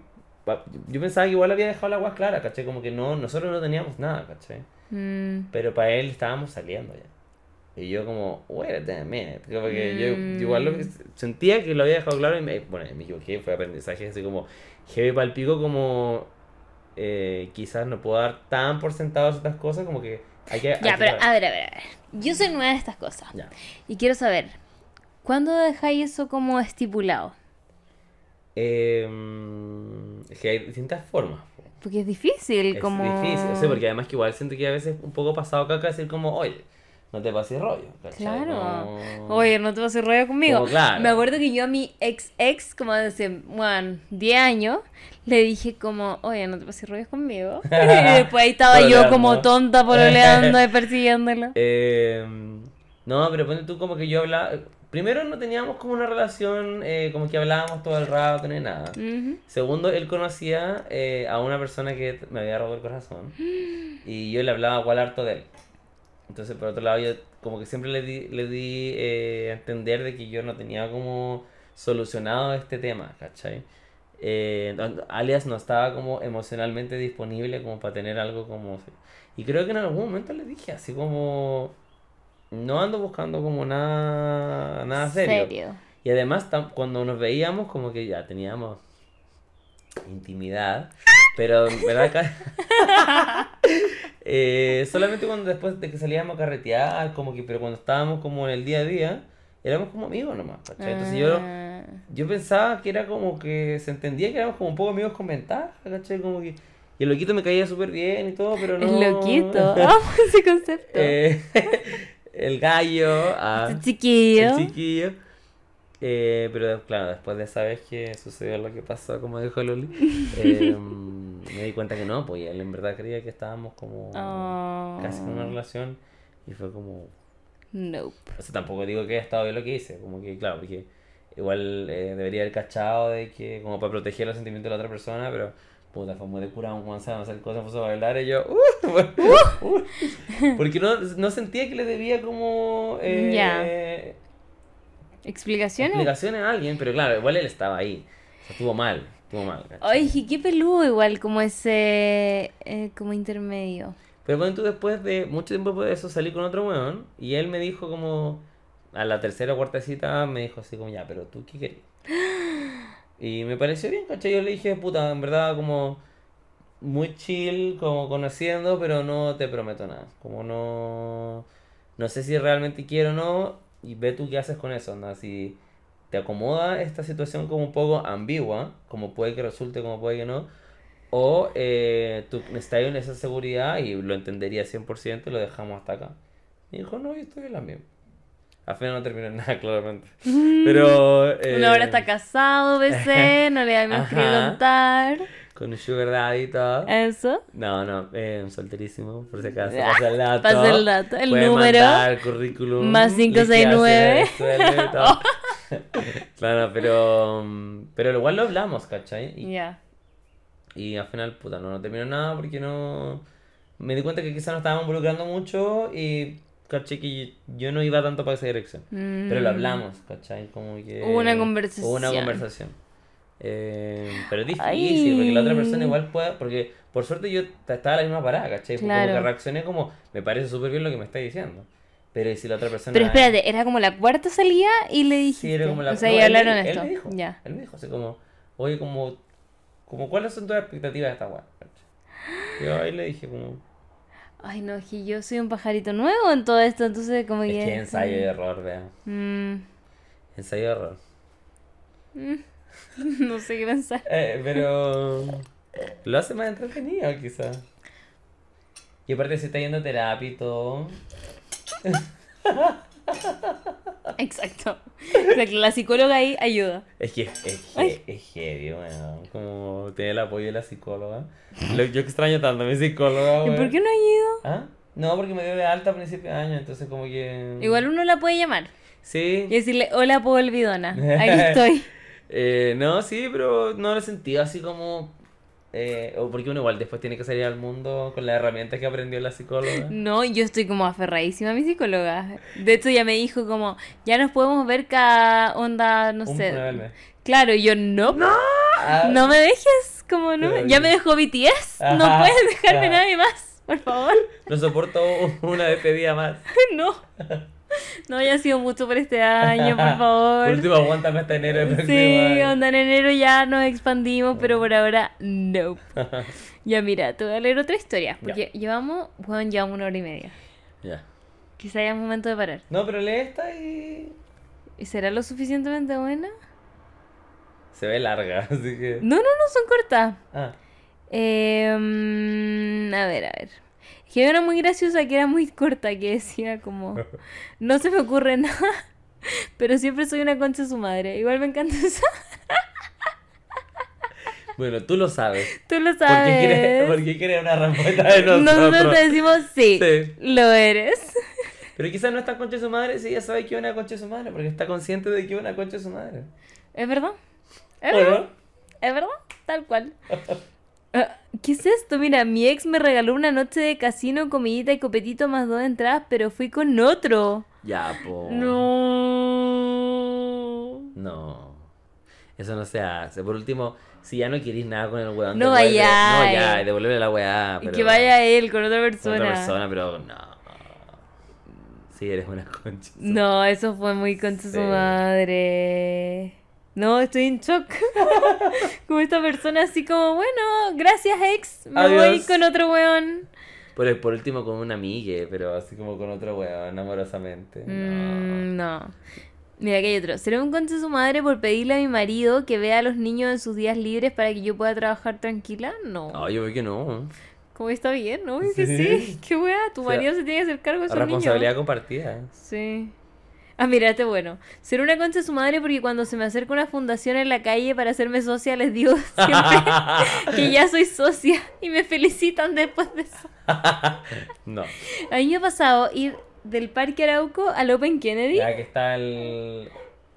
Speaker 1: yo pensaba que igual había dejado la agua clara, ¿cachai? Como que no, nosotros no teníamos nada, ¿cachai?
Speaker 2: Mm.
Speaker 1: Pero para él estábamos saliendo ya. Y yo como, wait a minute. Como que yo,
Speaker 2: Mm.
Speaker 1: yo igual lo que sentía que lo había dejado claro y me, bueno, me equivoqué, fue aprendizaje así como heavy para el pico como eh, quizás no puedo dar tan por sentado ciertas cosas como que hay que... hay
Speaker 2: Ya,
Speaker 1: que
Speaker 2: pero
Speaker 1: saber.
Speaker 2: a ver, a ver, a ver. Yo soy nueva de estas cosas.
Speaker 1: Ya.
Speaker 2: Y quiero saber, ¿cuándo dejáis eso como estipulado?
Speaker 1: Eh, es que hay distintas formas. po.
Speaker 2: Porque es difícil,
Speaker 1: Es
Speaker 2: como...
Speaker 1: difícil, o sea, porque además que igual siento que a veces un poco pasado caca decir como, oye, no te pases rollo, ¿cachai?
Speaker 2: Claro.
Speaker 1: Como-
Speaker 2: Oye, no te hacer rollo conmigo.
Speaker 1: Como, claro.
Speaker 2: Me acuerdo que yo a mi ex ex, como hace, bueno, 10 años, le dije como, oye, no te pases rollos conmigo. y después ahí estaba yo como tonta pololeando y persiguiéndolo.
Speaker 1: Eh, no, pero ponte tú como que yo hablaba... Primero no teníamos como una relación eh, como que hablábamos todo el rato ni nada. Segundo, él conocía eh, a una persona que me había roto el corazón y yo le hablaba igual harto de él. Entonces, por otro lado, yo como que siempre le di, le di eh, a entender de que yo no tenía como solucionado este tema, ¿cachai? Alias no estaba como emocionalmente disponible como para tener algo como... Y creo que en algún momento le dije así como... No ando buscando como nada, nada serio. Y además, cuando nos veíamos, como que ya teníamos intimidad, pero verdad Eh, solamente cuando después de que salíamos a carretear, como que, pero cuando estábamos como en el día a día, éramos como amigos nomás, ¿cachai? Entonces yo,
Speaker 2: Ah.
Speaker 1: yo pensaba que era como que se entendía que éramos como un poco amigos con ventaja, ¿cachai? Como que, y el loquito me caía súper bien y todo, pero no...
Speaker 2: El loquito. Amo ese concepto.
Speaker 1: Eh, el gallo, ah,
Speaker 2: Este chiquillo.
Speaker 1: el chiquillo. Eh, pero claro, después de esa vez que sucedió lo que pasó, como dijo Luli, eh, me di cuenta que no, pues él en verdad creía que estábamos como
Speaker 2: Oh.
Speaker 1: casi en una relación y fue como...
Speaker 2: Nope.
Speaker 1: O sea, tampoco digo que haya estado bien lo que hice, como que claro, porque igual eh, debería haber cachado de que como para proteger los sentimientos de la otra persona, pero puta, fue muy de curado cuando se a hacer cosas, puso a bailar y yo... "Uh", uh, porque no, no sentía que le debía como... eh.
Speaker 2: ¿Explicaciones?
Speaker 1: explicaciones a alguien, pero claro, igual él estaba ahí. O sea, estuvo mal, estuvo mal.
Speaker 2: Ay, qué peludo igual, como ese, eh, como intermedio.
Speaker 1: Pero bueno, tú después de mucho tiempo después de eso salí con otro weón y él me dijo como a la tercera o cuarta cita me dijo así como ya, pero tú qué querías. Y me pareció bien, ¿cachai? Yo le dije, puta, en verdad como muy chill, como conociendo, pero no te prometo nada. Como no, no sé si realmente quiero o no y ve tú qué haces con eso, ¿no? Si te acomoda esta situación como un poco ambigua, como puede que resulte, como puede que no, o eh, tú estás en esa seguridad y lo entendería 100% y lo dejamos hasta acá. Y dijo, no, yo estoy bien la misma. Al final no terminó en nada, claramente. Pero... eh,
Speaker 2: Uno ahora está casado, BC, no le habíamos querido
Speaker 1: Ajá.
Speaker 2: contar.
Speaker 1: Con un sugar daddy y todo.
Speaker 2: Eso.
Speaker 1: No, no, eh, solterísimo, por si acaso.
Speaker 2: Ah,
Speaker 1: Pasa el dato.
Speaker 2: pasa el dato, el número.
Speaker 1: mandar currículum.
Speaker 2: Más 569.
Speaker 1: liquidación de sueldo y todo. claro, pero, mm, pero igual lo hablamos, ¿cachai? Y,
Speaker 2: Ya.
Speaker 1: y al final, puta, no, no terminó nada porque no... Me di cuenta que quizás nos estábamos involucrando mucho y caché que yo no iba tanto para esa dirección. Pero lo hablamos, ¿cachai? Como que...
Speaker 2: Mm. Hubo una
Speaker 1: Hubo una
Speaker 2: conversación.
Speaker 1: conversación. Eh, pero es difícil,
Speaker 2: Ay.
Speaker 1: porque la otra persona igual puede... Porque por suerte yo estaba en la misma parada, ¿cachai?
Speaker 2: Claro.
Speaker 1: Como que reaccioné como, me parece súper bien lo que me está diciendo. Pero ¿y si la otra persona...
Speaker 2: Pero espérate, era como la cuarta salida y le dijiste.
Speaker 1: Sí, era como la...
Speaker 2: O sea,
Speaker 1: no,
Speaker 2: y
Speaker 1: él
Speaker 2: hablaron
Speaker 1: él
Speaker 2: esto.
Speaker 1: me dijo,
Speaker 2: Ya.
Speaker 1: Él me dijo así como, oye, como... como ¿Cuáles son tus expectativas de esta weá? Yo ahí le dije como...
Speaker 2: Ay, no, que yo soy un pajarito nuevo en todo esto, entonces como
Speaker 1: Es
Speaker 2: que...
Speaker 1: que ensayo y error, vea.
Speaker 2: Mm,
Speaker 1: Ensayo y error.
Speaker 2: no sé qué pensar.
Speaker 1: Eh, pero lo hace más entretenido quizás. Y aparte se está yendo a terapia y todo.
Speaker 2: Exacto. Exacto, La psicóloga ahí ayuda.
Speaker 1: Es que es, es heavy. Como tener el apoyo de la psicóloga. Lo, yo extraño tanto a mi psicóloga,
Speaker 2: ¿Y por qué no ha ido?
Speaker 1: ¿Ah? No, porque me dio de alta a principio de año, entonces como que...
Speaker 2: Igual uno la puede llamar
Speaker 1: Sí.
Speaker 2: y decirle, hola polvidona, aquí estoy.
Speaker 1: Eh, no, sí, pero no lo he sentido así como... eh, o porque uno igual después tiene que salir al mundo con las herramientas que aprendió la psicóloga.
Speaker 2: No, yo estoy como aferradísima a mi psicóloga. De hecho, ya me dijo como, ya nos podemos ver cada onda, no
Speaker 1: Un-
Speaker 2: sé.
Speaker 1: mes.
Speaker 2: Claro, yo no. No,
Speaker 1: Ah,
Speaker 2: me dejes, como no. me- Ya me dejó BTS. No
Speaker 1: Ajá,
Speaker 2: puedes dejarme
Speaker 1: ajá.
Speaker 2: nadie más, por favor.
Speaker 1: No soporto una despedida más.
Speaker 2: No. No haya sido mucho por este año, por favor.
Speaker 1: Por último, aguántame hasta enero próximo
Speaker 2: Sí, onda en enero ya nos expandimos, pero por ahora no. Ya mira, te voy a leer otra historia, porque llevamos, bueno, llevamos una hora y media.
Speaker 1: Ya.
Speaker 2: Quizá haya momento de parar.
Speaker 1: No, pero lee esta y.
Speaker 2: ¿Y será lo suficientemente buena?
Speaker 1: Se ve larga, así que.
Speaker 2: No, no, no, son cortas.
Speaker 1: Ah,
Speaker 2: Eh, mm, a ver, a ver. Que una muy graciosa que era muy corta que decía como, no se me ocurre nada, pero siempre soy una concha de su madre. Igual me encanta eso.
Speaker 1: Bueno, tú lo sabes.
Speaker 2: Tú lo
Speaker 1: ¿Por qué
Speaker 2: sabes.
Speaker 1: quieres, por qué quieres una respuesta de nosotros?
Speaker 2: Nosotros te decimos sí,
Speaker 1: Sí.
Speaker 2: lo eres.
Speaker 1: Pero quizás no está concha de su madre si ella sabe que es una concha de su madre, porque está consciente de que es una concha de su madre.
Speaker 2: ¿Es verdad? ¿Es
Speaker 1: ¿O
Speaker 2: verdad? ¿Es verdad? Tal cual. Ah, ¿Qué es esto? Mira, mi ex me regaló una noche de casino, comidita y copetito más dos entradas, pero fui con otro.
Speaker 1: Ya, po.
Speaker 2: No.
Speaker 1: No. Eso no se hace. Por último, si ya no querís nada con el weón,
Speaker 2: No vaya.
Speaker 1: No, ya, devuelve la weá.
Speaker 2: Y
Speaker 1: Pero...
Speaker 2: que vaya él con otra
Speaker 1: con
Speaker 2: persona.
Speaker 1: otra persona, pero no. Sí, eres una concha.
Speaker 2: No, eso fue muy contra
Speaker 1: Sí.
Speaker 2: su madre. No, estoy en shock. como esta persona así como, bueno, gracias ex, me voy con otro weón.
Speaker 1: Por, por último, con una amiga, pero así como con otro weón, amorosamente. No.
Speaker 2: Mm, no. Mira, que hay otro. ¿Será un concha de su madre por pedirle a mi marido que vea a los niños en sus días libres para que yo pueda trabajar tranquila? No.
Speaker 1: No, yo veo que no.
Speaker 2: Como está bien, ¿no? Es que
Speaker 1: Sí.
Speaker 2: sí. Qué wea, tu
Speaker 1: O sea,
Speaker 2: marido se tiene que hacer cargo de esos
Speaker 1: Responsabilidad
Speaker 2: niños.
Speaker 1: compartida.
Speaker 2: Sí. Ah, mira, este bueno. Ser una concha de su madre porque cuando se me acerca una fundación en la calle para hacerme socia les digo siempre que ya soy socia y me felicitan después de eso.
Speaker 1: no.
Speaker 2: A mí me ha pasado ir del Parque Arauco al Open Kennedy
Speaker 1: Ya que está el.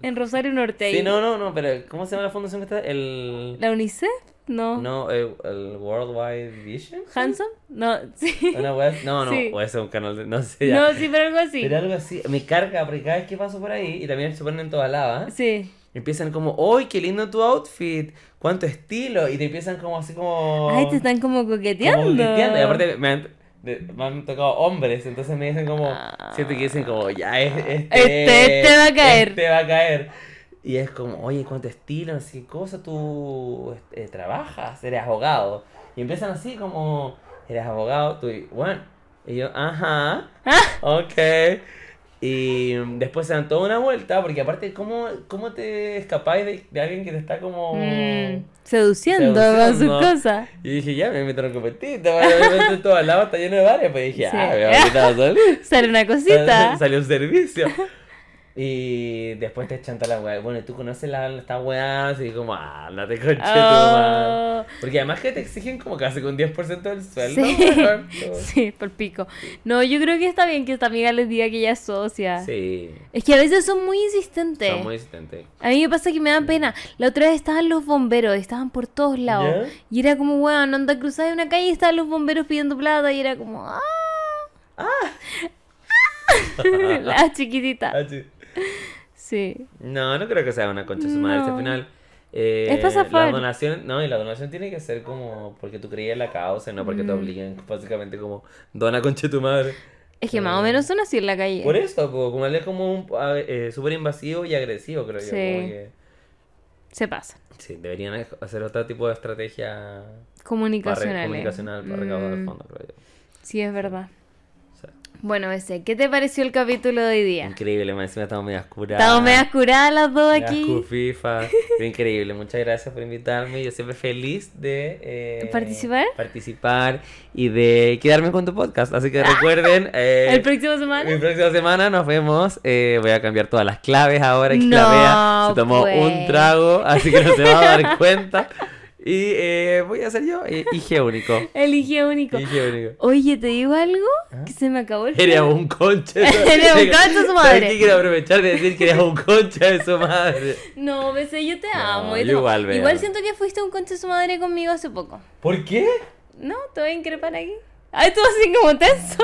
Speaker 2: en Rosario Norte.
Speaker 1: Sí, no, no, no, pero ¿cómo se llama la fundación que está? El.
Speaker 2: ¿La UNICEF? No.
Speaker 1: No, el, el Worldwide Vision.
Speaker 2: ¿Hanson? No, sí.
Speaker 1: Una web. No, no,
Speaker 2: Sí.
Speaker 1: o ese es un canal de. No sé ya.
Speaker 2: No, sí, pero algo así.
Speaker 1: Pero algo así, me carga porque cada vez que paso por ahí, y también se ponen en toda lava,
Speaker 2: Sí.
Speaker 1: empiezan como, ¡Uy, qué lindo tu outfit! ¡Cuánto estilo! Y te empiezan como así como...
Speaker 2: Ay, te están como coqueteando.
Speaker 1: como coqueteando. Y aparte me han, de- me han tocado hombres, entonces me dicen como, siento que dicen como, ya, es- este,
Speaker 2: Este- este va a caer.
Speaker 1: Este va a caer. Y es como, oye, cuánto estilo, no sé qué cosa, tú eh, trabajas, eres abogado. Y empiezan así como, eres abogado, tú, y, bueno, y yo, ajá, ok. Y después se dan toda una vuelta, porque aparte, ¿cómo, cómo te escapáis de, de alguien que te está como...
Speaker 2: Mm, seduciendo con sus
Speaker 1: Seduciendo.
Speaker 2: cosas.
Speaker 1: Y dije, ya, me metieron competita, obviamente todo al lado está lleno de bares, pues dije,
Speaker 2: Sí.
Speaker 1: ah, me voy a quitar a salir.
Speaker 2: Sale una cosita.
Speaker 1: Salió un servicio. Y después te chanta la weá. Bueno, ¿y tú conoces la, esta weá? Así como, ah, andate con
Speaker 2: Oh.
Speaker 1: Porque además que te exigen como casi con 10% del sueldo.
Speaker 2: Sí. Sí, por pico. No, yo creo que está bien que esta amiga les diga que ella es socia.
Speaker 1: Sí.
Speaker 2: Es que a veces son muy insistentes.
Speaker 1: Son muy insistentes.
Speaker 2: A mí me pasa que me dan pena. La otra vez estaban los bomberos, estaban por todos lados. Y era como, weón, anda cruzada de una calle y estaban los bomberos pidiendo plata y era como, ¡ah! La chiquitita.
Speaker 1: Ah, sí.
Speaker 2: Sí.
Speaker 1: No, no creo que sea una concha de su madre.
Speaker 2: No.
Speaker 1: Al final. eh,
Speaker 2: Es pa' zafar.
Speaker 1: la donación, no, y la donación tiene que ser como porque tú creías la causa, no porque te
Speaker 2: Mm.
Speaker 1: obliguen, básicamente como dona concha de tu madre.
Speaker 2: Es que más o menos son así en la calle.
Speaker 1: Por eso, como él es como un eh, súper invasivo y agresivo, creo yo. Como que,
Speaker 2: Se pasa.
Speaker 1: sí, deberían hacer otro tipo de estrategia para re-
Speaker 2: Comunicacional.
Speaker 1: comunicacional para recaudar
Speaker 2: Mm,
Speaker 1: fondos, creo yo.
Speaker 2: Sí, es verdad. Bueno, ese, ¿qué te pareció el capítulo de hoy día?
Speaker 1: increíble, más encima estamos medio curadas.
Speaker 2: Estamos medias curadas las dos aquí.
Speaker 1: Fue increíble, muchas gracias por invitarme. Yo siempre feliz de eh,
Speaker 2: ¿Participar?
Speaker 1: participar y de quedarme con tu podcast. Así que recuerden. eh,
Speaker 2: ¿El próximo semana?
Speaker 1: Mi próxima semana nos vemos. eh, voy a cambiar todas las claves ahora. Que
Speaker 2: No,
Speaker 1: la vea se tomó
Speaker 2: pues.
Speaker 1: un trago, así que no se va a dar cuenta. Y eh, voy a ser yo, eh, único.
Speaker 2: Elige único.
Speaker 1: Hije único.
Speaker 2: Oye, ¿te digo algo? Que se me acabó el
Speaker 1: Eres un concha.
Speaker 2: Eres un concha de su madre.
Speaker 1: ¿Sabes qué? Quiero aprovechar de decir que eres un concha de su madre.
Speaker 2: No, besé, yo te
Speaker 1: No,
Speaker 2: amo.
Speaker 1: yo
Speaker 2: te
Speaker 1: igual.
Speaker 2: Igual siento que fuiste un concha de su madre conmigo hace poco.
Speaker 1: ¿Por qué?
Speaker 2: No, te voy a increpar aquí. Ay, tú así como tenso.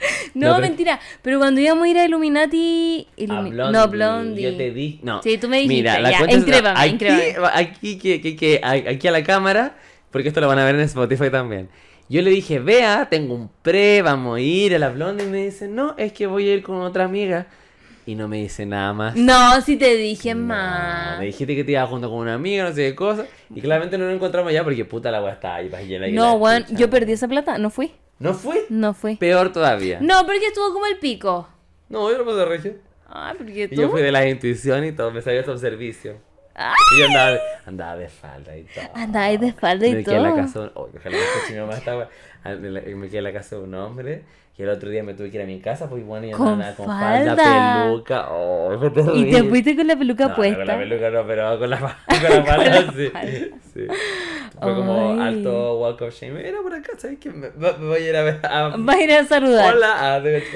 Speaker 2: no, mentira. Pero cuando íbamos a ir a Illuminati.
Speaker 1: A
Speaker 2: Illumi-
Speaker 1: Blondie.
Speaker 2: No, Blondie.
Speaker 1: Yo te di. No.
Speaker 2: Sí, tú me dijiste,
Speaker 1: Mira, la
Speaker 2: ya, incrépame,
Speaker 1: aquí,
Speaker 2: incrépame.
Speaker 1: Aquí, que, que, que- aquí a la cámara, porque esto lo van a ver en Spotify también. Yo le dije, vea, tengo un pre, vamos a ir a la Blondie. Y me dice, no, es que voy a ir con otra amiga. Y no me dice nada más.
Speaker 2: No, si te dije
Speaker 1: No,
Speaker 2: más.
Speaker 1: Me dijiste que te ibas junto con una amiga, no sé qué cosa. Y claramente no nos encontramos ya porque puta la weá está ahí, para
Speaker 2: No, weón, yo perdí esa plata. No fui.
Speaker 1: ¿No fue?
Speaker 2: No fui.
Speaker 1: Peor todavía.
Speaker 2: No, porque estuvo como el pico.
Speaker 1: No, yo no puedo regio.
Speaker 2: Ay, porque
Speaker 1: Y yo fui de la intuición y todo, me salió todo el servicio. Y yo andaba, andaba de falda y todo.
Speaker 2: Andaba de espalda y
Speaker 1: me quedé en la
Speaker 2: todo.
Speaker 1: casa de un... oh, ojalá me mi mamá. Ah, me Me quedé en la casa de un hombre. Y el otro día me tuve que ir a mi casa, pues bueno, y
Speaker 2: Con
Speaker 1: andaba con falda,
Speaker 2: falda.
Speaker 1: peluca. Oh,
Speaker 2: Y te fuiste con la peluca
Speaker 1: No,
Speaker 2: puesta.
Speaker 1: Con la peluca no, pero con la, con la falda sí. sí. Fue como alto walk of shame. Mira por acá, ¿sabes qué? Me, me voy a ir a ver. A...
Speaker 2: Vas a ir a saludar.
Speaker 1: Hola. Ah, hecho,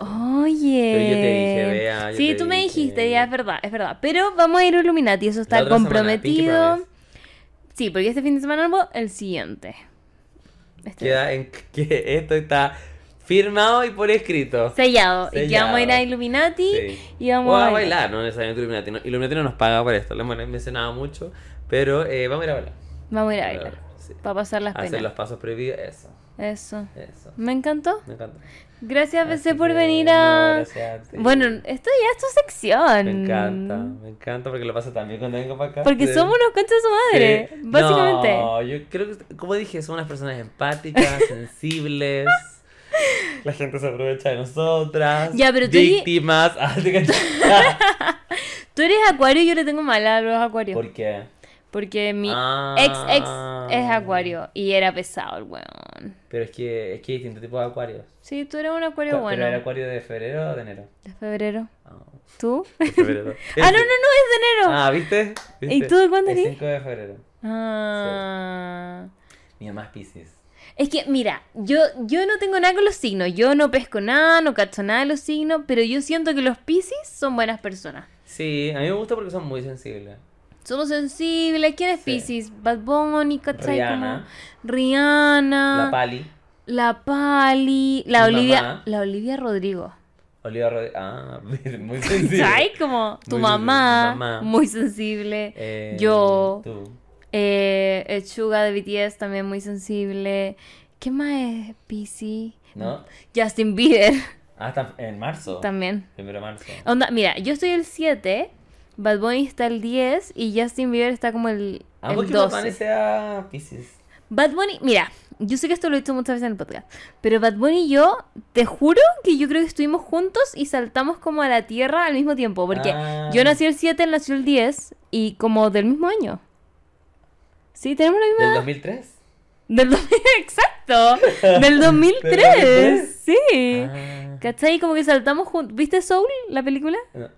Speaker 1: no.
Speaker 2: Oye.
Speaker 1: Pero yo te dije, vea, yo
Speaker 2: Sí, tú me
Speaker 1: dije.
Speaker 2: dijiste, ya es verdad, es verdad. Pero vamos a ir a Illuminati, eso está comprometido. Sí, porque este fin de semana no, el siguiente. Este-
Speaker 1: Queda en que esto está firmado y por escrito.
Speaker 2: Sellado. Y que vamos a ir a
Speaker 1: Sellado.
Speaker 2: Illuminati
Speaker 1: Sí.
Speaker 2: y vamos
Speaker 1: o
Speaker 2: a
Speaker 1: a
Speaker 2: bailar.
Speaker 1: bailar, no necesariamente Illuminati. No, Illuminati no nos paga por esto, lo hemos mencionado mucho. Pero eh, vamos a ir a bailar.
Speaker 2: Vamos a ir a bailar.
Speaker 1: sí.
Speaker 2: Para pasar las
Speaker 1: Hacer
Speaker 2: penas.
Speaker 1: los pasos prohibidos, eso.
Speaker 2: Eso.
Speaker 1: Eso.
Speaker 2: Me encantó.
Speaker 1: Me encanta.
Speaker 2: Gracias, BC, por venir
Speaker 1: no,
Speaker 2: a.
Speaker 1: gracias a ti.
Speaker 2: Bueno, esto ya es tu sección.
Speaker 1: Me encanta, me encanta porque lo paso también cuando vengo para acá.
Speaker 2: Porque
Speaker 1: Sí.
Speaker 2: somos unos conchas de su madre,
Speaker 1: Sí.
Speaker 2: básicamente.
Speaker 1: No, yo creo que, como dije, somos unas personas empáticas, sensibles. La gente se aprovecha de nosotras.
Speaker 2: Ya, pero tú-
Speaker 1: Víctimas. Ah, ¿te cachai?
Speaker 2: Tú eres acuario y yo le tengo mal a los acuarios.
Speaker 1: ¿Por qué?
Speaker 2: Porque mi
Speaker 1: Ah.
Speaker 2: ex ex es acuario y era pesado el weón.
Speaker 1: Pero es que, es que hay distintos tipos de acuarios.
Speaker 2: Sí, tú eres un acuario
Speaker 1: ¿Pero
Speaker 2: bueno.
Speaker 1: era acuario de febrero o de enero?
Speaker 2: De febrero.
Speaker 1: Ah,
Speaker 2: ¿Tú?
Speaker 1: de febrero.
Speaker 2: ah, no, no, no, es de enero.
Speaker 1: Ah, ¿viste?
Speaker 2: ¿Y tú de cuándo
Speaker 1: El
Speaker 2: eres?
Speaker 1: 5 de febrero.
Speaker 2: Ah.
Speaker 1: Mi mamá es Pisces.
Speaker 2: Es que, mira, yo, yo no tengo nada con los signos. Yo no pesco nada, no cacho nada de los signos, pero yo siento que los Pisces son buenas personas.
Speaker 1: Sí, a mí me gusta porque son muy sensibles.
Speaker 2: Somos sensibles. ¿Quién es
Speaker 1: Sí.
Speaker 2: Pisces? Bad Bunny, ¿cachai?
Speaker 1: Rihanna.
Speaker 2: Como Rihanna.
Speaker 1: La Pali.
Speaker 2: La Pali. La
Speaker 1: Mi
Speaker 2: Olivia.
Speaker 1: mamá.
Speaker 2: La Olivia Rodrigo.
Speaker 1: Olivia Rodríguez. Ah, muy sensible.
Speaker 2: Como tu
Speaker 1: Muy
Speaker 2: mamá,
Speaker 1: mamá.
Speaker 2: muy sensible.
Speaker 1: Eh,
Speaker 2: Yo.
Speaker 1: Tú.
Speaker 2: Eh, el Suga de BTS también muy sensible. ¿Qué más es Pisces?
Speaker 1: ¿No?
Speaker 2: Justin Bieber
Speaker 1: Ah, está en marzo.
Speaker 2: también.
Speaker 1: Primero de marzo.
Speaker 2: Onda, mira, yo estoy el 7, Bad Bunny está el 10 y Justin Bieber está como el,
Speaker 1: Ambos
Speaker 2: el
Speaker 1: que Bad Bunny
Speaker 2: 12.
Speaker 1: sea Pisces.
Speaker 2: Bad Bunny, mira, yo sé que esto lo he dicho muchas veces en el podcast, pero Bad Bunny y yo, te juro que yo creo que estuvimos juntos y saltamos como a la tierra al mismo tiempo, porque
Speaker 1: Ah.
Speaker 2: yo nací el 7, él nació el 10 y como del mismo año. Sí, tenemos la misma
Speaker 1: ¿Del
Speaker 2: edad.
Speaker 1: 2003?
Speaker 2: Del 2000, exacto. Del 2003.
Speaker 1: 2003?
Speaker 2: Sí.
Speaker 1: Ah.
Speaker 2: ¿Cachai? Como que saltamos juntos. ¿Viste Soul, la película?
Speaker 1: No.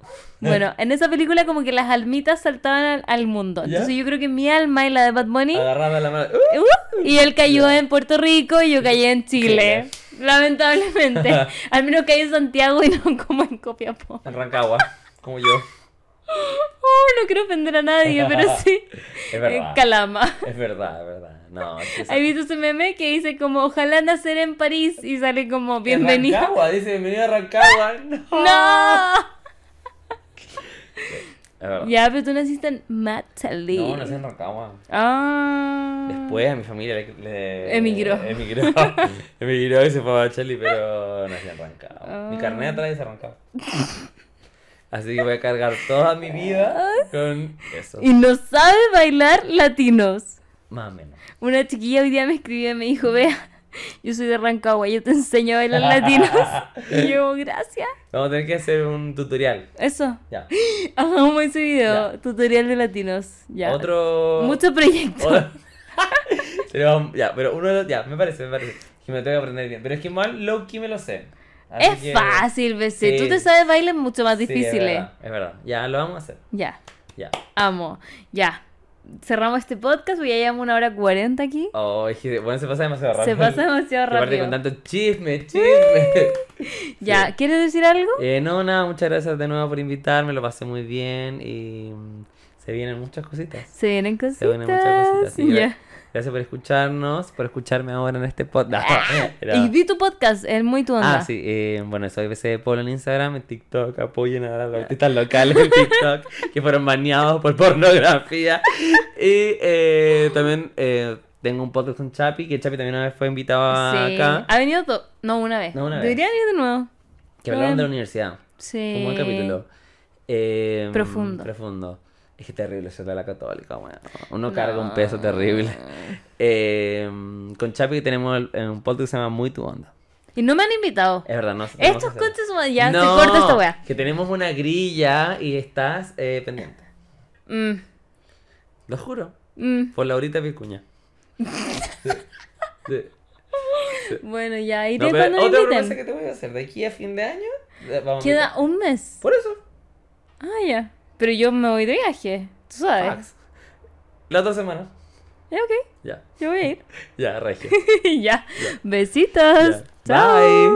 Speaker 2: Bueno, en esa película como que las almitas saltaban al, al mundo.
Speaker 1: ¿Ya?
Speaker 2: Entonces yo creo que mi alma y la de Bad Bunny...
Speaker 1: Agarrada la mano. ¡Uh!
Speaker 2: ¡uh! y él cayó en Puerto Rico y yo caí en Chile. Lamentablemente. Al menos caí en Santiago y no como en Copiapó.
Speaker 1: En Rancagua. Como yo.
Speaker 2: Oh, no quiero ofender a nadie, pero sí.
Speaker 1: Es verdad.
Speaker 2: En Calama.
Speaker 1: Es verdad, es verdad. No,
Speaker 2: ¿Has visto ese meme que dice como ojalá nacer en París y sale como bienvenido?
Speaker 1: En Rancagua, dice bienvenido a Rancagua. No.
Speaker 2: ¡No! Ya, pero tú naciste en Matali.
Speaker 1: No, nací en Rancagua.
Speaker 2: Ah.
Speaker 1: Después a mi familia le, le-
Speaker 2: Emigró.
Speaker 1: Emigró. Emigró y se fue a Bacheli, pero nací en Rancagua. Mi
Speaker 2: Ah.
Speaker 1: carnet atrás dice Rancagua. Así que voy a cargar toda mi vida con eso.
Speaker 2: Y no sabe bailar latinos.
Speaker 1: Más o menos.
Speaker 2: Una chiquilla hoy día me escribió y me dijo, vea, yo soy de Rancagua, yo te enseño a bailar latinos. y yo, gracias.
Speaker 1: Vamos a tener que hacer un tutorial.
Speaker 2: Eso.
Speaker 1: Ya.
Speaker 2: Hagamos ese video,
Speaker 1: Ya.
Speaker 2: tutorial de latinos. Ya.
Speaker 1: Otro.
Speaker 2: Mucho proyecto.
Speaker 1: otro- pero, ya, pero uno de los. Ya, me parece, me parece. Que me tengo que aprender bien. Pero es que mal low key me lo sé. Así
Speaker 2: Es
Speaker 1: que-
Speaker 2: fácil, BC. Tú
Speaker 1: Sí.
Speaker 2: te sabes bailes mucho más
Speaker 1: Sí, es
Speaker 2: difíciles.
Speaker 1: verdad, es verdad. Ya, lo vamos a hacer.
Speaker 2: ya,
Speaker 1: Ya.
Speaker 2: amo. Ya. Cerramos este podcast, porque ya llevamos una hora cuarenta aquí.
Speaker 1: Oh, bueno, se pasa demasiado
Speaker 2: Se
Speaker 1: rápido.
Speaker 2: pasa demasiado
Speaker 1: Y aparte
Speaker 2: rápido.
Speaker 1: con tanto chisme, chisme.
Speaker 2: Ya,
Speaker 1: Sí.
Speaker 2: ¿quieres decir algo?
Speaker 1: Eh, no, nada, muchas gracias de nuevo por invitarme, lo pasé muy bien y se vienen muchas cositas.
Speaker 2: Se vienen cositas.
Speaker 1: Se vienen muchas cositas. que
Speaker 2: Ya.
Speaker 1: Gracias por escucharnos, por escucharme ahora en este podcast.
Speaker 2: Y vi tu podcast, es muy tu onda.
Speaker 1: Ah, sí, eh, bueno, soy BC Polo en Instagram, en TikTok, apoyen a los artistas locales en TikTok que fueron baneados por pornografía. Y eh, también eh, tengo un podcast con Chapi, que Chapi también una vez fue invitado
Speaker 2: Sí.
Speaker 1: acá,
Speaker 2: Ha venido No, una vez.
Speaker 1: No, una vez.
Speaker 2: Debería venir de nuevo.
Speaker 1: que hablaron de la universidad.
Speaker 2: Sí.
Speaker 1: Fue un buen capítulo.
Speaker 2: Profundo.
Speaker 1: Profundo. Es que terrible ser de la católica, bueno. Uno carga un peso terrible. Eh, con Chapi tenemos el- eh, un podcast que se llama Muy Tu Onda.
Speaker 2: Y no me han invitado.
Speaker 1: Es verdad, no
Speaker 2: Estos son... Ya,
Speaker 1: no,
Speaker 2: se corta esta weá.
Speaker 1: Que tenemos una grilla y estás eh, pendiente.
Speaker 2: Mm,
Speaker 1: Lo juro.
Speaker 2: Mm,
Speaker 1: Por Laurita Vicuña. Sí. Sí.
Speaker 2: bueno, ya, ¿y
Speaker 1: No,
Speaker 2: cuándo me
Speaker 1: otra
Speaker 2: invitan?
Speaker 1: promesa que te voy a hacer. De aquí a fin de año. Vamos
Speaker 2: Queda un mes.
Speaker 1: Por eso.
Speaker 2: Ah, ya. Pero yo me voy de viaje. Tú sabes.
Speaker 1: Fax. Las dos semanas.
Speaker 2: Ya, ok.
Speaker 1: Ya.
Speaker 2: Yo voy a ir.
Speaker 1: Ya, regio.
Speaker 2: ya. Besitos.
Speaker 1: Ya.
Speaker 2: Chao.
Speaker 1: Bye.